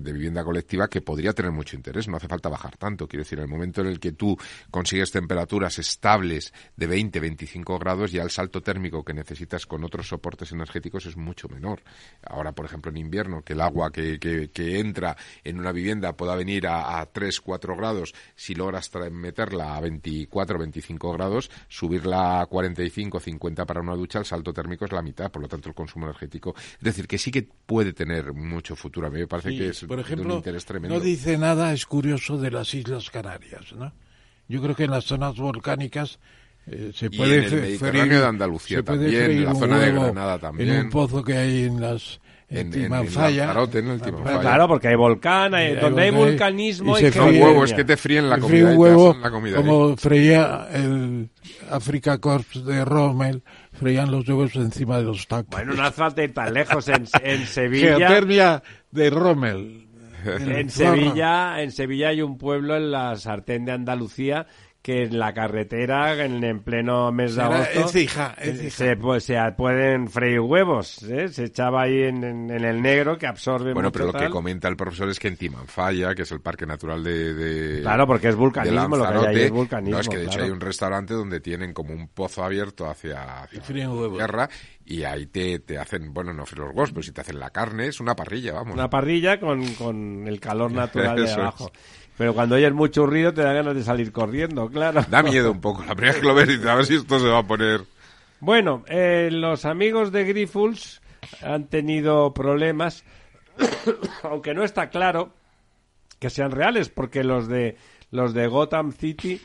de vivienda colectiva que podría tener mucho interés. No hace falta bajar tanto. Quiero decir, en el momento en el que tú consigues temperaturas estables de 20, 25 grados, ya el salto térmico que necesitas con otros soportes energéticos es mucho menor. Ahora, por ejemplo, en invierno, que el agua que, que, que entra en una vivienda pueda venir a, a 3, 4 grados, si logras meterla a 24, 25 grados, subirla a 45, 50 para una ducha, el salto térmico es la mitad, por lo tanto el consumo energético. Es decir, que sí que puede tener mucho. A mí me parece Sí, que es por de ejemplo, un interés tremendo. no dice nada, es curioso, de las Islas Canarias, ¿no? Yo creo que en las zonas volcánicas eh, se Y puede en el Mediterráneo freír- de Andalucía también, en la zona de Granada también. En un pozo que hay en las en, En- en- en Timanfaya. Lanzarote, en. Claro, porque hay volcán, hay- Hay donde hay volcán, vulcanismo y hay se fríe. huevos que te fríen la comida. un huevo la comida ahí. como freía el Africa Corps de Rommel, freían los huevos encima de los tacos. Bueno, no hace falta ir tan lejos. En, en Sevilla, Geotermia de Rommel. en Zorra. Sevilla, en Sevilla hay un pueblo en la sartén de Andalucía que en la carretera, en, en pleno mes de agosto, Écija, eh, Écija. se, pues, se pueden freír huevos. ¿eh? Se echaba ahí en, en- en el negro que absorbe Bueno, mucho pero lo que tal. comenta el profesor es que en Timanfaya, que es el parque natural de... de- Claro, porque es vulcanismo, lo que hay ahí es vulcanismo. No, es que de hecho claro. hay un restaurante donde tienen como un pozo abierto hacia, hacia Y fríen huevos. tierra y ahí te, te hacen, bueno, no los huevos, pero si te hacen la carne, es una parrilla, vamos. Una parrilla con, con el calor natural de es. abajo. Pero cuando oyes mucho ruido te da ganas de salir corriendo, claro. Da miedo un poco. La primera vez que lo ves dices, a ver si esto se va a poner... Bueno, eh, los amigos de Grifols han tenido problemas, aunque no está claro que sean reales, porque los de los de Gotham City,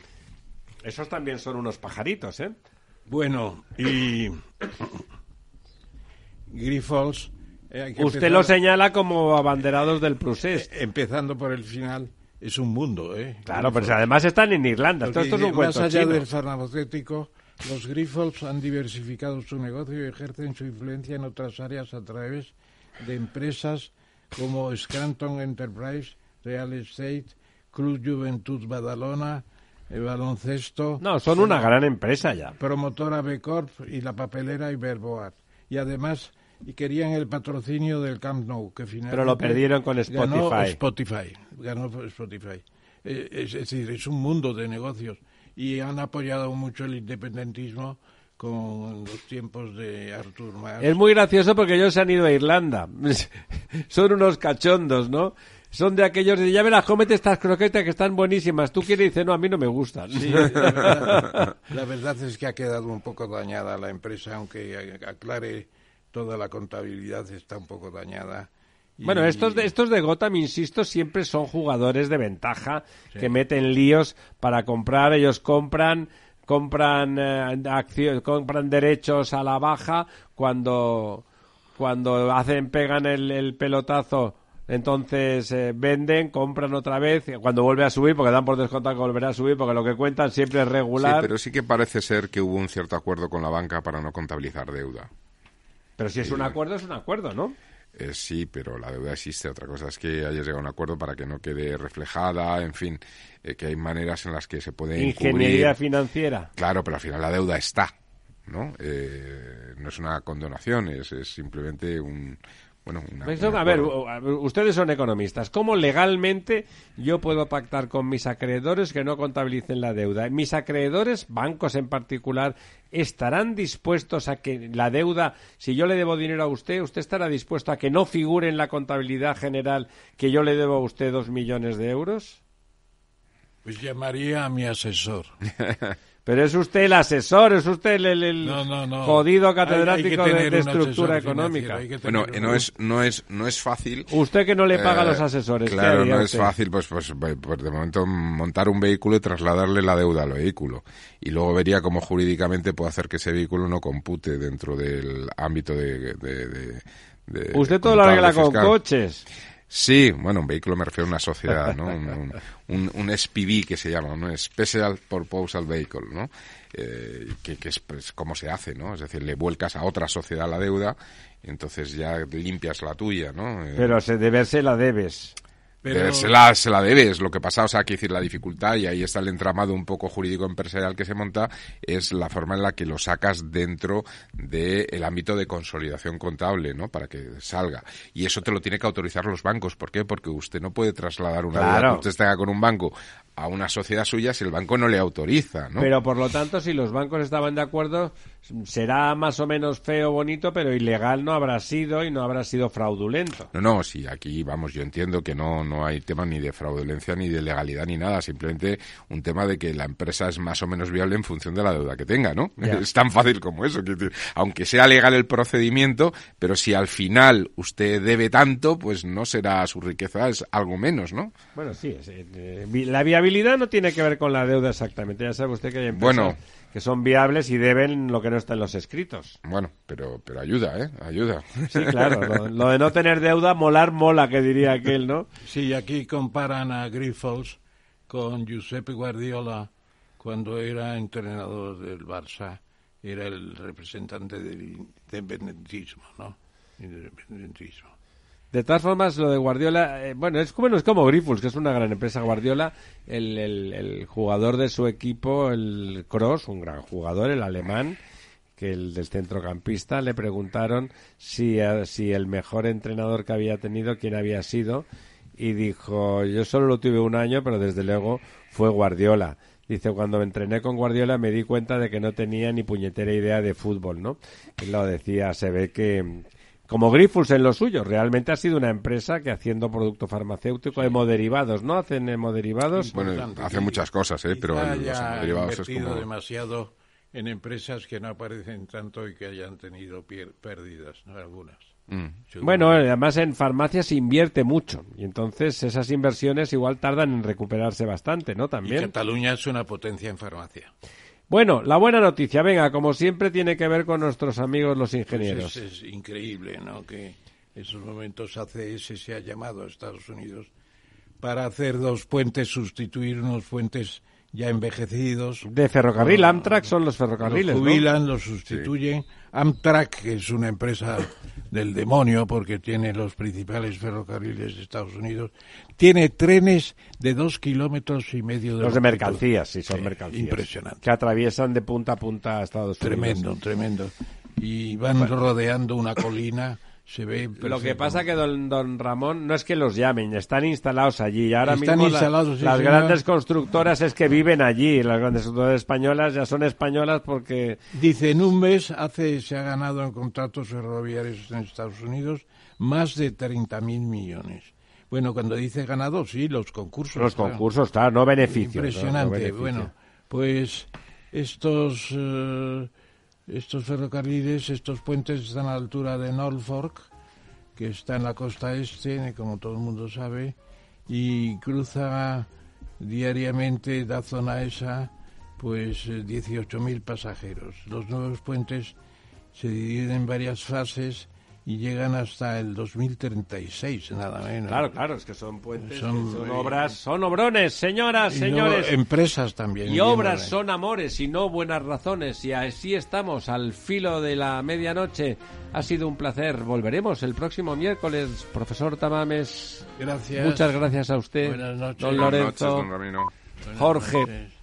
esos también son unos pajaritos, ¿eh? Bueno, y Grifols. eh, Usted empezar- lo señala como abanderados del Prusés. Empezando por el final, es un mundo, ¿eh? Claro, pero además están en Irlanda. Esto, esto es un más allá chino. del farmacéutico, los Grifols han diversificado su negocio y ejercen su influencia en otras áreas a través de empresas como Scranton Enterprise, Real Estate, Cruz Juventud Badalona, el baloncesto, No, son una gran empresa ya. promotora B Corp y la papelera Iberboat. Y además y querían el patrocinio del Camp Nou, que finalmente Pero lo perdieron con ganó Spotify. Spotify, ganó Spotify. Eh, Es, decir, es un mundo de negocios y han apoyado mucho el independentismo con los tiempos de Artur Mas. Es muy gracioso porque ellos se han ido a Irlanda. Son unos cachondos, ¿no? Son de aquellos de, ya verás, cómete estas croquetas que están buenísimas. Tú quieres y dices, no, a mí no me gustan. Sí, la verdad, la verdad es que ha quedado un poco dañada la empresa, aunque aclare toda la contabilidad está un poco dañada. Y- Bueno, estos de, estos de Gotham, insisto, siempre son jugadores de ventaja que meten líos para comprar. Ellos compran compran eh, compran derechos a la baja cuando cuando hacen pegan el, el pelotazo. Entonces eh, venden, compran otra vez, y cuando vuelve a subir, porque dan por descontado que volverá a subir, porque lo que cuentan siempre es Sí, regular. pero sí que parece ser que hubo un cierto acuerdo con la banca para no contabilizar deuda. Pero si es un acuerdo, es un acuerdo, ¿no? Eh, sí, pero la deuda existe. Otra cosa es que hayas llegado a un acuerdo para que no quede reflejada, en fin, eh, que hay maneras en las que se puede Ingeniería encubrir. financiera. Claro, pero al final la deuda está, ¿no? Eh, no es una condonación, es, es simplemente un... Bueno, una, Pues, a ver, ustedes son economistas. ¿Cómo legalmente yo puedo pactar con mis acreedores que no contabilicen la deuda? Mis acreedores, bancos en particular, estarán dispuestos a que la deuda, si yo le debo dinero a usted, usted estará dispuesto a que no figure en la contabilidad general que yo le debo a usted dos millones de euros? Pues llamaría a mi asesor. Pero es usted el asesor, es usted el, el- el No, no, no. jodido Hay- hay que catedrático de- estructura económica. Bueno, un- no es, no es, no es fácil. Usted que no le paga a los Eh, asesores. ¿qué Claro, no es fácil, pues, pues, pues, pues, de momento montar un vehículo y trasladarle la deuda al vehículo. Y luego vería cómo jurídicamente puede hacer que ese vehículo no compute dentro del ámbito de... de- de- de Usted todo lo arregla con coches. Sí, bueno, un vehículo me refiero a una sociedad, ¿no? Un, un, un- SPV que se llama, ¿no? Special Proposal Vehicle, ¿no? Eh, que, que es pues, cómo se hace, ¿no? Es decir, le vuelcas a otra sociedad la deuda y entonces ya limpias la tuya, ¿no? Eh, Pero se deberse la debes. Pero- eh, se, la, se la debes. Lo que pasa, o sea, que decir, la dificultad, y ahí está el entramado un poco jurídico empresarial que se monta, es la forma en la que lo sacas dentro del ámbito de consolidación contable, ¿no? Para que salga. Y eso te lo tiene que autorizar los bancos. ¿Por qué? Porque usted no puede trasladar una deuda Claro. que usted tenga con un banco a una sociedad suya si el banco no le autoriza, ¿no? Pero por lo tanto, si los bancos estaban de acuerdo, será más o menos feo, bonito, pero ilegal no habrá sido y no habrá sido fraudulento. No, no, sí, aquí, vamos, yo entiendo que no, no hay tema ni de fraudulencia, ni de legalidad, ni nada. Simplemente un tema de que la empresa es más o menos viable en función de la deuda que tenga, ¿no? Ya. Es tan fácil como eso. decir, aunque sea legal el procedimiento, pero si al final usted debe tanto, pues no será su riqueza, es algo menos, ¿no? Bueno, sí, es, eh, eh, la viabilidad no tiene que ver con la deuda exactamente. Ya sabe usted que hay empresas Bueno. Que son viables y deben lo que no está en los escritos. Bueno, pero, pero ayuda, ¿eh? Ayuda. Sí, claro. Lo, lo de no tener deuda, molar mola, que diría aquel, ¿no? Sí, aquí comparan a Grifols con Giuseppe Guardiola cuando era entrenador del Barça, era el representante del independentismo, ¿no? Independentismo. De todas formas, lo de Guardiola, eh, bueno, es como, no es como Grifols, que es una gran empresa. Guardiola, el, el- jugador de su equipo, el Cross, un gran jugador, el alemán, que el del centrocampista, le preguntaron si, eh, si el mejor entrenador que había tenido, quién había sido, y dijo, yo solo lo tuve un año, pero desde luego fue Guardiola. Dice, cuando me entrené con Guardiola me di cuenta de que no tenía ni puñetera idea de fútbol, ¿no? Él lo decía, se ve que, como Grifols en lo suyo, realmente ha sido una empresa que haciendo producto farmacéutico, hemoderivados, ¿no? Hacen hemoderivados. Bueno, Importante. hace muchas cosas, ¿eh? Pero Quizá los haya derivados es invertido como... demasiado en empresas que no aparecen tanto y que hayan tenido pérdidas, ¿no? Algunas. Mm. Bueno, además en farmacia se invierte mucho y entonces esas inversiones igual tardan en recuperarse bastante, ¿no? y También. Cataluña es una potencia en farmacia. Bueno, la buena noticia, venga, como siempre tiene que ver con nuestros amigos los Pues ingenieros. es, es increíble, ¿no? Que en esos momentos ACS se ha llamado a Estados Unidos para hacer dos puentes, sustituir unos puentes ya envejecidos. De ferrocarril, Amtrak son los ferrocarriles, Los ¿no? jubilan, los sustituyen. Amtrak, que es una empresa del demonio porque tiene los principales ferrocarriles de Estados Unidos, tiene trenes de dos kilómetros y medio de Los de mercancías, sí, son Sí, mercancías. Impresionante. Que atraviesan de punta a punta a Estados Unidos. Tremendo, tremendo. y van rodeando una colina. Se ve Lo que pasa que don, don Ramón no es que los llamen, están instalados allí. Ahora Están mismo la- instalados, sí, las señor. grandes constructoras es que viven allí. Las grandes constructoras españolas ya son españolas porque Dice, en un mes hace, se ha ganado en contratos ferroviarios en Estados Unidos más de 30.000 millones. Bueno, cuando dice ganado, sí, los concursos. los claro. concursos, claro, no beneficios. ¿no? No Impresionante. bueno, pues estos eh, estos ferrocarriles, estos puentes están a la altura de Norfolk, que está en la costa este, como todo el mundo sabe, y cruza diariamente la zona esa, pues eh, 18.000 pasajeros. Los nuevos puentes se dividen en varias fases y llegan hasta el 2036, nada menos. Claro, claro, es que son puentes, Son- son obras, son obrones, señoras, Y señores. empresas también. Y obras son amores y no buenas razones. Y así estamos al filo de la medianoche. Ha sido un placer. Volveremos el próximo miércoles, profesor Tamames. Gracias. Muchas gracias a usted, Buenas noches. don Buenas Lorenzo, noches, don Ramiro. Buenas Jorge noches.